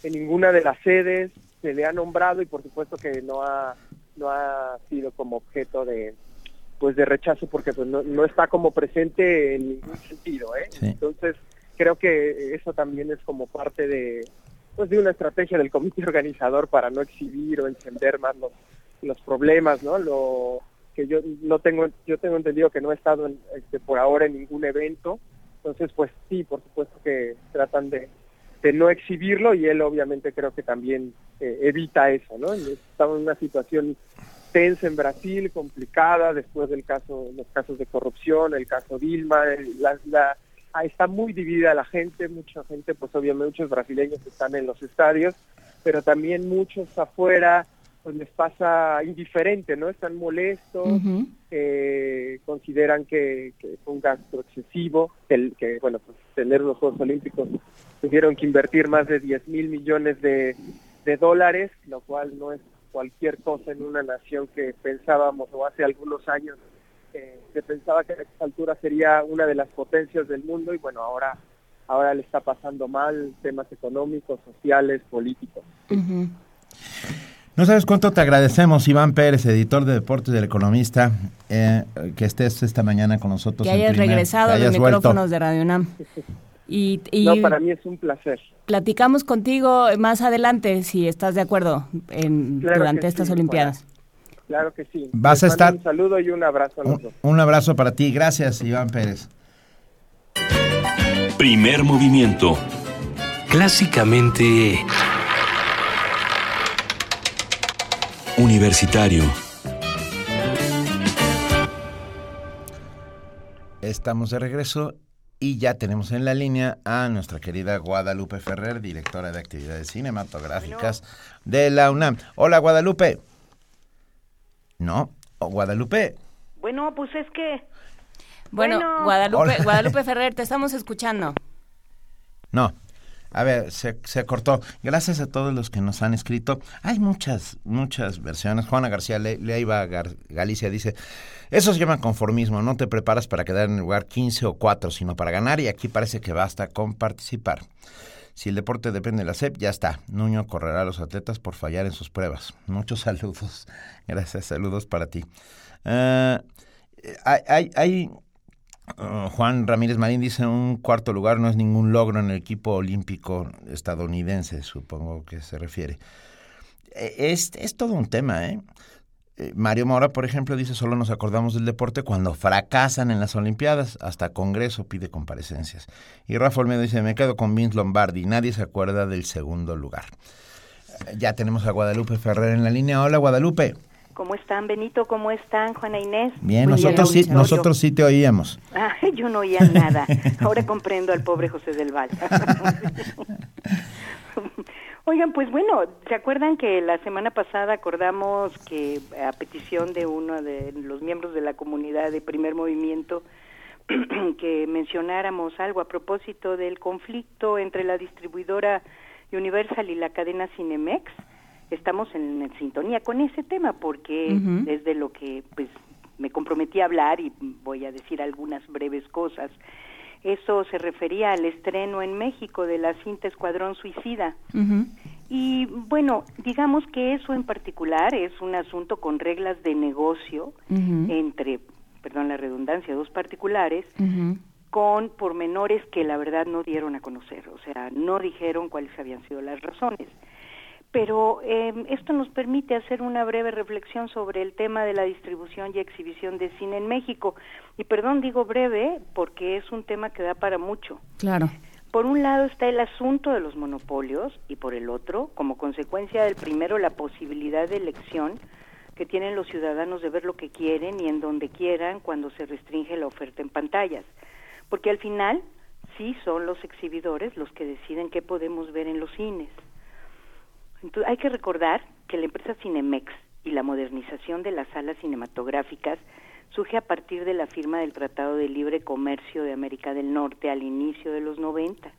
en ninguna de las sedes se le ha nombrado y por supuesto que no ha, no ha sido como objeto de pues de rechazo porque pues no, no está como presente en ningún sentido, ¿eh? Sí. Entonces creo que eso también es como parte de pues de una estrategia del comité organizador para no exhibir o encender más los, los problemas, ¿no? Lo que yo no tengo yo tengo entendido que no he estado en, este, por ahora en ningún evento, entonces pues sí, por supuesto que tratan de, de no exhibirlo y él obviamente creo que también eh, evita eso, ¿no? Estamos en una situación tensa en Brasil, complicada después del caso, los casos de corrupción, el caso Dilma, la- ah, está muy dividida la gente, mucha gente, pues obviamente muchos brasileños están en los estadios, pero también muchos afuera, pues les pasa indiferente, ¿no? Están molestos, eh, consideran que, que fue un gasto excesivo, el, que, bueno, pues tener los Juegos Olímpicos tuvieron que invertir más de 10 mil millones de, de dólares, lo cual no es cualquier cosa en una nación que pensábamos, o hace algunos años, eh, se pensaba que a esta altura sería una de las potencias del mundo y bueno, ahora, ahora le está pasando mal temas económicos, sociales, políticos. No sabes cuánto te agradecemos, Iván Pérez, editor de deportes del Economista, eh, que estés esta mañana con nosotros. Que en hayas primer- regresado que a los vuelto. micrófonos de Radio UNAM. Y, y No, para mí es un placer. platicamos contigo más adelante, si estás de acuerdo, en- Claro durante estas sí, Olimpiadas. Claro que sí. Vas a Les estar- Un saludo y un abrazo a los Un, dos. un abrazo para ti. Gracias, Iván Pérez. Primer movimiento. Clásicamente... Universitario. Estamos de regreso y ya tenemos en la línea a nuestra querida Guadalupe Ferrer, directora de actividades cinematográficas de la UNAM. Hola, Guadalupe. No, oh, Guadalupe. Bueno, pues es que... Bueno, Bueno. Guadalupe, Hola. Guadalupe Ferrer, te estamos escuchando. No. A ver, se, se cortó. Gracias a todos los que nos han escrito. Hay muchas, muchas versiones. Juana García Le- Leiva Gar- Galicia dice, eso se llama conformismo. No te preparas para quedar en el lugar 15 o 4, sino para ganar y aquí parece que basta con participar. Si el deporte depende de la SEP, ya está. Nuño correrá a los atletas por fallar en sus pruebas. Muchos saludos. Gracias, saludos para ti. Hay, hay Uh, Juan Ramírez Marín dice un cuarto lugar no es ningún logro en el equipo olímpico estadounidense, supongo que se refiere. Eh, Es, es todo un tema, ¿eh? Eh, Mario Mora, por ejemplo, dice solo nos acordamos del deporte cuando fracasan en las Olimpiadas, hasta Congreso pide comparecencias. Y Rafa Olmedo dice, me quedo con Vince Lombardi, nadie se acuerda del segundo lugar. Eh, Ya tenemos a Guadalupe Ferrer en la línea. Hola, Guadalupe. ¿Cómo están, Benito? ¿Cómo están, Juana Inés? Bien, nosotros sí, nosotros sí te oíamos. Ah, yo no oía nada. Ahora comprendo al pobre José del Val. Oigan, pues bueno, ¿se acuerdan que la semana pasada acordamos que a petición de uno de los miembros de la comunidad de primer movimiento que mencionáramos algo a propósito del conflicto entre la distribuidora Universal y la cadena Cinemex? Estamos en, en sintonía con ese tema porque Ujú. desde lo que pues me comprometí a hablar y voy a decir algunas breves cosas. Eso se refería al estreno en México de la cinta Escuadrón Suicida. Y bueno, digamos que eso en particular es un asunto con reglas de negocio entre, perdón la redundancia, dos particulares, con pormenores que la verdad no dieron a conocer, o sea, no dijeron cuáles habían sido las razones. Pero eh, esto nos permite hacer una breve reflexión sobre el tema de la distribución y exhibición de cine en México. Y perdón, digo breve porque es un tema que da para mucho. Claro. Por un lado está el asunto de los monopolios y por el otro, como consecuencia del primero, la posibilidad de elección que tienen los ciudadanos de ver lo que quieren y en donde quieran cuando se restringe la oferta en pantallas. Porque al final sí son los exhibidores los que deciden qué podemos ver en los cines. Entonces, hay que recordar que la empresa Cinemex y la modernización de las salas cinematográficas surge a partir de la firma del Tratado de Libre Comercio de América del Norte al inicio de los 90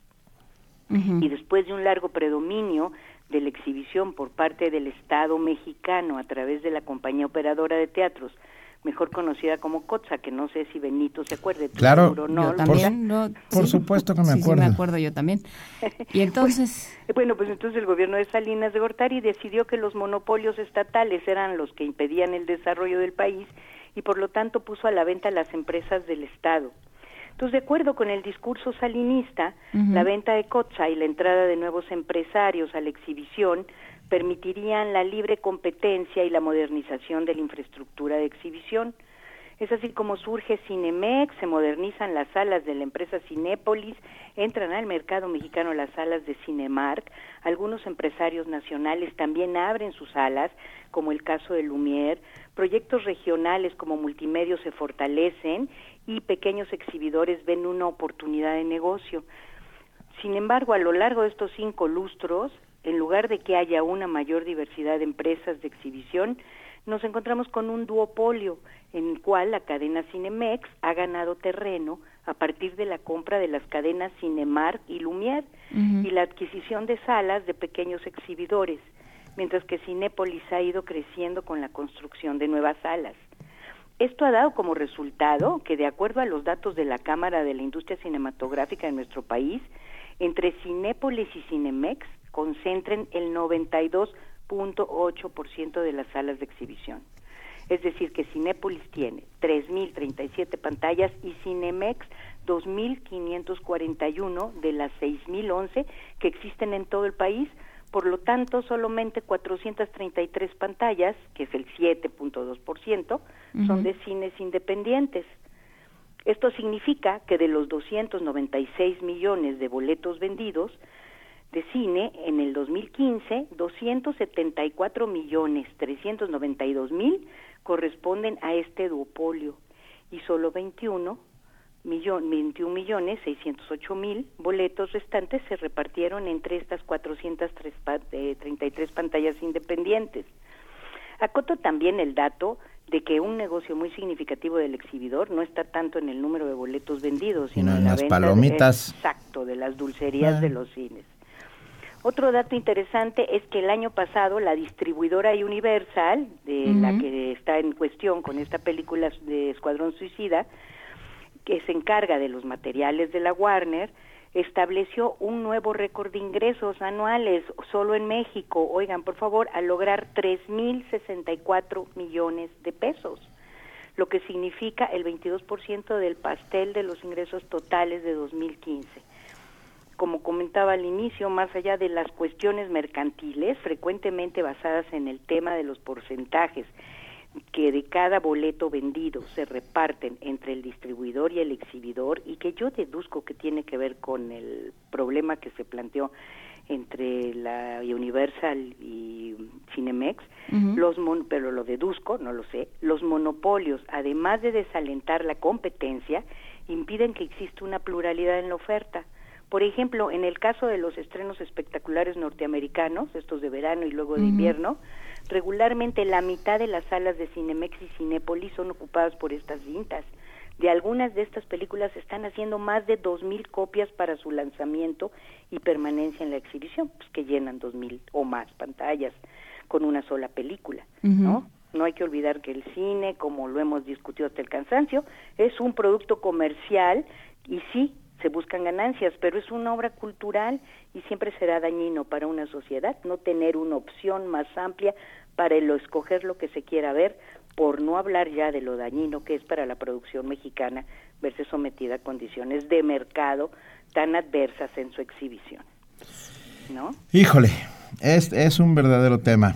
y después de un largo predominio de la exhibición por parte del Estado mexicano a través de la compañía operadora de teatros, mejor conocida como COTSA, que no sé si Benito se acuerde. Claro, seguro no, Yo también, no, Por sí. supuesto que me Sí, sí, acuerdo. me acuerdo yo también. Y entonces, Pues, bueno, pues entonces el gobierno de Salinas de Gortari decidió que los monopolios estatales eran los que impedían el desarrollo del país y por lo tanto puso a la venta las empresas del Estado. Entonces, de acuerdo con el discurso salinista, la venta de COTSA y la entrada de nuevos empresarios a la exhibición permitirían la libre competencia y la modernización de la infraestructura de exhibición. Es así como surge Cinemex, se modernizan las salas de la empresa Cinépolis, entran al mercado mexicano las salas de Cinemark, algunos empresarios nacionales también abren sus salas, como el caso de Lumière, proyectos regionales como multimedios se fortalecen y pequeños exhibidores ven una oportunidad de negocio. Sin embargo, a lo largo de estos cinco lustros, en lugar de que haya una mayor diversidad de empresas de exhibición, nos encontramos con un duopolio en el cual la cadena Cinemex ha ganado terreno a partir de la compra de las cadenas Cinemark y Lumière y la adquisición de salas de pequeños exhibidores, mientras que Cinépolis ha ido creciendo con la construcción de nuevas salas. Esto ha dado como resultado que, de acuerdo a los datos de la Cámara de la Industria Cinematográfica en nuestro país, entre Cinépolis y Cinemex concentren el 92.8% de las salas de exhibición. Es decir, que Cinépolis tiene 3.037 pantallas y Cinemex 2.541 de las 6.011 que existen en todo el país, Por lo tanto, solamente 433 pantallas, que es el 7.2%, son de cines independientes. Esto significa que de los 296 millones de boletos vendidos de cine en el 2015, 274 millones 392 mil corresponden a este duopolio y solo 21 millón, 21 millones 608 mil boletos restantes se repartieron entre estas 433 pantallas independientes. Acoto también el dato de que un negocio muy significativo del exhibidor no está tanto en el número de boletos vendidos, sino en, la las venta palomitas. exacto de las dulcerías Ah. de los cines. Otro dato interesante es que el año pasado la distribuidora Universal, de la que está en cuestión con esta película de Escuadrón Suicida, que se encarga de los materiales de la Warner, estableció un nuevo récord de ingresos anuales solo en México, oigan, por favor, a lograr 3.064 millones de pesos, lo que significa el 22% del pastel de los ingresos totales de 2015 como comentaba al inicio, más allá de las cuestiones mercantiles, frecuentemente basadas en el tema de los porcentajes que de cada boleto vendido se reparten entre el distribuidor y el exhibidor y que yo deduzco que tiene que ver con el problema que se planteó entre la Universal y Cinemex, los mon- pero lo deduzco, no lo sé, los monopolios, además de desalentar la competencia, impiden que exista una pluralidad en la oferta. Por ejemplo, en el caso de los estrenos espectaculares norteamericanos, estos de verano y luego de invierno, regularmente la mitad de las salas de Cinemex y Cinépolis son ocupadas por estas cintas. De algunas de estas películas se están haciendo más de 2.000 copias para su lanzamiento y permanencia en la exhibición, pues que llenan 2.000 o más pantallas con una sola película, ¿no? No hay que olvidar que el cine, como lo hemos discutido hasta el cansancio, es un producto comercial y sí, se buscan ganancias, pero es una obra cultural y siempre será dañino para una sociedad no tener una opción más amplia para el escoger lo que se quiera ver, por no hablar ya de lo dañino que es para la producción mexicana verse sometida a condiciones de mercado tan adversas en su exhibición. ¿No? Híjole, es, es un verdadero tema.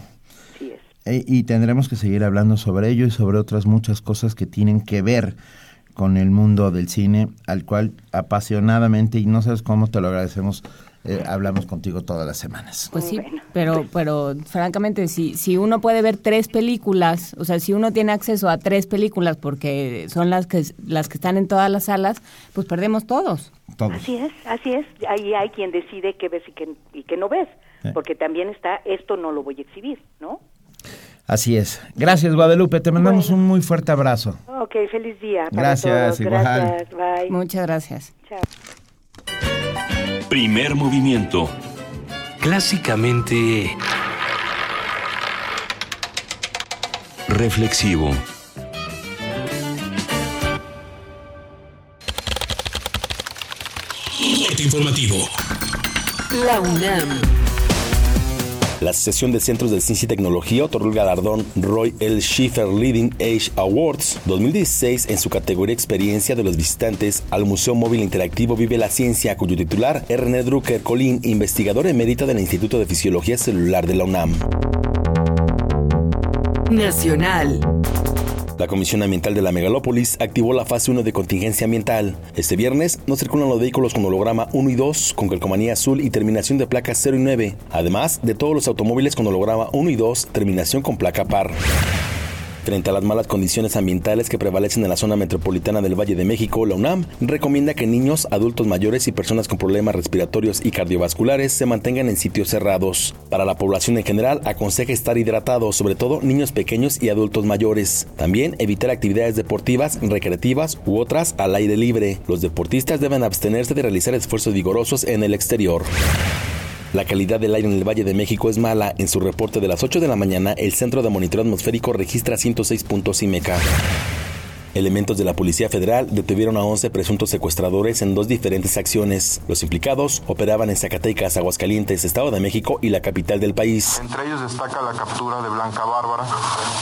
Sí es. E- y tendremos que seguir hablando sobre ello y sobre otras muchas cosas que tienen que ver con el mundo del cine, al cual apasionadamente, y no sabes cómo te lo agradecemos, eh, hablamos contigo todas las semanas. Pues sí, pero, pero francamente, si, si uno puede ver tres películas, o sea, si uno tiene acceso a tres películas porque son las que, las que están en todas las salas, pues perdemos todos. Así es, así es. Ahí hay quien decide qué ves y qué, y qué no ves, porque también está, esto no lo voy a exhibir, ¿no? Así es. Gracias, Guadalupe. Te mandamos un muy fuerte abrazo. Ok, feliz día. para Gracias, todos. igual. Gracias, bye. Muchas gracias. Chao. Primer movimiento. Clásicamente... Reflexivo. Corte informativo. La UNAM. La Asociación de Centros de Ciencia y Tecnología otorgó el galardón Roy L. Schiffer Leading Age Awards 2016 en su categoría Experiencia de los visitantes al Museo Móvil Interactivo Vive la Ciencia, cuyo titular es René Drucker Colín, investigador emérita del Instituto de Fisiología Celular de la UNAM. Nacional. La Comisión Ambiental de la Megalópolis activó la fase 1 de contingencia ambiental. Este viernes no circulan los vehículos con holograma 1 y 2 con calcomanía azul y terminación de placas 0 y 9, además de todos los automóviles con holograma 1 y 2, terminación con placa par. Frente a las malas condiciones ambientales que prevalecen en la zona metropolitana del Valle de México, la UNAM recomienda que niños, adultos mayores y personas con problemas respiratorios y cardiovasculares se mantengan en sitios cerrados. Para la población en general, aconseja estar hidratados, sobre todo niños pequeños y adultos mayores. También evitar actividades deportivas, recreativas u otras al aire libre. Los deportistas deben abstenerse de realizar esfuerzos vigorosos en el exterior. La calidad del aire en el Valle de México es mala. En su reporte de las 8 de la mañana, el Centro de Monitoreo Atmosférico registra 106 puntos IMECA. Elementos de la Policía Federal detuvieron a 11 presuntos secuestradores en dos diferentes acciones. Los implicados operaban en Zacatecas, Aguascalientes, Estado de México y la capital del país. Entre ellos destaca la captura de Blanca Bárbara,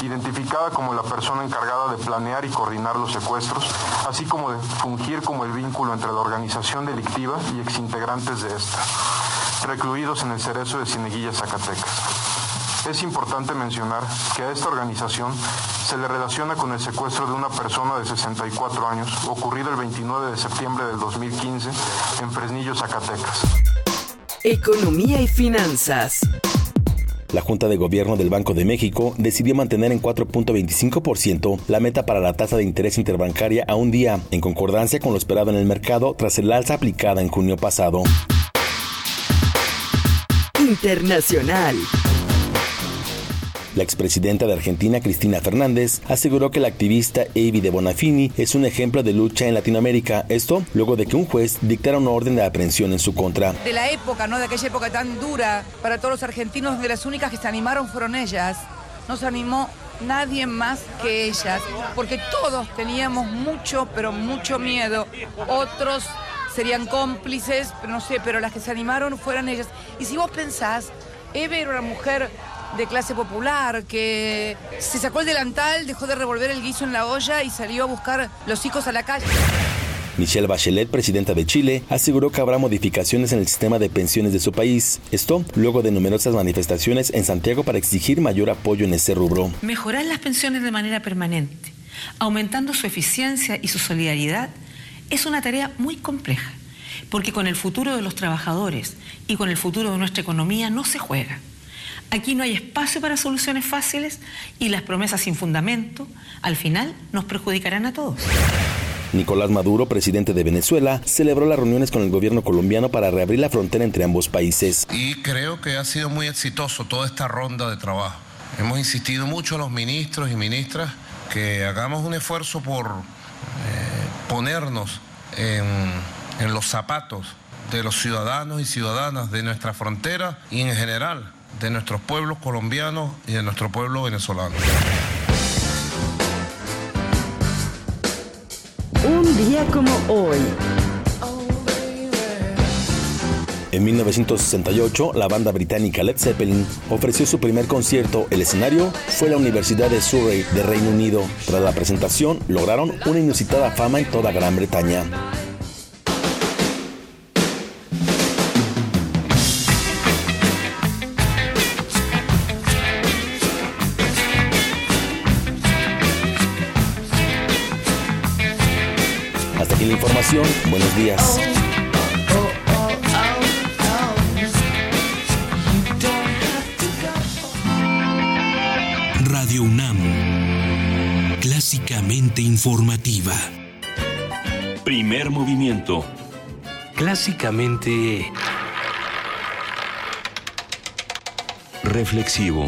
identificada como la persona encargada de planear y coordinar los secuestros, así como de fungir como el vínculo entre la organización delictiva y exintegrantes de esta, recluidos en el cerezo de Cieneguilla, Zacatecas. Es importante mencionar que a esta organización se le relaciona con el secuestro de una persona de 64 años, ocurrido el 29 de septiembre del 2015 en Fresnillo, Zacatecas. Economía y finanzas. La Junta de Gobierno del Banco de México decidió mantener en 4.25% la meta para la tasa de interés interbancaria a un día, en concordancia con lo esperado en el mercado tras el alza aplicada en junio pasado. Internacional. La expresidenta de Argentina, Cristina Fernández, aseguró que la activista Evi de Bonafini es un ejemplo de lucha en Latinoamérica. Esto luego de que un juez dictara una orden de aprehensión en su contra. De la época, ¿no? De aquella época tan dura para todos los argentinos, de las únicas que se animaron fueron ellas. No se animó nadie más que ellas, porque todos teníamos mucho, pero mucho miedo. Otros serían cómplices, pero no sé, pero las que se animaron fueron ellas. Y si vos pensás, Eve era una mujer de clase popular, que se sacó el delantal, dejó de revolver el guiso en la olla y salió a buscar los hijos a la calle. Michelle Bachelet, presidenta de Chile, aseguró que habrá modificaciones en el sistema de pensiones de su país. Esto luego de numerosas manifestaciones en Santiago para exigir mayor apoyo en ese rubro. Mejorar las pensiones de manera permanente, aumentando su eficiencia y su solidaridad, es una tarea muy compleja, porque con el futuro de los trabajadores y con el futuro de nuestra economía no se juega. Aquí no hay espacio para soluciones fáciles y las promesas sin fundamento al final nos perjudicarán a todos. Nicolás Maduro, presidente de Venezuela, celebró las reuniones con el gobierno colombiano para reabrir la frontera entre ambos países. Y creo que ha sido muy exitoso toda esta ronda de trabajo. Hemos insistido mucho a los ministros y ministras que hagamos un esfuerzo por eh, ponernos en, en los zapatos de los ciudadanos y ciudadanas de nuestra frontera y en general de nuestros pueblos colombianos y de nuestro pueblo venezolano. Un día como hoy. En 1968, la banda británica Led Zeppelin ofreció su primer concierto. El escenario fue la Universidad de Surrey de Reino Unido. Tras la presentación, lograron una inusitada fama en toda Gran Bretaña. Buenos días. Radio UNAM. Clásicamente informativa. Primer movimiento. Clásicamente... Reflexivo.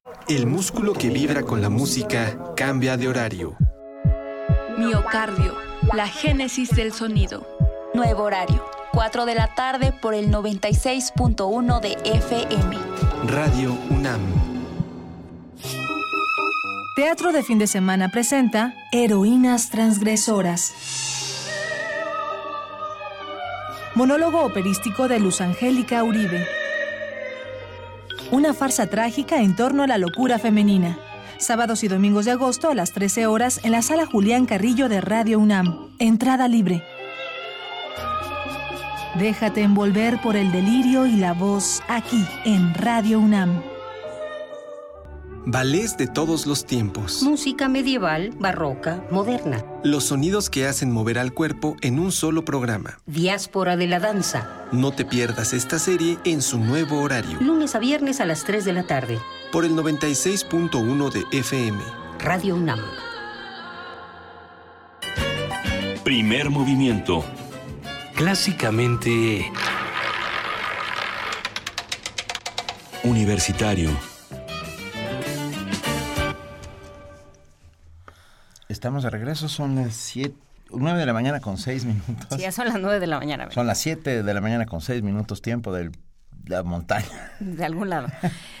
El músculo que vibra con la música cambia de horario. Miocardio, la génesis del sonido. Nuevo horario, 4 de la tarde por el 96.1 de FM. Radio UNAM. Teatro de fin de semana presenta Heroínas Transgresoras. Monólogo operístico de Luz Angélica Uribe. Una farsa trágica en torno a la locura femenina. Sábados y domingos de agosto a las 13 horas en la sala Julián Carrillo de Radio UNAM. Entrada libre. Déjate envolver por el delirio y la voz aquí en Radio UNAM. Ballets de todos los tiempos. Música medieval, barroca, moderna. Los sonidos que hacen mover al cuerpo en un solo programa. Diáspora de la danza. No te pierdas esta serie en su nuevo horario. Lunes a viernes a las 3 de la tarde. Por el 96.1 de FM. Radio UNAM. Primer movimiento. Clásicamente... Universitario. Estamos de regreso, son las 7, 9 de la mañana con 6 minutos. Sí, ya son las 9 de la mañana. Son las 7 de la mañana con 6 minutos, tiempo de la montaña. De algún lado.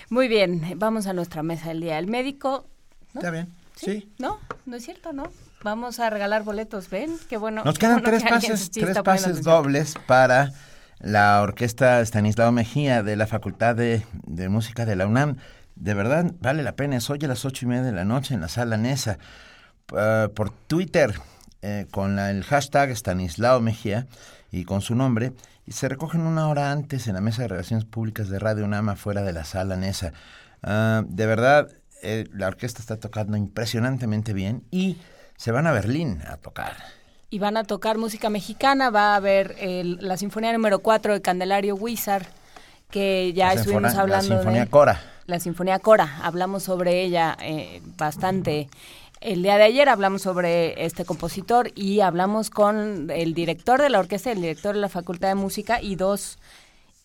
Muy bien, vamos a nuestra mesa del día. El médico... ¿no? Está bien, sí. No, no es cierto, ¿no? Vamos a regalar boletos, ¿ven? Qué bueno. Nos quedan bueno tres que pases, tres pases dobles para la orquesta Stanislao Mejía de la Facultad de, de Música de la UNAM. De verdad, vale la pena. Es hoy a las ocho y media de la noche en la sala Nesa. Uh, por Twitter, eh, con la- el hashtag Stanislao Mejía y con su nombre. Y se recogen una hora antes en la mesa de relaciones públicas de Radio UNAM afuera de la sala Nesa. Ah, de verdad, eh, la orquesta está tocando impresionantemente bien y se van a Berlín a tocar. Y van a tocar música mexicana, va a haber el- la Sinfonía número 4 de Candelario Huizar, que ya La estuvimos sinfona- la hablando Sinfonía de... Cora. La Sinfonía Cora, hablamos sobre ella eh, bastante. El día de ayer hablamos sobre este compositor y hablamos con el director de la orquesta, el director de la Facultad de Música y dos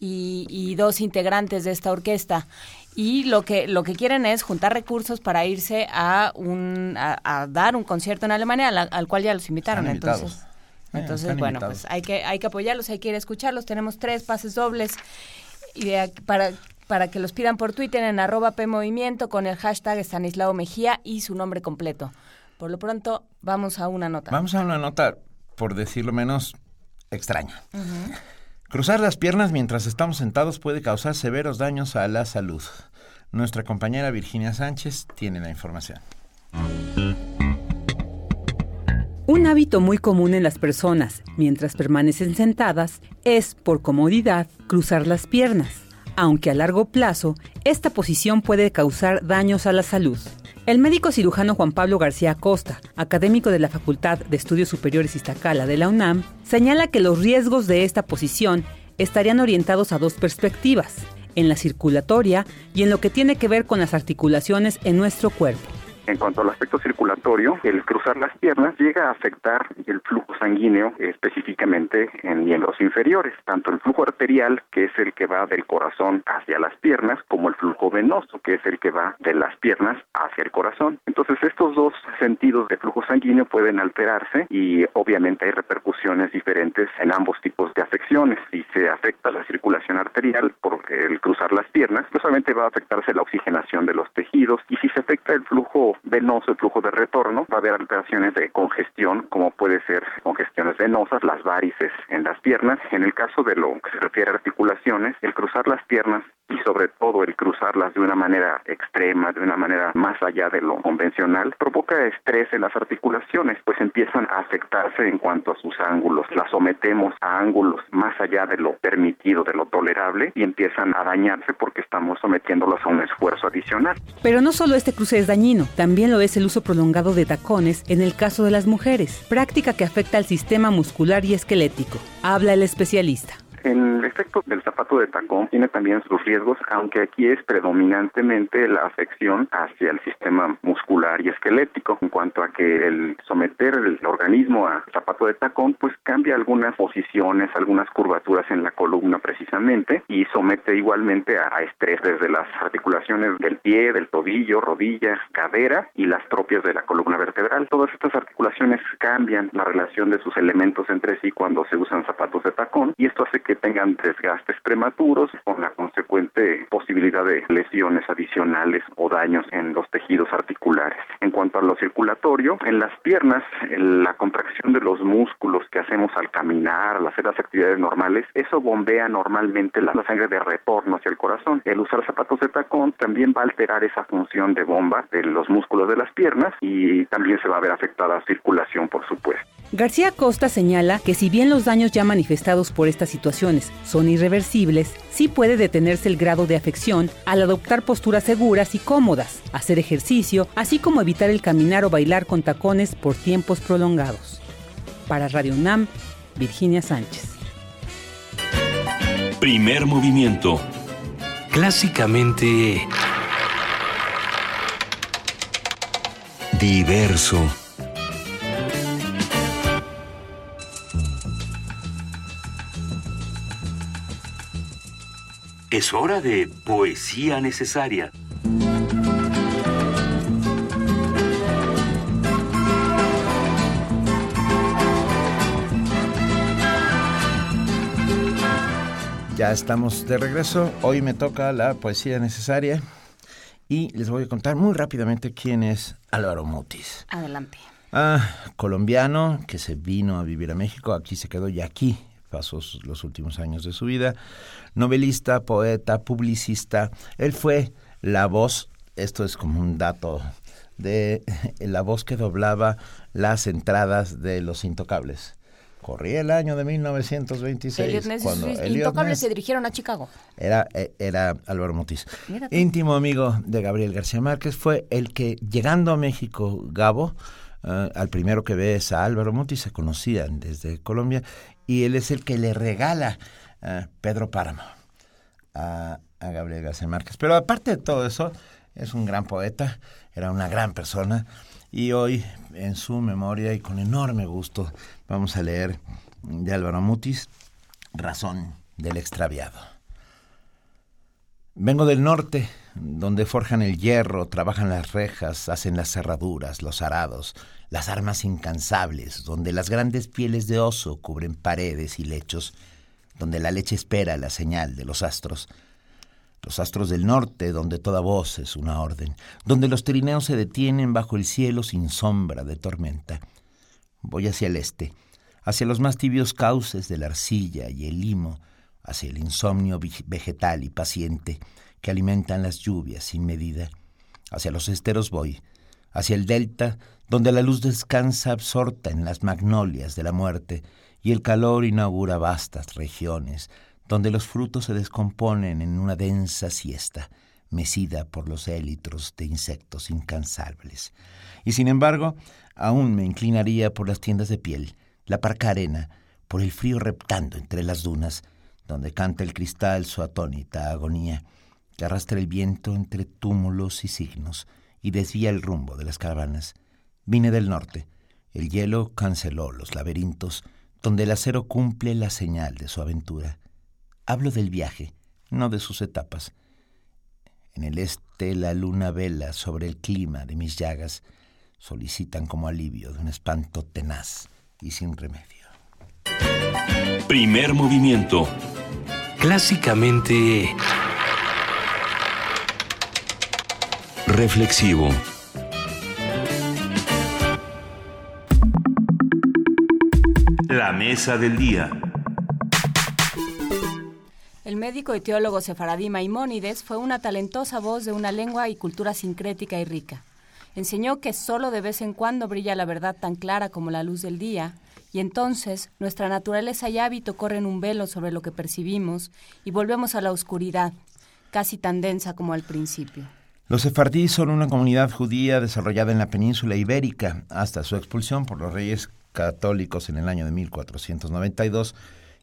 y, y dos integrantes de esta orquesta. Y lo que lo que quieren es juntar recursos para irse a un a, a dar un concierto en Alemania al, al cual ya los invitaron. Entonces, Eh, entonces bueno, invitados. pues hay que hay que apoyarlos, hay que ir a escucharlos. Tenemos tres pases dobles y de para para que los pidan por Twitter en arroba PMovimiento con el hashtag Stanislao Mejía y su nombre completo. Por lo pronto, vamos a una nota. Vamos a una nota, por decirlo menos, extraña. Cruzar las piernas mientras estamos sentados puede causar severos daños a la salud. Nuestra compañera Virginia Sánchez tiene la información. Un hábito muy común en las personas mientras permanecen sentadas es, por comodidad, cruzar las piernas, aunque a largo plazo esta posición puede causar daños a la salud. El médico cirujano Juan Pablo García Costa, académico de la Facultad de Estudios Superiores Iztacala de la UNAM, señala que los riesgos de esta posición estarían orientados a dos perspectivas, en la circulatoria y en lo que tiene que ver con las articulaciones en nuestro cuerpo. En cuanto al aspecto circulatorio, el cruzar las piernas llega a afectar el flujo sanguíneo específicamente en miembros inferiores, tanto el flujo arterial, que es el que va del corazón hacia las piernas, como el flujo venoso, que es el que va de las piernas hacia el corazón. Entonces, estos dos sentidos de flujo sanguíneo pueden alterarse y obviamente hay repercusiones diferentes en ambos tipos de afecciones. Si se afecta la circulación arterial por el cruzar las piernas, pues obviamente va a afectarse la oxigenación de los tejidos y si se afecta el flujo venoso, el flujo de retorno, va a haber alteraciones de congestión, como puede ser congestiones venosas, las varices en las piernas. En el caso de lo que se refiere a articulaciones, el cruzar las piernas y sobre todo el cruzarlas de una manera extrema, de una manera más allá de lo convencional, provoca estrés en las articulaciones, pues empiezan a afectarse en cuanto a sus ángulos, las sometemos a ángulos más allá de lo permitido, de lo tolerable, y empiezan a dañarse porque estamos sometiéndolos a un esfuerzo adicional. Pero no solo este cruce es dañino, también lo es el uso prolongado de tacones en el caso de las mujeres, práctica que afecta al sistema muscular y esquelético. Habla el especialista. El efecto del zapato de tacón tiene también sus riesgos, aunque aquí es predominantemente la afección hacia el sistema muscular y esquelético, en cuanto a que el someter el organismo a zapato de tacón, pues cambia algunas posiciones, algunas curvaturas en la columna precisamente, y somete igualmente a, a estrés desde las articulaciones del pie, del tobillo, rodilla, cadera y las propias de la columna vertebral. Todas estas articulaciones cambian la relación de sus elementos entre sí cuando se usan zapatos de tacón, y esto hace que tengan desgastes prematuros con la consecuente posibilidad de lesiones adicionales o daños en los tejidos articulares. En cuanto a lo circulatorio, en las piernas, en la contracción de los músculos que hacemos al caminar, al hacer las actividades normales, eso bombea normalmente la, la sangre de retorno hacia el corazón. El usar zapatos de tacón también va a alterar esa función de bomba de los músculos de las piernas y también se va a ver afectada la circulación, por supuesto. García Costa señala que si bien los daños ya manifestados por estas situaciones son irreversibles, sí puede detenerse el grado de afección al adoptar posturas seguras y cómodas, hacer ejercicio, así como evitar el caminar o bailar con tacones por tiempos prolongados. Para Radio UNAM, Virginia Sánchez. Primer movimiento. Clásicamente... Diverso. Es hora de poesía necesaria. Ya estamos de regreso. Hoy me toca la poesía necesaria y les voy a contar muy rápidamente quién es Álvaro Mutis. Adelante. Ah, colombiano que se vino a vivir a México, aquí se quedó y aquí pasó los últimos años de su vida. Novelista, poeta, publicista. Él fue la voz, esto es como un dato, de la voz que doblaba las entradas de Los Intocables. Corría el año de 1926 Elliot Ness y cuando sus Elliot intocables Ness se dirigieron a Chicago. era, eh, era Álvaro Mutis. Íntimo amigo de Gabriel García Márquez, fue el que, llegando a México, Gabo, eh, al primero que ve es a Álvaro Mutis, se conocían desde Colombia, y él es el que le regala eh, Pedro Páramo a, a Gabriel García Márquez. Pero aparte de todo eso, es un gran poeta, era una gran persona, y hoy, en su memoria y con enorme gusto, vamos a leer de Álvaro Mutis, Razón del extraviado. Vengo del norte, donde forjan el hierro, trabajan las rejas, hacen las cerraduras, los arados, las armas incansables, donde las grandes pieles de oso cubren paredes y lechos, donde la leche espera la señal de los astros. Los astros del norte, donde toda voz es una orden, donde los trineos se detienen bajo el cielo sin sombra de tormenta. Voy hacia el este, hacia los más tibios cauces de la arcilla y el limo, hacia el insomnio vegetal y paciente que alimentan las lluvias sin medida. Hacia los esteros voy, hacia el delta, donde la luz descansa absorta en las magnolias de la muerte y el calor inaugura vastas regiones, donde los frutos se descomponen en una densa siesta, mecida por los élitros de insectos incansables. Y sin embargo, aún me inclinaría por las tiendas de piel, la parca arena, por el frío reptando entre las dunas, donde canta el cristal su atónita agonía, que arrastra el viento entre túmulos y signos y desvía el rumbo de las caravanas. Vine del norte. El hielo canceló los laberintos, donde el acero cumple la señal de su aventura. Hablo del viaje, no de sus etapas. En el este la luna vela sobre el clima de mis llagas, solicitan como alivio de un espanto tenaz y sin remedio. Primer movimiento. Clásicamente... Reflexivo. La mesa del día. El médico y teólogo sefaradí Maimónides fue una talentosa voz de una lengua y cultura sincrética y rica. Enseñó que solo de vez en cuando brilla la verdad tan clara como la luz del día, y entonces nuestra naturaleza y hábito corren un velo sobre lo que percibimos y volvemos a la oscuridad, casi tan densa como al principio. Los sefardíes son una comunidad judía desarrollada en la península ibérica hasta su expulsión por los reyes católicos en el año de 1492,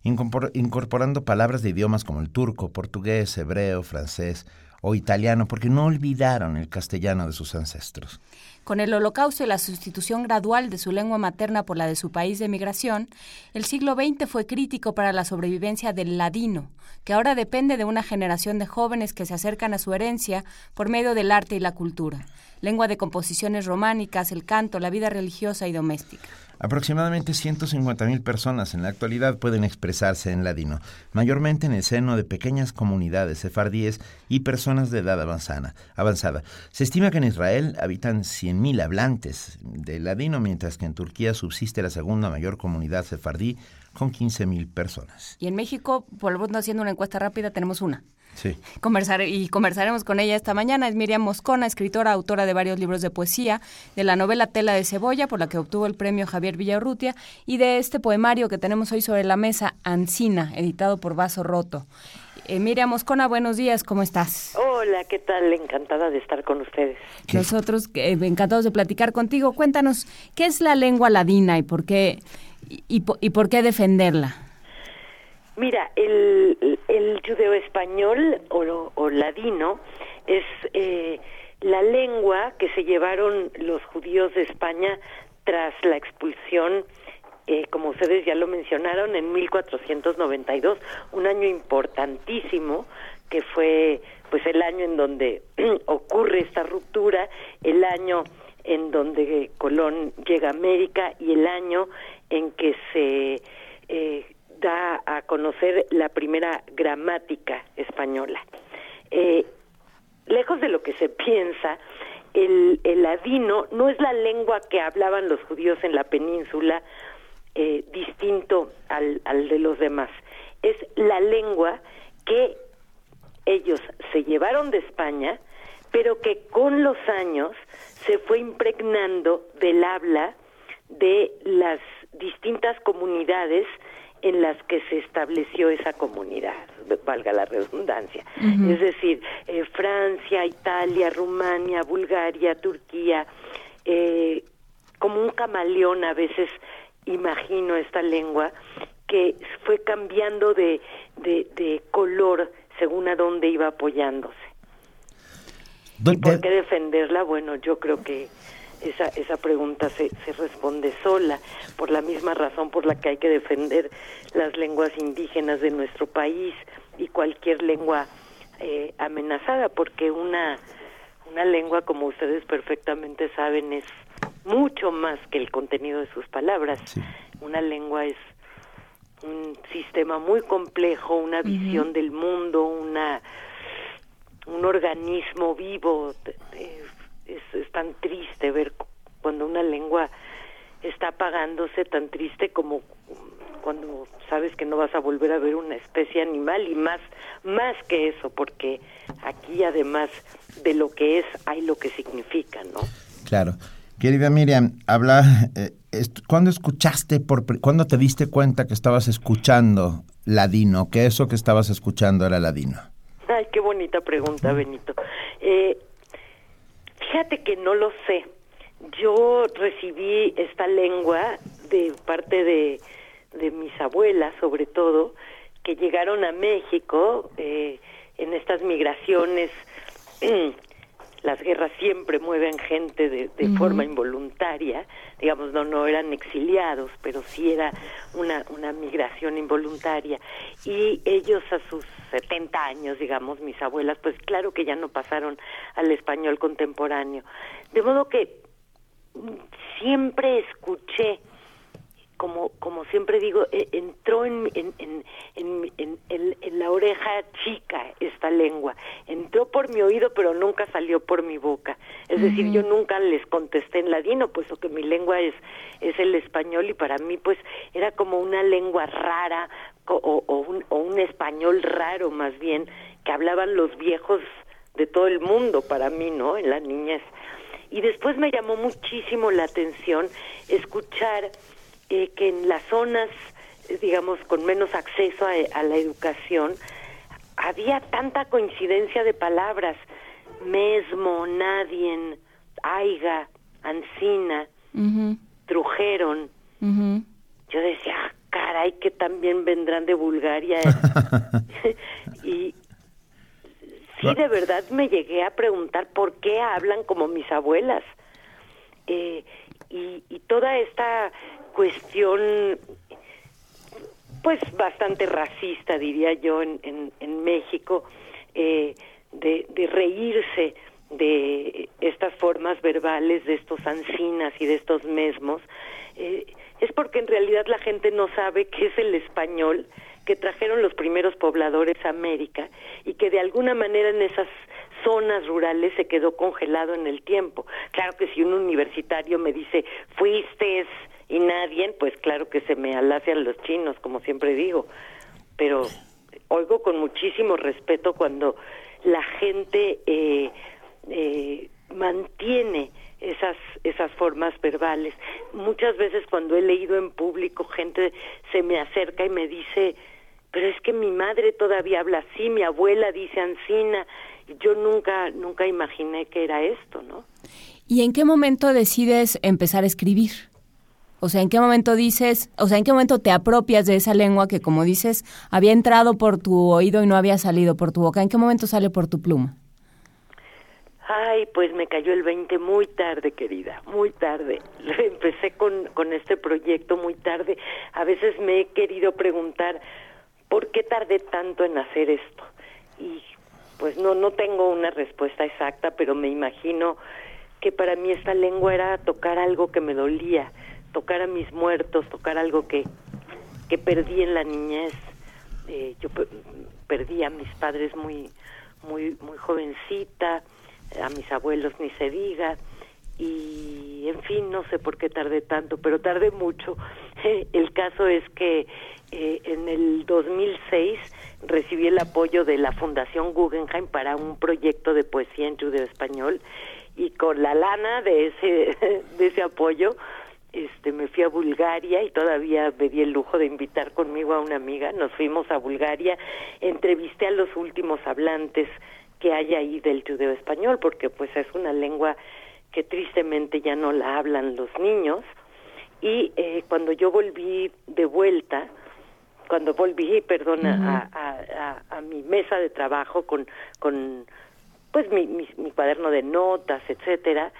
incorpor- incorporando palabras de idiomas como el turco, portugués, hebreo, francés o italiano, porque no olvidaron el castellano de sus ancestros. Con el holocausto y la sustitución gradual de su lengua materna por la de su país de migración, el siglo XX fue crítico para la sobrevivencia del ladino, que ahora depende de una generación de jóvenes que se acercan a su herencia por medio del arte y la cultura, lengua de composiciones románicas, el canto, la vida religiosa y doméstica. Aproximadamente 150.000 personas en la actualidad pueden expresarse en ladino, mayormente en el seno de pequeñas comunidades sefardíes y personas de edad avanzada. Se estima que en Israel habitan 100.000 100.000 hablantes de ladino, mientras que en Turquía subsiste la segunda mayor comunidad sefardí con 15.000 personas. Y en México, por haciendo una encuesta rápida, tenemos una. Sí. Conversar, y conversaremos con ella esta mañana. Es Miriam Moscona, escritora, autora de varios libros de poesía, de la novela Tela de Cebolla, por la que obtuvo el premio Javier Villarrutia, y de este poemario que tenemos hoy sobre la mesa, Ancina, editado por Vaso Roto. Eh, Miriam Moscona, buenos días, ¿cómo estás? Hola, ¿qué tal? Encantada de estar con ustedes. Nosotros eh, encantados de platicar contigo. Cuéntanos, ¿qué es la lengua ladina y por qué, y, po- y por qué defenderla? Mira, el, el judeo español o, o ladino es eh, la lengua que se llevaron los judíos de España tras la expulsión, eh, como ustedes ya lo mencionaron, en 1492, un año importantísimo que fue pues el año en donde ocurre esta ruptura, el año en donde Colón llega a América y el año en que se eh, a conocer la primera gramática española. Eh, lejos de lo que se piensa, el, ladino no es la lengua que hablaban los judíos en la península eh, distinto al de los demás. Es la lengua que ellos se llevaron de España, pero que con los años se fue impregnando del habla de las distintas comunidades en las que se estableció esa comunidad, valga la redundancia. Es decir, eh, Francia, Italia, Rumania, Bulgaria, Turquía, eh, como un camaleón a veces imagino esta lengua que fue cambiando de, de, de color según a dónde iba apoyándose. ¿Y por qué defenderla? Bueno, yo creo que esa, esa pregunta se, se responde sola, por la misma razón por la que hay que defender las lenguas indígenas de nuestro país y cualquier lengua eh, amenazada, porque una, una lengua, como ustedes perfectamente saben, es mucho más que el contenido de sus palabras. Una lengua es un sistema muy complejo, una visión del mundo, una un organismo vivo. Eh, Es, es tan triste ver cu- cuando una lengua está apagándose, tan triste como cuando sabes que no vas a volver a ver una especie animal y más más que eso, porque aquí además de lo que es hay lo que significa, ¿no? Claro. Querida Miriam, habla, eh, est- ¿cuándo escuchaste, por, cuándo te diste cuenta que estabas escuchando ladino, que eso que estabas escuchando era ladino? Ay, qué bonita pregunta, Benito. Eh, fíjate que no lo sé. Yo recibí esta lengua de parte de, de mis abuelas, sobre todo, que llegaron a México eh, en estas migraciones. Las guerras siempre mueven gente de, forma involuntaria, digamos, no, no eran exiliados, pero sí era una, una migración involuntaria. Y ellos a sus 70 años, digamos, mis abuelas, pues claro que ya no pasaron al español contemporáneo. De modo que siempre escuché, como, como siempre digo, eh, entró en, en, en, en, en- en- en la oreja chica esta lengua. Entró por mi oído, pero nunca salió por mi boca. Es decir, yo nunca les contesté en ladino, puesto que mi lengua es, es el español y para mí pues era como una lengua rara o, o un, o un español raro más bien, que hablaban los viejos de todo el mundo para mí, ¿no? En la niñez. Y después me llamó muchísimo la atención escuchar eh, que en las zonas, eh, digamos, con menos acceso a, a la educación, había tanta coincidencia de palabras, mesmo, nadien, aiga, ancina, trujeron. Yo decía, ah, caray, que también vendrán de Bulgaria. y sí, de verdad me llegué a preguntar por qué hablan como mis abuelas. Eh, y, y toda esta cuestión, pues bastante racista, diría yo, en, en, en México, eh, de, de reírse de estas formas verbales, de estos ancinas y de estos mesmos, eh, es porque en realidad la gente no sabe qué es el español que trajeron los primeros pobladores a América y que de alguna manera en esas zonas rurales se quedó congelado en el tiempo. Claro que si un universitario me dice, fuiste y nadie, pues claro que se me alacian los chinos, como siempre digo, pero oigo con muchísimo respeto cuando la gente eh, eh, mantiene esas esas formas verbales. Muchas veces cuando he leído en público gente se me acerca y me dice, pero es que mi madre todavía habla así, mi abuela dice ansina, yo nunca nunca imaginé que era esto, ¿no? ¿Y en qué momento decides empezar a escribir? O sea, ¿en qué momento dices, o sea, en qué momento te apropias de esa lengua que, como dices, había entrado por tu oído y no había salido por tu boca? ¿En qué momento sale por tu pluma? Ay, pues me cayó el 20 muy tarde, querida, muy tarde. Empecé con, con este proyecto muy tarde. A veces me he querido preguntar, ¿por qué tardé tanto en hacer esto? Y pues no, no tengo una respuesta exacta, pero me imagino que para mí esta lengua era tocar algo que me dolía, tocar a mis muertos, tocar algo que, que perdí en la niñez. Eh, yo perdí a mis padres muy, muy, muy jovencita a mis abuelos ni se diga. Y en fin no sé por qué tardé tanto pero tardé mucho. El caso es que eh, en el 2006 recibí el apoyo de la Fundación Guggenheim para un proyecto de poesía en judeo español. Y con la lana de ese de ese apoyo este me fui a Bulgaria y todavía me di el lujo de invitar conmigo a una amiga. Nos fuimos a Bulgaria entrevisté a los últimos hablantes que hay ahí del judeo español, porque pues es una lengua que tristemente ya no la hablan los niños. Y eh, cuando yo volví de vuelta, cuando volví, perdona, a, a, mi mesa de trabajo con, con pues mi, mi, cuaderno de notas, etcétera,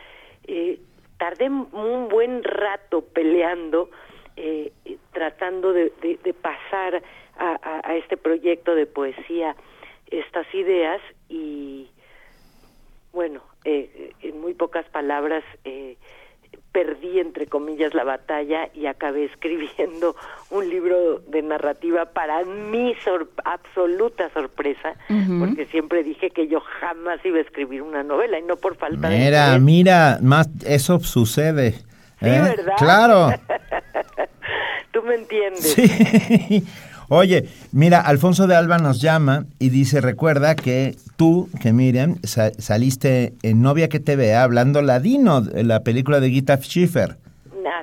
eh, tardé un buen rato peleando, eh, tratando de, de, pasar a, a, este proyecto de poesía estas ideas y bueno, eh, en muy pocas palabras eh, perdí entre comillas la batalla y acabé escribiendo un libro de narrativa para mi absoluta sorpresa, porque siempre dije que yo jamás iba a escribir una novela y no por falta de Mira, mira, más eso sucede. Sí, ¿eh? ¿verdad? Claro. Tú me entiendes. Sí. Oye, mira, Alfonso de Alba nos llama y dice, recuerda que tú, que Miriam, saliste en Novia que te vea hablando ladino, en la película de Gita Schiffer.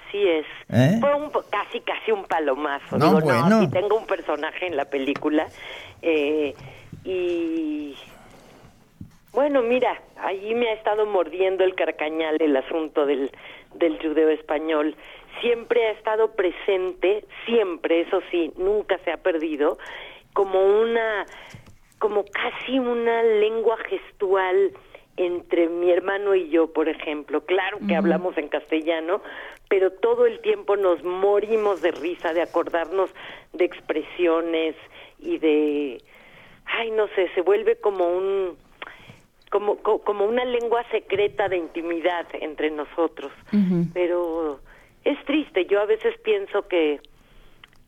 Así es. ¿Eh? Fue un, casi, casi un palomazo. No, Digo, bueno. no, tengo un personaje en la película. Eh, y bueno, mira, allí me ha estado mordiendo el carcañal el asunto del, del judeo español siempre ha estado presente, siempre, eso sí, nunca se ha perdido, como una, como casi una lengua gestual entre mi hermano y yo, por ejemplo. Claro que hablamos en castellano, pero todo el tiempo nos morimos de risa, de acordarnos de expresiones y de, ay, no sé, se vuelve como un, como, como una lengua secreta de intimidad entre nosotros. Pero es triste, yo a veces pienso que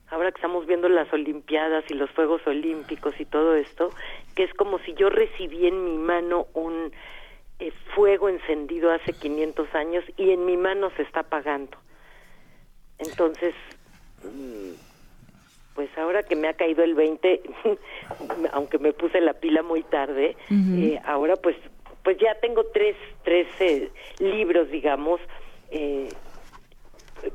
ahora que estamos viendo las Olimpiadas y los Juegos Olímpicos y todo esto, que es como si yo recibí en mi mano un eh, fuego encendido hace 500 años y en mi mano se está apagando. Entonces, mm, pues ahora que me ha caído el 20, aunque me puse la pila muy tarde, eh, ahora pues pues ya tengo tres, tres eh, libros, digamos, eh,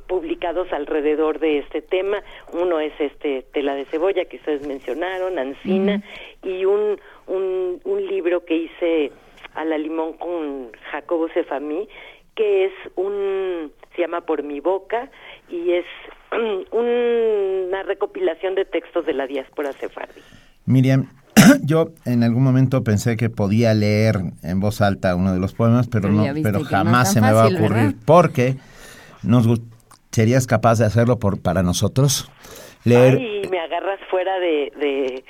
publicados alrededor de este tema. Uno es este Tela de Cebolla que ustedes mencionaron, Ancina, y un, un, un, libro que hice a la limón con Jacobo Cefamí, que es un, se llama Por mi boca, y es una recopilación de textos de la diáspora sefardí. Miriam, yo en algún momento pensé que podía leer en voz alta uno de los poemas, pero, no, pero jamás se me va a ocurrir, porque nos ¿Serías capaz de hacerlo por para nosotros? Leer... Ay, me agarras fuera de...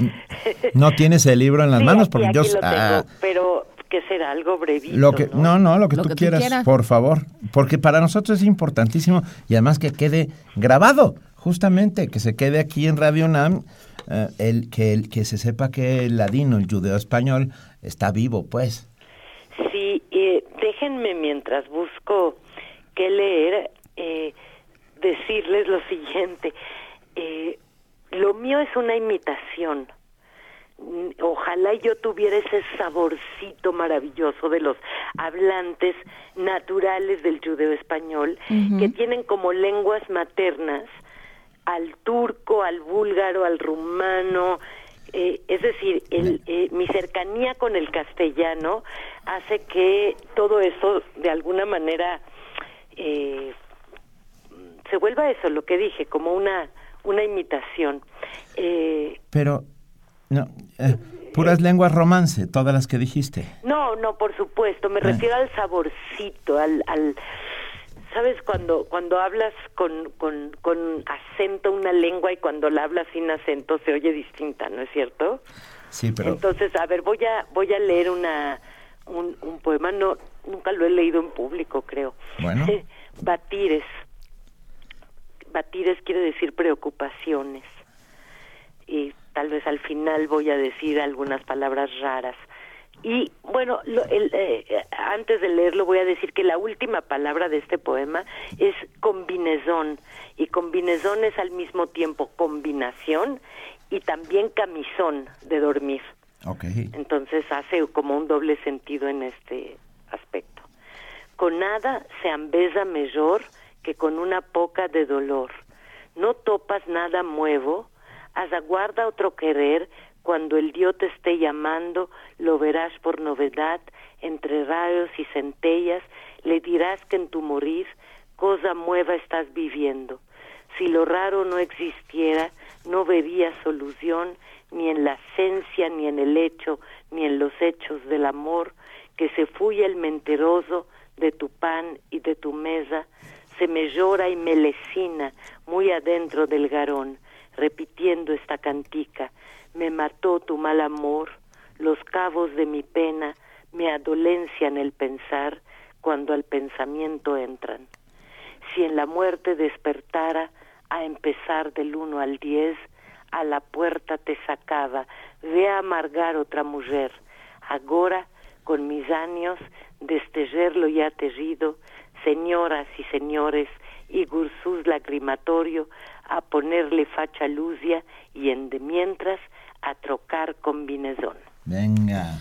no tienes el libro en las manos porque yo... Ah, pero que será algo brevito. Lo que, ¿no? no, lo que, tú, quieras, por favor. Porque para nosotros es importantísimo y además que quede grabado, justamente, que se quede aquí en Radio NAM, eh, el, que, el, que se sepa que el ladino, el judeo español, está vivo, pues. déjenme mientras busco qué leer, eh, decirles lo siguiente. Eh, lo mío es una imitación. Ojalá yo tuviera ese saborcito maravilloso de los hablantes naturales del judeo español, que tienen como lenguas maternas al turco, al búlgaro, al rumano, eh, es decir, el, eh, mi cercanía con el castellano hace que todo eso de alguna manera eh, se vuelva eso, lo que dije, como una, una imitación. Eh, Pero, no, eh, puras lenguas romance, todas las que dijiste. no, no, por supuesto, me Ah. refiero al saborcito, al... al ¿Sabes? Cuando, cuando hablas con, con, con acento una lengua y cuando la hablas sin acento se oye distinta, ¿no es cierto? Sí, pero Entonces, a ver, voy a voy a leer una un, un poema, no nunca lo he leído en público, creo. Bueno. Batires. Batires quiere decir preocupaciones. Y tal vez al final voy a decir algunas palabras raras. Y bueno, lo- el, eh, eh, antes de leerlo voy a decir que la última palabra de este poema es combinezón. Y combinezón es al mismo tiempo combinación y también camisón de dormir. Entonces hace como un doble sentido en este aspecto. Con nada se ambesa mejor que con una poca de dolor. No topas nada muevo, haz aguarda otro querer, cuando el Dios te esté llamando, lo verás por novedad, entre rayos y centellas, le dirás que en tu morir cosa nueva estás viviendo. Si lo raro no existiera, no verías solución ni en la esencia, ni en el hecho, ni en los hechos del amor, que se fuye el menteroso de tu pan y de tu mesa, se me llora y me lecina muy adentro del garón, repitiendo esta cantica, me mató tu mal amor, los cabos de mi pena me adolencian el pensar cuando al pensamiento entran. Si en la muerte despertara a empezar del uno al diez, a la puerta te sacaba, ve a amargar otra mujer. Agora, con mis años, destellerlo ya terrido, señoras y señores, y Gursus lagrimatorio, a ponerle facha lucia y en de mientras a trocar combinezón. Venga.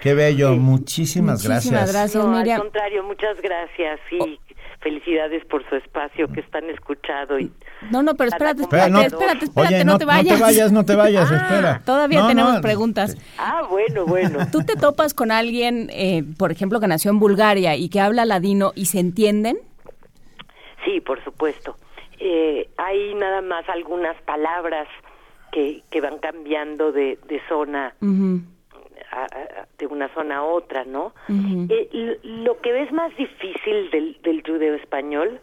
Qué bello, muchísimas, gracias. no, Al contrario, muchas gracias y felicidades por su espacio que están escuchado y No, no, pero espérate, Espera, espérate, no- espérate, espérate, Oye, no, no- te no te vayas. vayas, no te vayas, Ah, espera. Todavía No, tenemos no, preguntas. Ah, bueno, bueno. ¿Tú te topas con alguien, eh, por ejemplo, que nació en Bulgaria y que habla ladino y se entienden? Sí, por supuesto. Eh, hay nada más algunas palabras que, que van cambiando de, de zona a- a- de una zona a otra, ¿no? Eh, lo que es más difícil del, del judeo español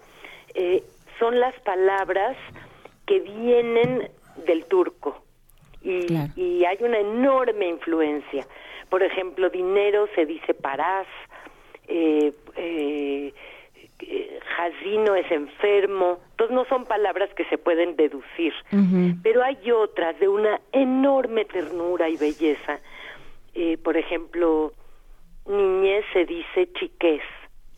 eh, son las palabras que vienen del turco y, y hay una enorme influencia. Por ejemplo, dinero se dice parás, eh, eh, jazino es enfermo, entonces no son palabras que se pueden deducir, pero hay otras de una enorme ternura y belleza. Eh, por ejemplo, niñez se dice chiquez,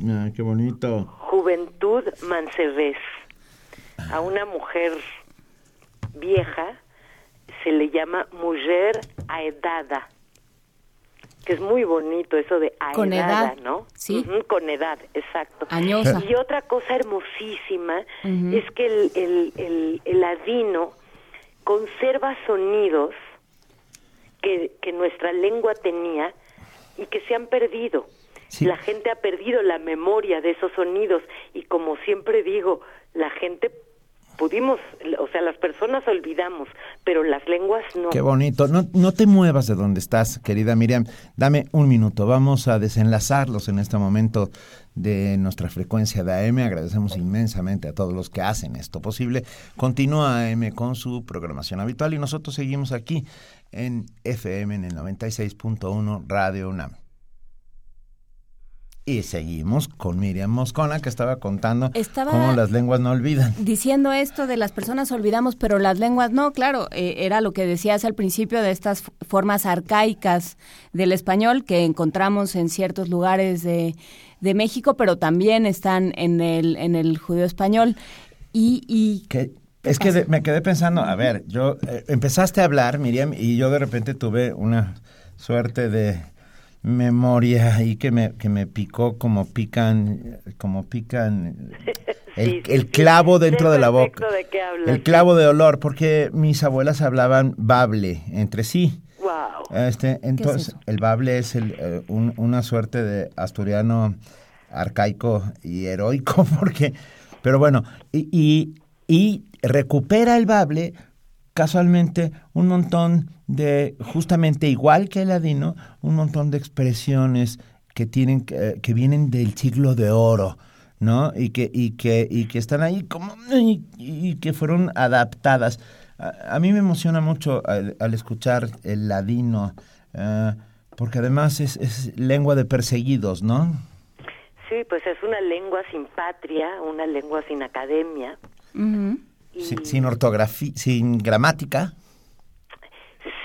Ah, qué bonito. juventud mancerrés. A una mujer vieja se le llama mujer aedada, que es muy bonito eso de aedada, Con edad, ¿no? sí. Con edad, exacto. Añosa. Y otra cosa hermosísima es que el, el, el, el ladino conserva sonidos que, que nuestra lengua tenía y que se han perdido. La gente ha perdido la memoria de esos sonidos y como siempre digo, la gente pudimos, o sea, las personas olvidamos, pero las lenguas no. Qué bonito. No, no te muevas de donde estás, querida Miriam. Dame un minuto. Vamos a desenlazarlos en este momento de nuestra frecuencia de AM. Agradecemos inmensamente a todos los que hacen esto posible. Continúa AM con su programación habitual y nosotros seguimos aquí en FM en el 96.1 Radio UNAM. Y seguimos con Miriam Moscona, que estaba contando Estaba- cómo las lenguas no olvidan. Diciendo esto de las personas olvidamos, pero las lenguas no, claro, eh, era lo que decías al principio de estas formas arcaicas del español que encontramos en ciertos lugares de, de México, pero también están en el, en el judío español. Y, y es que de- me quedé pensando, a ver, yo eh, empezaste a hablar, Miriam, y yo de repente tuve una suerte de memoria ahí que me, que me picó como pican, como pican el, el clavo dentro de la boca. de qué hablas. El clavo de olor, porque mis abuelas hablaban bable entre sí. Wow. Este, entonces, el bable es el, eh, un- una suerte de asturiano arcaico y heroico, porque, pero bueno, y, y, y recupera el bable casualmente un montón de, justamente igual que el ladino, un montón de expresiones que tienen, que, que vienen del siglo de oro, ¿no? Y que, y que, y que están ahí como, y, y que fueron adaptadas. A, a mí me emociona mucho al, al escuchar el ladino, eh, porque además es, es lengua de perseguidos, ¿no? Sí, pues es una lengua sin patria, una lengua sin academia. Sin, sin ortografía, sin gramática.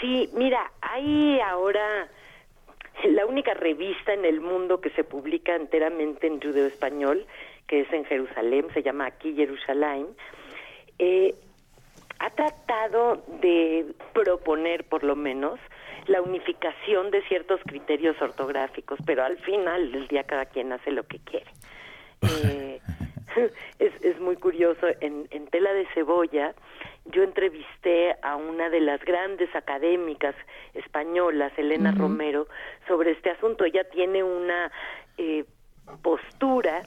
Sí, mira, hay ahora la única revista en el mundo que se publica enteramente en judeo español, que es en Jerusalén, se llama Aquí Jerusalén, eh, ha tratado de proponer, por lo menos, la unificación de ciertos criterios ortográficos, pero al final del día cada quien hace lo que quiere. Eh, es, es muy curioso, en, en Tela de Cebolla yo entrevisté a una de las grandes académicas españolas, Elena. Romero, sobre este asunto. Ella tiene una eh, postura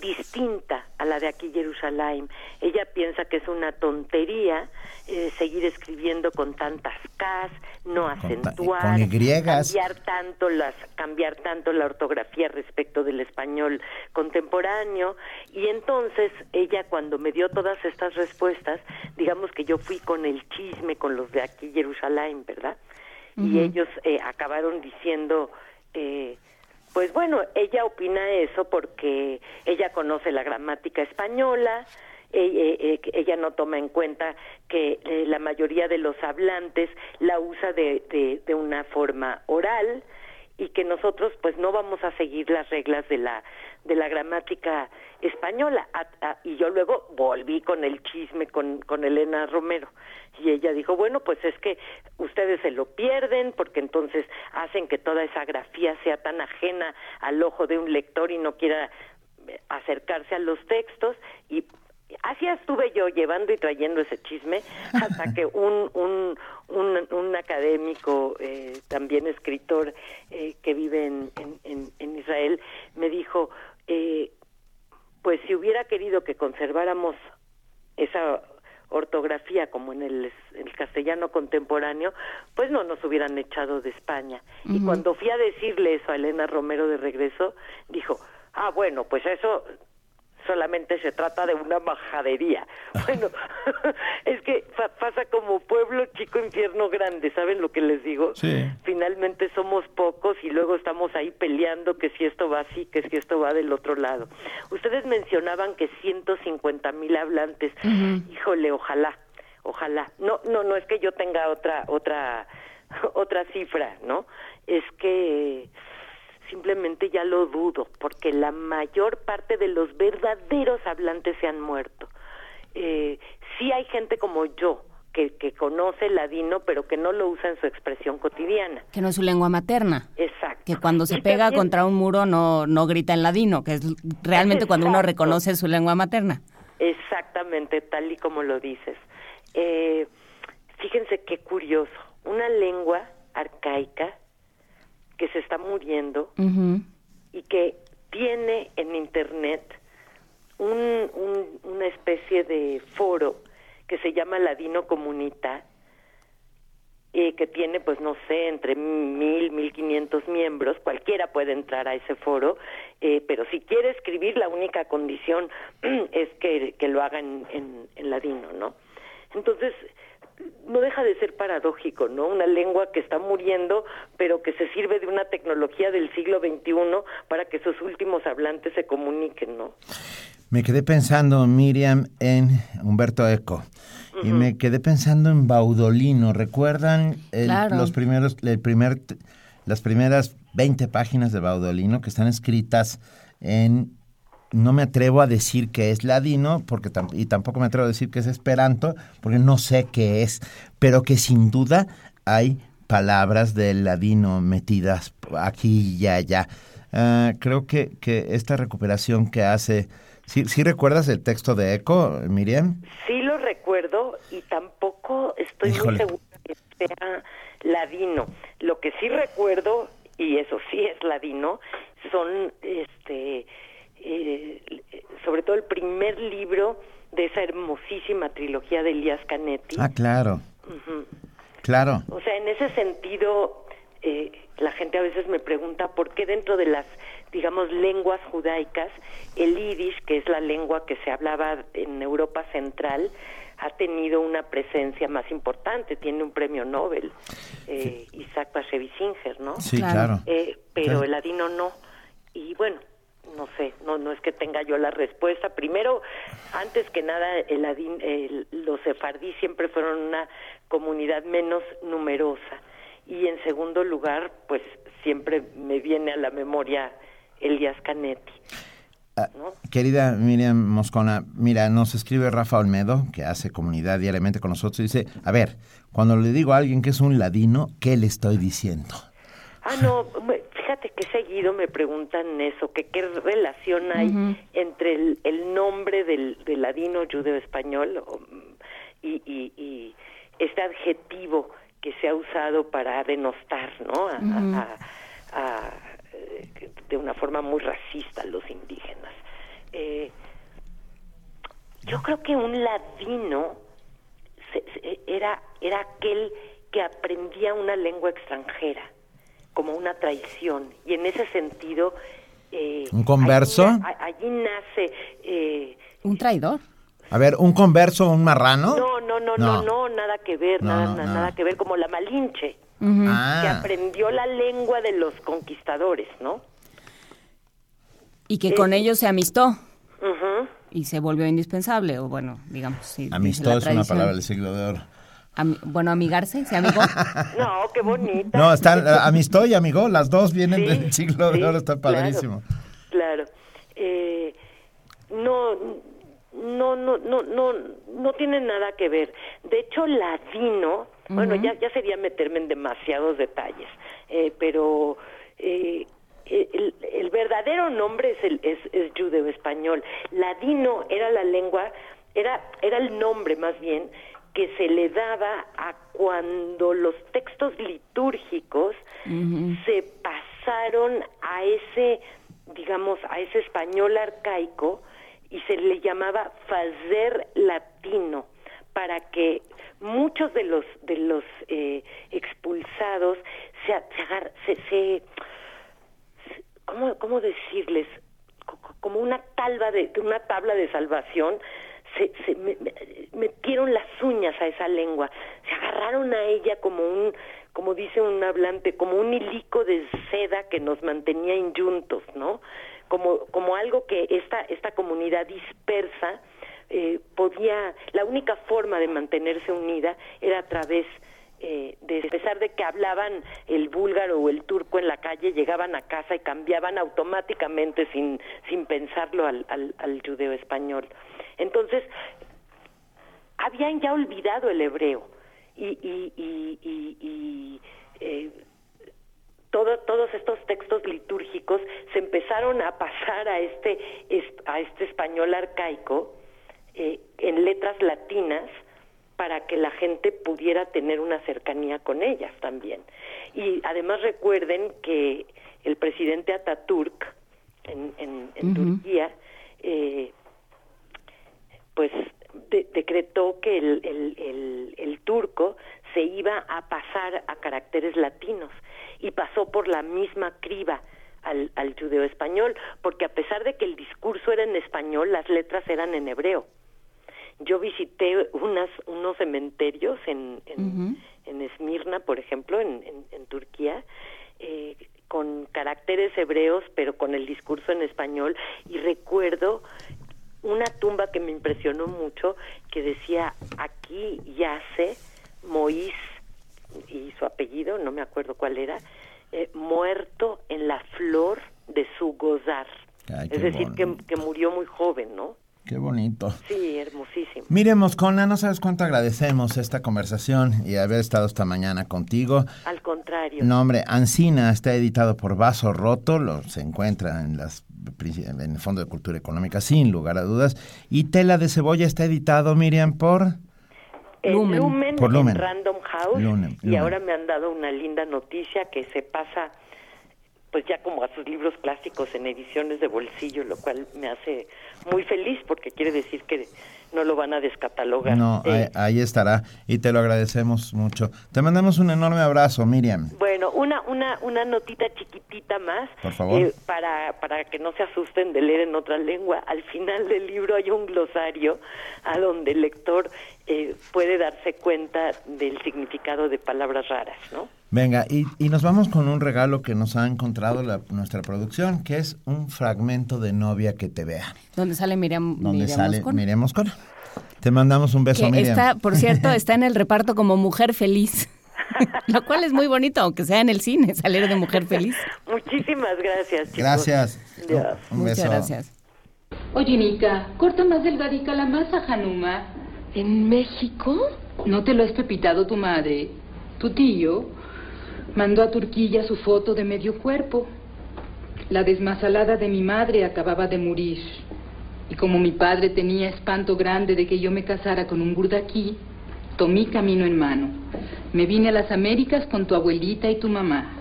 distinta a la de aquí Jerusalén. Ella piensa que es una tontería eh, seguir escribiendo con tantas Ks, no acentuar, con cambiar tanto las cambiar tanto la ortografía respecto del español contemporáneo y entonces ella cuando me dio todas estas respuestas, digamos que yo fui con el chisme con los de aquí Jerusalén, ¿verdad? Y ellos eh, acabaron diciendo eh, pues bueno, ella opina eso porque ella conoce la gramática española, eh, eh, que ella no toma en cuenta que eh, la mayoría de los hablantes la usa de, de, de una forma oral y que nosotros pues no vamos a seguir las reglas de la de la gramática española. A- y yo luego volví con el chisme con con Elena Romero. Y ella dijo bueno pues es que ustedes se lo pierden porque entonces hacen que toda esa grafía sea tan ajena al ojo de un lector y no quiera acercarse a los textos y así estuve yo llevando y trayendo ese chisme hasta que un un, un, un académico eh, también escritor eh, que vive en, en, en- en Israel me dijo eh, pues si hubiera querido que conserváramos esa ortografía como en el, el castellano contemporáneo, pues no nos hubieran echado de España. Y cuando fui a decirle eso a Elena Romero de regreso, dijo, ah, bueno, pues eso solamente se trata de una majadería. Bueno, es que fa- pasa como pueblo chico, infierno grande, ¿saben lo que les digo? Sí. Finalmente somos pocos y luego estamos ahí peleando que si esto va así, que si esto va del otro lado. Ustedes mencionaban que 150 mil hablantes. Híjole, ojalá, ojalá. No, no, no es que yo tenga otra, otra, otra cifra, ¿no? Es que simplemente ya lo dudo, porque la mayor parte de los verdaderos hablantes se han muerto. Eh, sí hay gente como yo que, que conoce el ladino, pero que no lo usa en su expresión cotidiana. que no es su lengua materna. Exacto. Que cuando se Y pega también- contra un muro no, no grita en ladino, que es realmente cuando uno reconoce su lengua materna. Exactamente, tal y como lo dices. Eh, fíjense qué curioso, una lengua arcaica que se está muriendo y que tiene en Internet un, un- una especie de foro que se llama Ladino Comunita, eh, que tiene, pues no sé, entre mil, mil quinientos miembros, cualquiera puede entrar a ese foro, eh, pero si quiere escribir, la única condición es que, que lo haga en, en, en ladino, ¿no? Entonces, no deja de ser paradójico, ¿no? Una lengua que está muriendo, pero que se sirve de una tecnología del siglo XXI para que sus últimos hablantes se comuniquen, ¿no? Me quedé pensando, Miriam, en Humberto Eco. Y me quedé pensando en Baudolino. ¿Recuerdan el- Claro. los primeros, el primer, las primeras 20 páginas de Baudolino que están escritas en... No me atrevo a decir que es ladino porque tam- y tampoco me atrevo a decir que es esperanto porque no sé qué es, pero que sin duda hay palabras del ladino metidas aquí y allá. Ah, creo que, que esta recuperación que hace... ¿Sí, sí recuerdas el texto de Eco, Miriam? Sí lo recuerdo y tampoco estoy Híjole. muy segura que sea ladino. Lo que sí recuerdo, y eso sí es ladino, son este eh, sobre todo el primer libro de esa hermosísima trilogía de Elías Canetti. Ah, claro, claro. O sea, en ese sentido, eh, la gente a veces me pregunta por qué dentro de las, digamos, lenguas judaicas, el yiddish, que es la lengua que se hablaba en Europa Central, ha tenido una presencia más importante, tiene un premio Nobel, eh, Isaac Bashevis Singer, ¿no? Sí, Claro. claro. Eh, pero Claro. el ladino no. Y bueno, no sé, no no es que tenga yo la respuesta. Primero, antes que nada, el el- los sefardí siempre fueron una comunidad menos numerosa. Y en segundo lugar, pues siempre me viene a la memoria Elias Canetti. Ah, Querida Miriam Moscona, mira, nos escribe Rafa Olmedo, que hace comunidad diariamente con nosotros, y dice, a ver, cuando le digo a alguien que es un ladino, ¿qué le estoy diciendo? Ah, no, fíjate que seguido me preguntan eso, que qué relación hay entre el, el nombre del, del ladino judeo español o, mm, y, y- y este adjetivo que se ha usado para denostar, ¿no? A- Ujú. a- a- eh, de una forma muy racista a los indígenas. Eh, yo creo que un ladino se- se- era, era aquel que aprendía una lengua extranjera como una traición y en ese sentido eh, ¿Un converso? allí, na- allí nace eh, ¿Un traidor? A ver, ¿un converso, un marrano? no no no no no nada que ver No, nada no, na- no. nada que ver como la malinche Ujú. Ah. que aprendió la lengua de los conquistadores no Y que con ellos se amistó y se volvió indispensable, o bueno, digamos, Amistad la es una palabra del siglo de oro. Ami- bueno, amigarse, ¿se amigó? no qué bonita No, están, eh, amistad y amigo, las dos vienen Sí, del siglo de sí, oro, está claro. padrísimo. Claro. Eh, no, no, no, no, no, no tiene nada que ver. De hecho, ladino, bueno, ya, ya sería meterme en demasiados detalles, eh, pero eh, el, el verdadero nombre es el es, es judeo español. Ladino era la lengua, era era el nombre más bien que se le daba a cuando los textos litúrgicos se pasaron a ese, digamos, a ese español arcaico y se le llamaba fazer latino para que muchos de los de los eh, expulsados se, se, se, ¿cómo, cómo decirles Co- co- como una talba de una tabla de salvación se, se me- me- metieron las uñas a esa lengua se agarraron a ella como un como dice un hablante como un hilico de seda que nos mantenía injuntos no como como algo que esta esta comunidad dispersa eh, podía la única forma de mantenerse unida era a través eh, de, a pesar de que hablaban el búlgaro o el turco en la calle, llegaban a casa y cambiaban automáticamente sin, sin pensarlo al, al, al judeo español. Entonces, habían ya olvidado el hebreo y, y, y, y- y, eh, todo- todos estos textos litúrgicos se empezaron a pasar a este, es- a este español arcaico eh, en letras latinas para que la gente pudiera tener una cercanía con ellas también. Y además recuerden que el presidente Ataturk en, en, en Ujú. Turquía, eh, pues de- decretó que el, el, el, el turco se iba a pasar a caracteres latinos y pasó por la misma criba al, al judeo español, porque a pesar de que el discurso era en español, las letras eran en hebreo. yo visité unas unos cementerios en en, en Esmirna, por ejemplo, en, en, en Turquía, eh, con caracteres hebreos, pero con el discurso en español, y recuerdo una tumba que me impresionó mucho, que decía, aquí yace Moís, y su apellido, no me acuerdo cuál era, eh, muerto en la flor de su gozar. Ay, es decir, que, que murió muy joven, ¿no? Qué bonito. Sí, hermosísimo. Mire, Moscona, no sabes cuánto agradecemos esta conversación y haber estado esta mañana contigo. Al contrario. No, hombre, Ancina está editado por Vaso Roto, lo se encuentra en las en el Fondo de Cultura Económica, sin lugar a dudas. Y Tela de Cebolla está editado, Miriam, por... Eh, Lumen. Lumen, Por Lumen. en Random House Lumen, y ahora me han dado una linda noticia que se pasa pues ya como a sus libros clásicos en ediciones de bolsillo, lo cual me hace muy feliz porque quiere decir que no lo van a descatalogar. No, Eh, ahí, ahí estará y te lo agradecemos mucho. Te mandamos un enorme abrazo, Miriam. Bueno, una, una, una notita chiquitita más. Por favor. eh, para, para que no se asusten de leer en otra lengua. Al final del libro hay un glosario a donde el lector eh, puede darse cuenta del significado de palabras raras, ¿no? Venga, y, y nos vamos con un regalo que nos ha encontrado la- nuestra producción, que es un fragmento de Novia que te vea, ¿Dónde sale Miriam, donde Miriam sale Moscona? Miriam Moscona. Te mandamos un beso, que Miriam. está, por cierto, está en el reparto como mujer feliz. Lo cual es muy bonito, aunque sea en el cine, salir de mujer feliz. Muchísimas gracias, chicos. Gracias. Dios. Un Muchas beso. gracias. Oye, Nika, corta más delgadica la masa, Hanuma. ¿En México? ¿No te lo has pepitado tu madre? Tu tío mandó a Turquía su foto de medio cuerpo. La desmasalada de mi madre acababa de morir. Y como mi padre tenía espanto grande de que yo me casara con un burdaquí, tomé camino en mano. Me vine a las Américas con tu abuelita y tu mamá.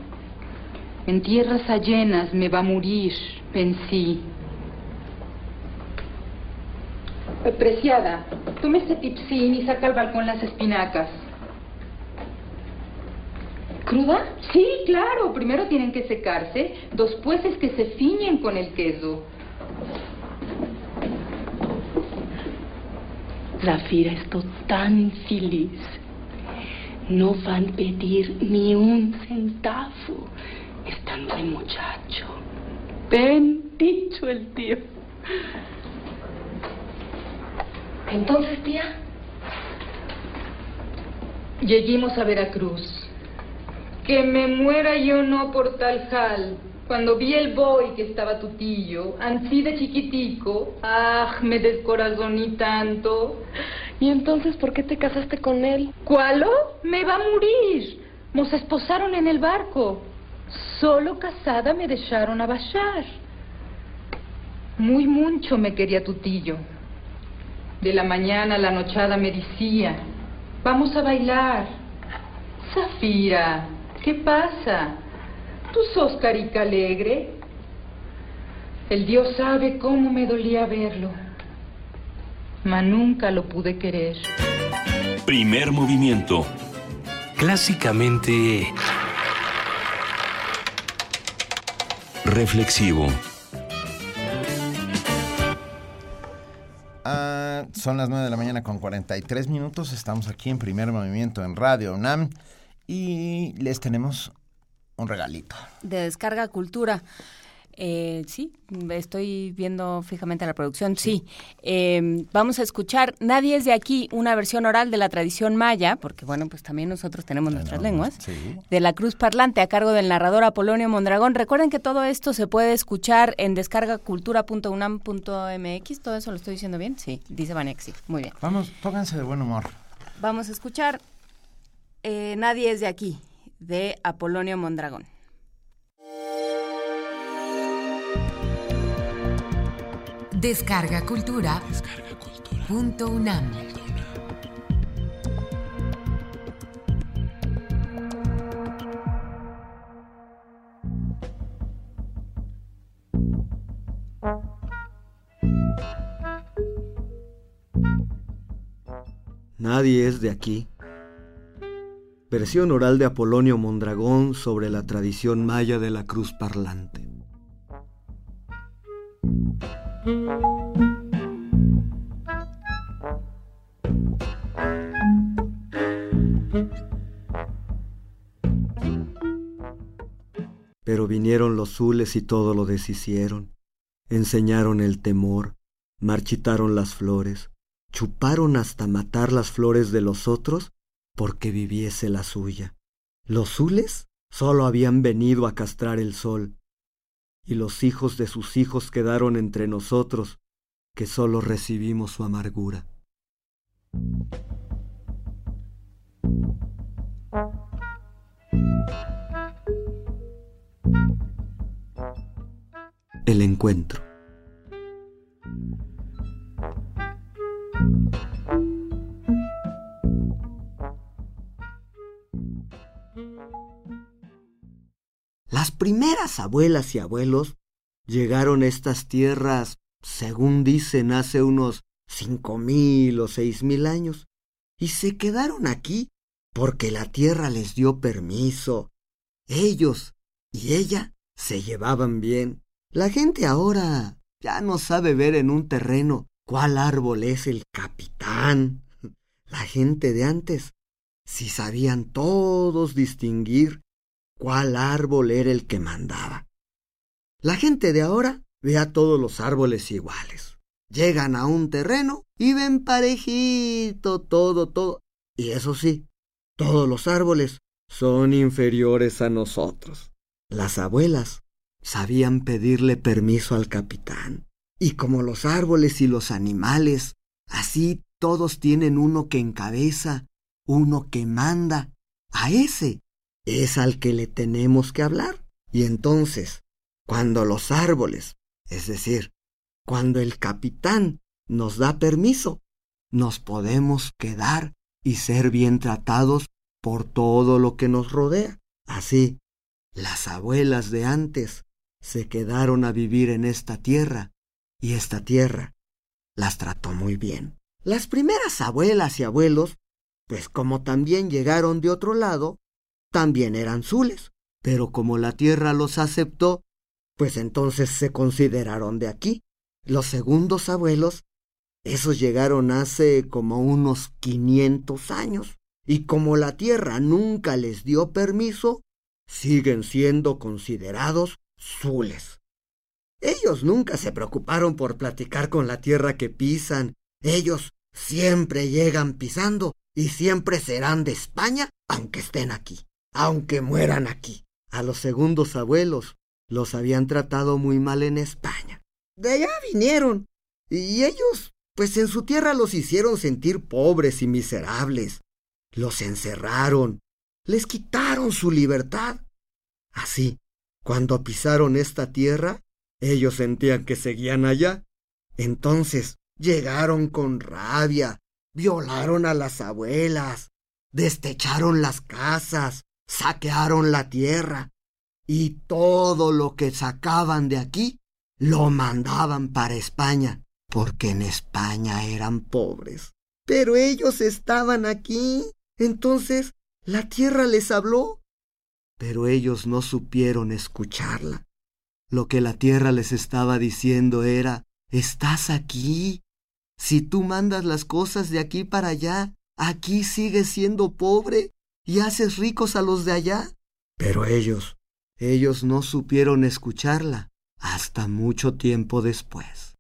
En tierras allenas me va a morir, pensé. Preciada, tome este tipsín y saca al balcón las espinacas. ¿Cruda? Sí, claro. Primero tienen que secarse, después es que se fiñen con el queso. Zafira estoy tan feliz. No van a pedir ni un centavo. Están de muchacho. Bien dicho el tío. Entonces, tía, Lleguimos a Veracruz. Que me muera yo no por tal jal. Cuando vi el boy que estaba tu tío, ansí de chiquitico, ah, me descorazoní tanto. ¿y entonces por qué te casaste con él? ¿Cuálo? Me va a morir. Nos esposaron en el barco. Solo casada me dejaron a bajar. Muy mucho me quería tu tío. De la mañana a la nochada me decía, vamos a bailar. Zafira, ¿qué pasa? ¿Tú sos carica alegre? El Dios sabe cómo me dolía verlo. Ma nunca lo pude querer. Primer movimiento. Clásicamente... Reflexivo. Ah, son las 9 de la mañana con 43 minutos. Estamos aquí en primer movimiento en Radio UNAM y les tenemos un regalito. De Descarga Cultura. Eh, sí, estoy viendo fijamente la producción. Sí, Eh, vamos a escuchar Nadie es de aquí, una versión oral de la tradición maya, porque bueno, pues también nosotros tenemos nuestras lenguas, de la Cruz Parlante a cargo del narrador Apolonio Mondragón. Recuerden que todo esto se puede escuchar en descargacultura.unam.mx. ¿Todo eso lo estoy diciendo bien? Sí, dice Vanexi. Muy bien. Vamos, pónganse de buen humor. Vamos a escuchar eh, Nadie es de aquí, de Apolonio Mondragón. Descarga Cultura. Punto UNAM. Nadie es de aquí versión oral de Apolonio Mondragón sobre la tradición maya de la cruz parlante. Pero vinieron los zules y todo lo deshicieron, enseñaron el temor, marchitaron las flores, chuparon hasta matar las flores de los otros porque viviese la suya. Los zules solo habían venido a castrar el sol, y los hijos de sus hijos quedaron entre nosotros, que solo recibimos su amargura. El encuentro. Las primeras abuelas y abuelos llegaron a estas tierras, según dicen, hace unos cinco mil o seis mil años, y se quedaron aquí porque la tierra les dio permiso. Ellos y ella se llevaban bien. La gente ahora ya no sabe ver en un terreno cuál árbol es el capitán. La gente de antes sí sabían todos distinguir cuál árbol era el que mandaba. La gente de ahora ve a todos los árboles iguales. Llegan a un terreno y ven parejito todo, todo. Y eso sí, todos los árboles son inferiores a nosotros. Las abuelas sabían pedirle permiso al capitán. Y como los árboles y los animales, así todos tienen uno que encabeza, uno que manda. A ese es al que le tenemos que hablar. Y entonces, cuando los árboles, es decir, cuando el capitán nos da permiso, nos podemos quedar y ser bien tratados por todo lo que nos rodea. Así, las abuelas de antes se quedaron a vivir en esta tierra y esta tierra las trató muy bien. Las primeras abuelas y abuelos, pues como también llegaron de otro lado, también eran zules, pero como la tierra los aceptó, pues entonces se consideraron de aquí. Los segundos abuelos, esos llegaron hace como unos 500 años, y como la tierra nunca les dio permiso, siguen siendo considerados zules. Ellos nunca se preocuparon por platicar con la tierra que pisan. Ellos siempre llegan pisando y siempre serán de España aunque estén aquí aunque mueran aquí. A los segundos abuelos los habían tratado muy mal en España. De allá vinieron. Y ellos, pues en su tierra los hicieron sentir pobres y miserables. Los encerraron. Les quitaron su libertad. Así, cuando pisaron esta tierra, ellos sentían que seguían allá. Entonces llegaron con rabia, violaron a las abuelas, destecharon las casas, saquearon la tierra y todo lo que sacaban de aquí lo mandaban para España, porque en España eran pobres. Pero ellos estaban aquí. Entonces la tierra les habló. Pero ellos no supieron escucharla. Lo que la tierra les estaba diciendo era, estás aquí. Si tú mandas las cosas de aquí para allá, aquí sigues siendo pobre y haces ricos a los de allá. Pero ellos, ellos no supieron escucharla hasta mucho tiempo después.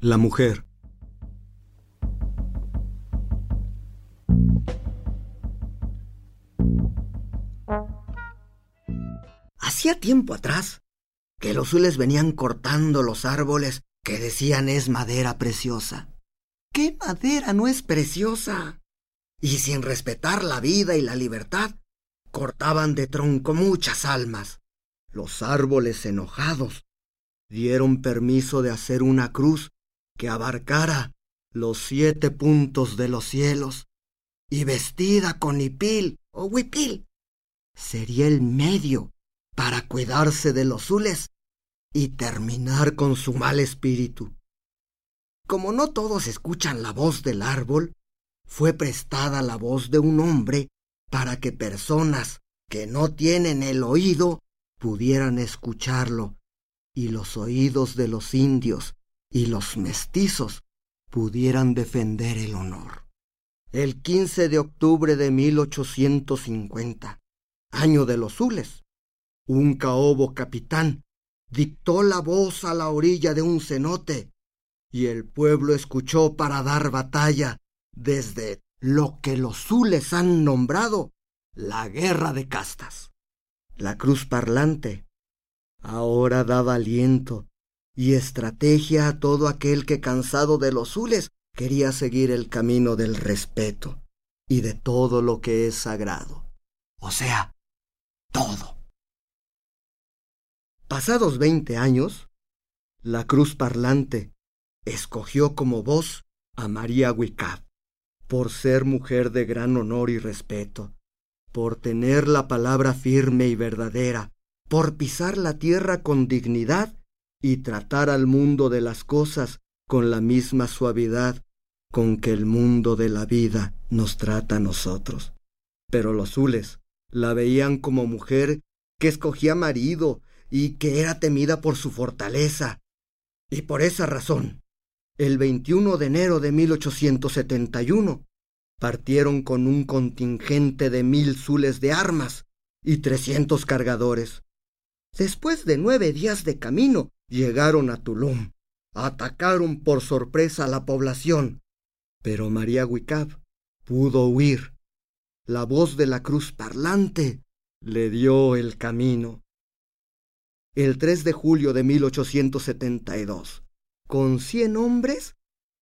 La mujer. Hacía tiempo atrás que los zules venían cortando los árboles que decían es madera preciosa. ¿Qué madera no es preciosa? Y sin respetar la vida y la libertad, cortaban de tronco muchas almas. Los árboles enojados dieron permiso de hacer una cruz que abarcara los siete puntos de los cielos y vestida con hipil o huipil. Sería el medio para cuidarse de los zules y terminar con su mal espíritu. Como no todos escuchan la voz del árbol, fue prestada la voz de un hombre para que personas que no tienen el oído pudieran escucharlo, y los oídos de los indios y los mestizos pudieran defender el honor. el 15 de octubre de 1850, año de los Zules, un caobo capitán dictó la voz a la orilla de un cenote y el pueblo escuchó para dar batalla desde lo que los Zules han nombrado la guerra de castas. La cruz parlante ahora daba aliento y estrategia a todo aquel que cansado de los Zules quería seguir el camino del respeto y de todo lo que es sagrado. O sea, todo. Pasados veinte años, la cruz parlante escogió como voz a María Wicab, por ser mujer de gran honor y respeto, por tener la palabra firme y verdadera, por pisar la tierra con dignidad y tratar al mundo de las cosas con la misma suavidad con que el mundo de la vida nos trata a nosotros. Pero los zules la veían como mujer que escogía marido y que era temida por su fortaleza. Y por esa razón, el 21 de enero de 1871, partieron con un contingente de mil zules de armas y trescientos cargadores. Después de nueve días de camino, llegaron a Tulum. Atacaron por sorpresa a la población, pero María Wicab pudo huir. La voz de la cruz parlante le dio el camino. El 3 de julio de 1872, con cien hombres,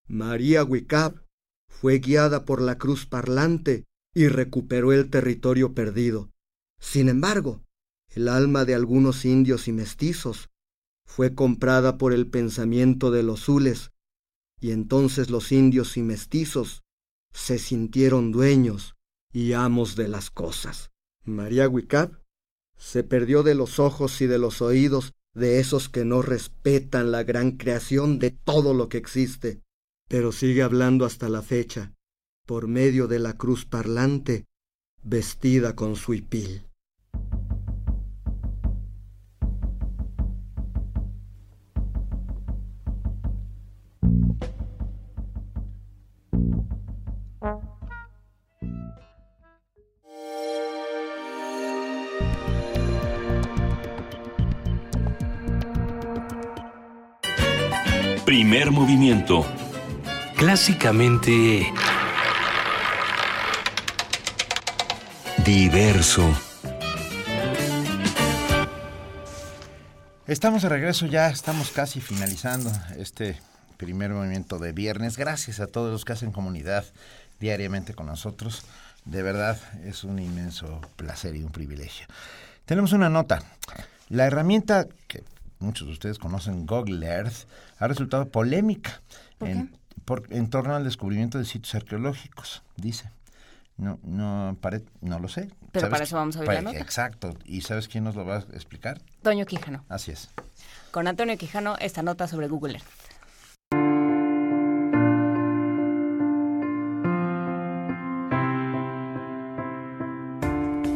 María Wicab fue guiada por la cruz parlante y recuperó el territorio perdido. Sin embargo, el alma de algunos indios y mestizos fue comprada por el pensamiento de los zules, y entonces los indios y mestizos se sintieron dueños y amos de las cosas. María Wicab se perdió de los ojos y de los oídos de esos que no respetan la gran creación de todo lo que existe, pero sigue hablando hasta la fecha, por medio de la cruz parlante, vestida con su hipil. Primer movimiento. Clásicamente... Diverso. Estamos de regreso ya, estamos casi finalizando este primer movimiento de viernes. Gracias a todos los que hacen comunidad diariamente con nosotros. De verdad es un inmenso placer y un privilegio. Tenemos una nota. La herramienta que muchos de ustedes conocen, Google Earth, ha resultado polémica en, en torno al descubrimiento de sitios arqueológicos, dice. No, no, no lo sé. Pero para eso vamos a ver la nota. Exacto. ¿Y sabes quién nos lo va a explicar? Toño Quijano. Así es. Con Antonio Quijano, esta nota sobre Google Earth.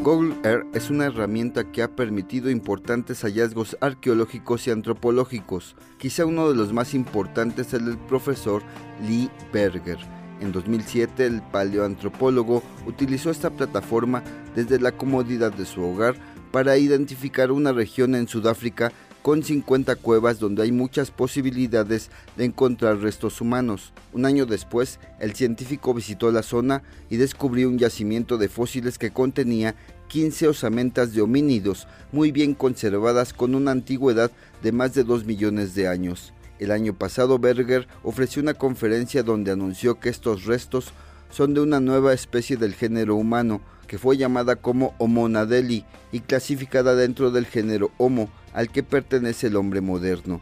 Google Earth es una herramienta que ha permitido importantes hallazgos arqueológicos y antropológicos. Quizá uno de los más importantes es el del profesor Lee Berger. En 2007, el paleoantropólogo utilizó esta plataforma desde la comodidad de su hogar para identificar una región en Sudáfrica con 50 cuevas donde hay muchas posibilidades de encontrar restos humanos. Un año después, el científico visitó la zona y descubrió un yacimiento de fósiles que contenía 15 osamentas de homínidos muy bien conservadas con una antigüedad de más de 2 millones de años. El año pasado Berger ofreció una conferencia donde anunció que estos restos son de una nueva especie del género humano, que fue llamada como Homo nadeli y clasificada dentro del género Homo, al que pertenece el hombre moderno.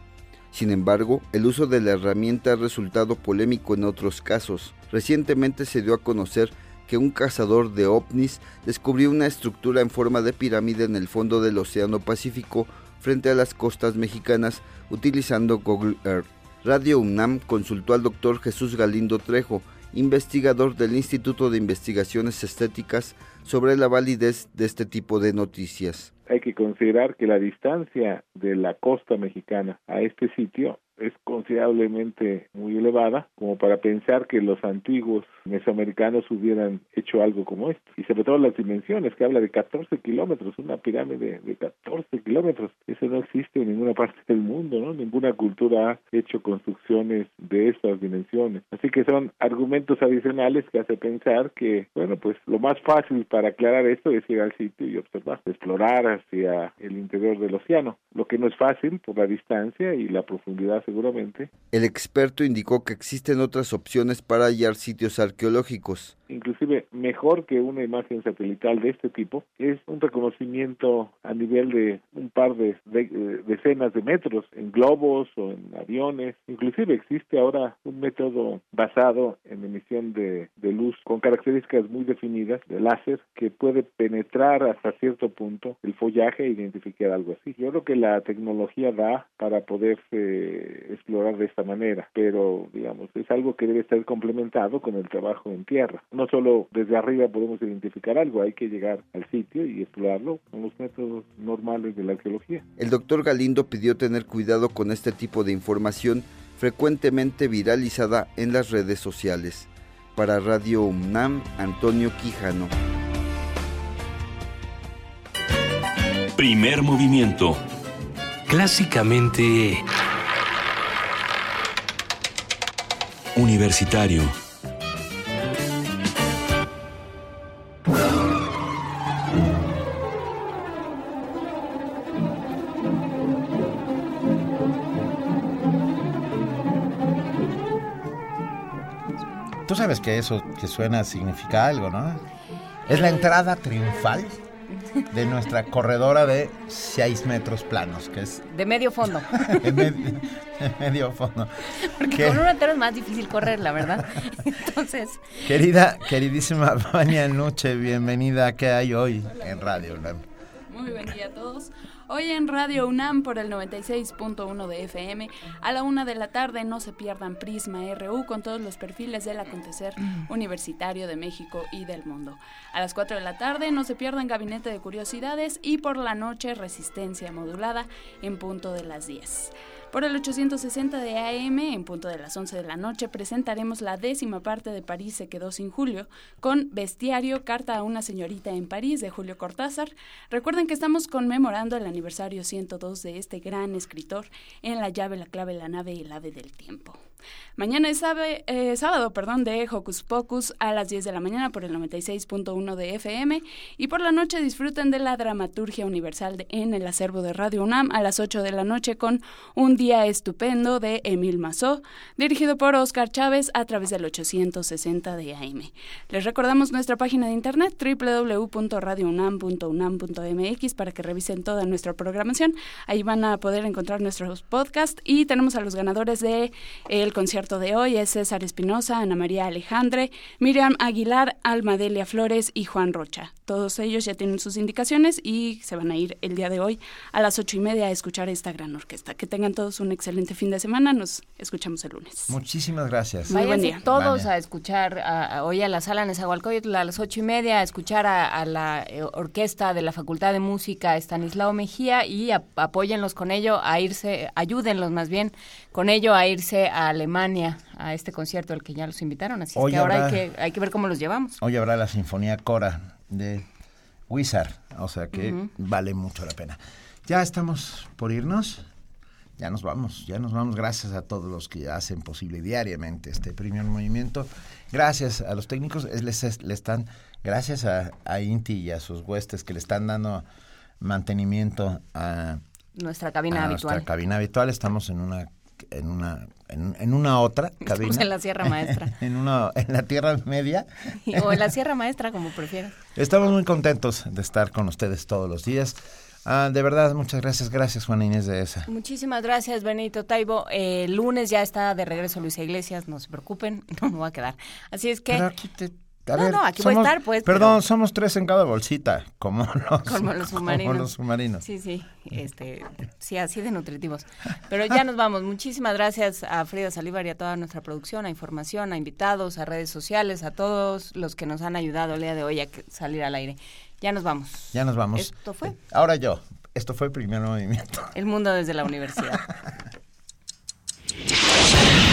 Sin embargo, el uso de la herramienta ha resultado polémico en otros casos. Recientemente se dio a conocer que un cazador de ovnis descubrió una estructura en forma de pirámide en el fondo del Océano Pacífico frente a las costas mexicanas utilizando Google Earth. Radio UNAM consultó al doctor Jesús Galindo Trejo, investigador del Instituto de Investigaciones Estéticas, sobre la validez de este tipo de noticias. Hay que considerar que la distancia de la costa mexicana a este sitio es considerablemente muy elevada como para pensar que los antiguos mesoamericanos hubieran hecho algo como esto. Y sobre todo las dimensiones, que habla de 14 kilómetros, una pirámide de 14 kilómetros. Eso no existe en ninguna parte del mundo, ¿no? Ninguna cultura ha hecho construcciones de estas dimensiones. Así que son argumentos adicionales que hace pensar que, bueno, pues lo más fácil para aclarar esto es ir al sitio y observar, explorar hacia el interior del océano, lo que no es fácil por la distancia y la profundidad seguramente. El experto indicó que existen otras opciones para hallar sitios arqueológicos. Inclusive mejor que una imagen satelital de este tipo es un reconocimiento a nivel de un par de, decenas de metros en globos o en aviones. Inclusive existe ahora un método basado en emisión de, de luz con características muy definidas de láser que puede penetrar hasta cierto punto el follaje e identificar algo así. Yo creo que la tecnología da para explorar de esta manera, pero digamos es algo que debe estar complementado con el trabajo en tierra. No solo desde arriba podemos identificar algo, hay que llegar al sitio y explorarlo con los métodos normales de la arqueología. El doctor Galindo pidió tener cuidado con este tipo de información frecuentemente viralizada en las redes sociales. Para Radio UNAM, Antonio Quijano. Primer movimiento. Clásicamente... Universitario. Tú sabes que eso que suena significa algo, ¿no? Es la entrada triunfal de nuestra corredora de 6 metros planos, que es... De medio fondo. de, medio, fondo. Porque con un entero es más difícil correr, la verdad. Entonces... Querida, queridísima Vania Noche, bienvenida. ¿Qué hay hoy en Radio Muy buen día a todos. Hoy en Radio UNAM por el 96.1 de FM, a la una de la tarde no se pierdan Prisma RU con todos los perfiles del acontecer universitario de México y del mundo. A las 4 de la tarde no se pierdan Gabinete de Curiosidades y por la noche Resistencia Modulada en punto de las 10. Por el 860 de AM, en punto de las 11 de la noche, presentaremos la décima parte de París se quedó sin Julio, con Bestiario, Carta a una señorita en París, de Julio Cortázar. Recuerden que estamos conmemorando el aniversario 102 de este gran escritor en La llave, la clave, la nave y el ave del tiempo. Mañana es eh, sábado perdón, de Hocus Pocus a las 10 de la mañana por el 96.1 de FM y por la noche disfruten de la dramaturgia universal en el acervo de Radio UNAM a las 8 de la noche con Un día estupendo de Emil Mazó, dirigido por Oscar Chávez a través del 860 de AM. Les recordamos nuestra página de internet www.radiounam.unam.mx para que revisen toda nuestra programación. Ahí van a poder encontrar nuestros podcasts y tenemos a los ganadores de concierto de hoy es César Espinosa, Ana María Alejandre, Miriam Aguilar, Almadelia Flores y Juan Rocha. Todos ellos ya tienen sus indicaciones y se van a ir el día de hoy a las ocho y media a escuchar esta gran orquesta. Que tengan todos un excelente fin de semana. Nos escuchamos el lunes. Muchísimas gracias. Muy buen día. todos a escuchar hoy a la sala Nezahualcóyotl a las ocho y media a escuchar a, la eh, orquesta de la Facultad de Música Estanislao Mejía y apóyenlos con ello a irse, ayúdenlos más bien con ello a irse a Alemania a este concierto al que ya los invitaron. Así que ahora hay, que, hay que ver cómo los llevamos. Hoy habrá la Sinfonía Cora de Wizard, o sea que vale mucho la pena. Ya estamos por irnos. Ya nos vamos, ya nos vamos. Gracias a todos los que hacen posible diariamente este primer movimiento. Gracias a los técnicos. Les, les están, gracias a, a, Inti y a sus huestes que le están dando mantenimiento a nuestra cabina habitual. Nuestra cabina habitual. Estamos en una en una en, una otra cabina. en la Sierra Maestra. en una en la Tierra Media. o en la Sierra Maestra, como prefieras. Estamos muy contentos de estar con ustedes todos los días. Ah, de verdad, muchas gracias. Gracias, Juana Inés de esa. Muchísimas gracias, Benito Taibo. el lunes ya está de regreso Luisa Iglesias, no se preocupen, no me va a quedar. Así es que... aquí te no, no, aquí voy a estar, pues. Perdón, somos tres en cada bolsita, como los, como los submarinos. Como los submarinos. Sí, sí, este, sí, así de nutritivos. Pero ya nos vamos. Muchísimas gracias a Frida Salívar y a toda nuestra producción, a información, a invitados, a redes sociales, a todos los que nos han ayudado el día de hoy a salir al aire. Ya nos vamos. Ya nos vamos. Esto fue. Ahora yo. Esto fue el primer movimiento. El mundo desde la universidad.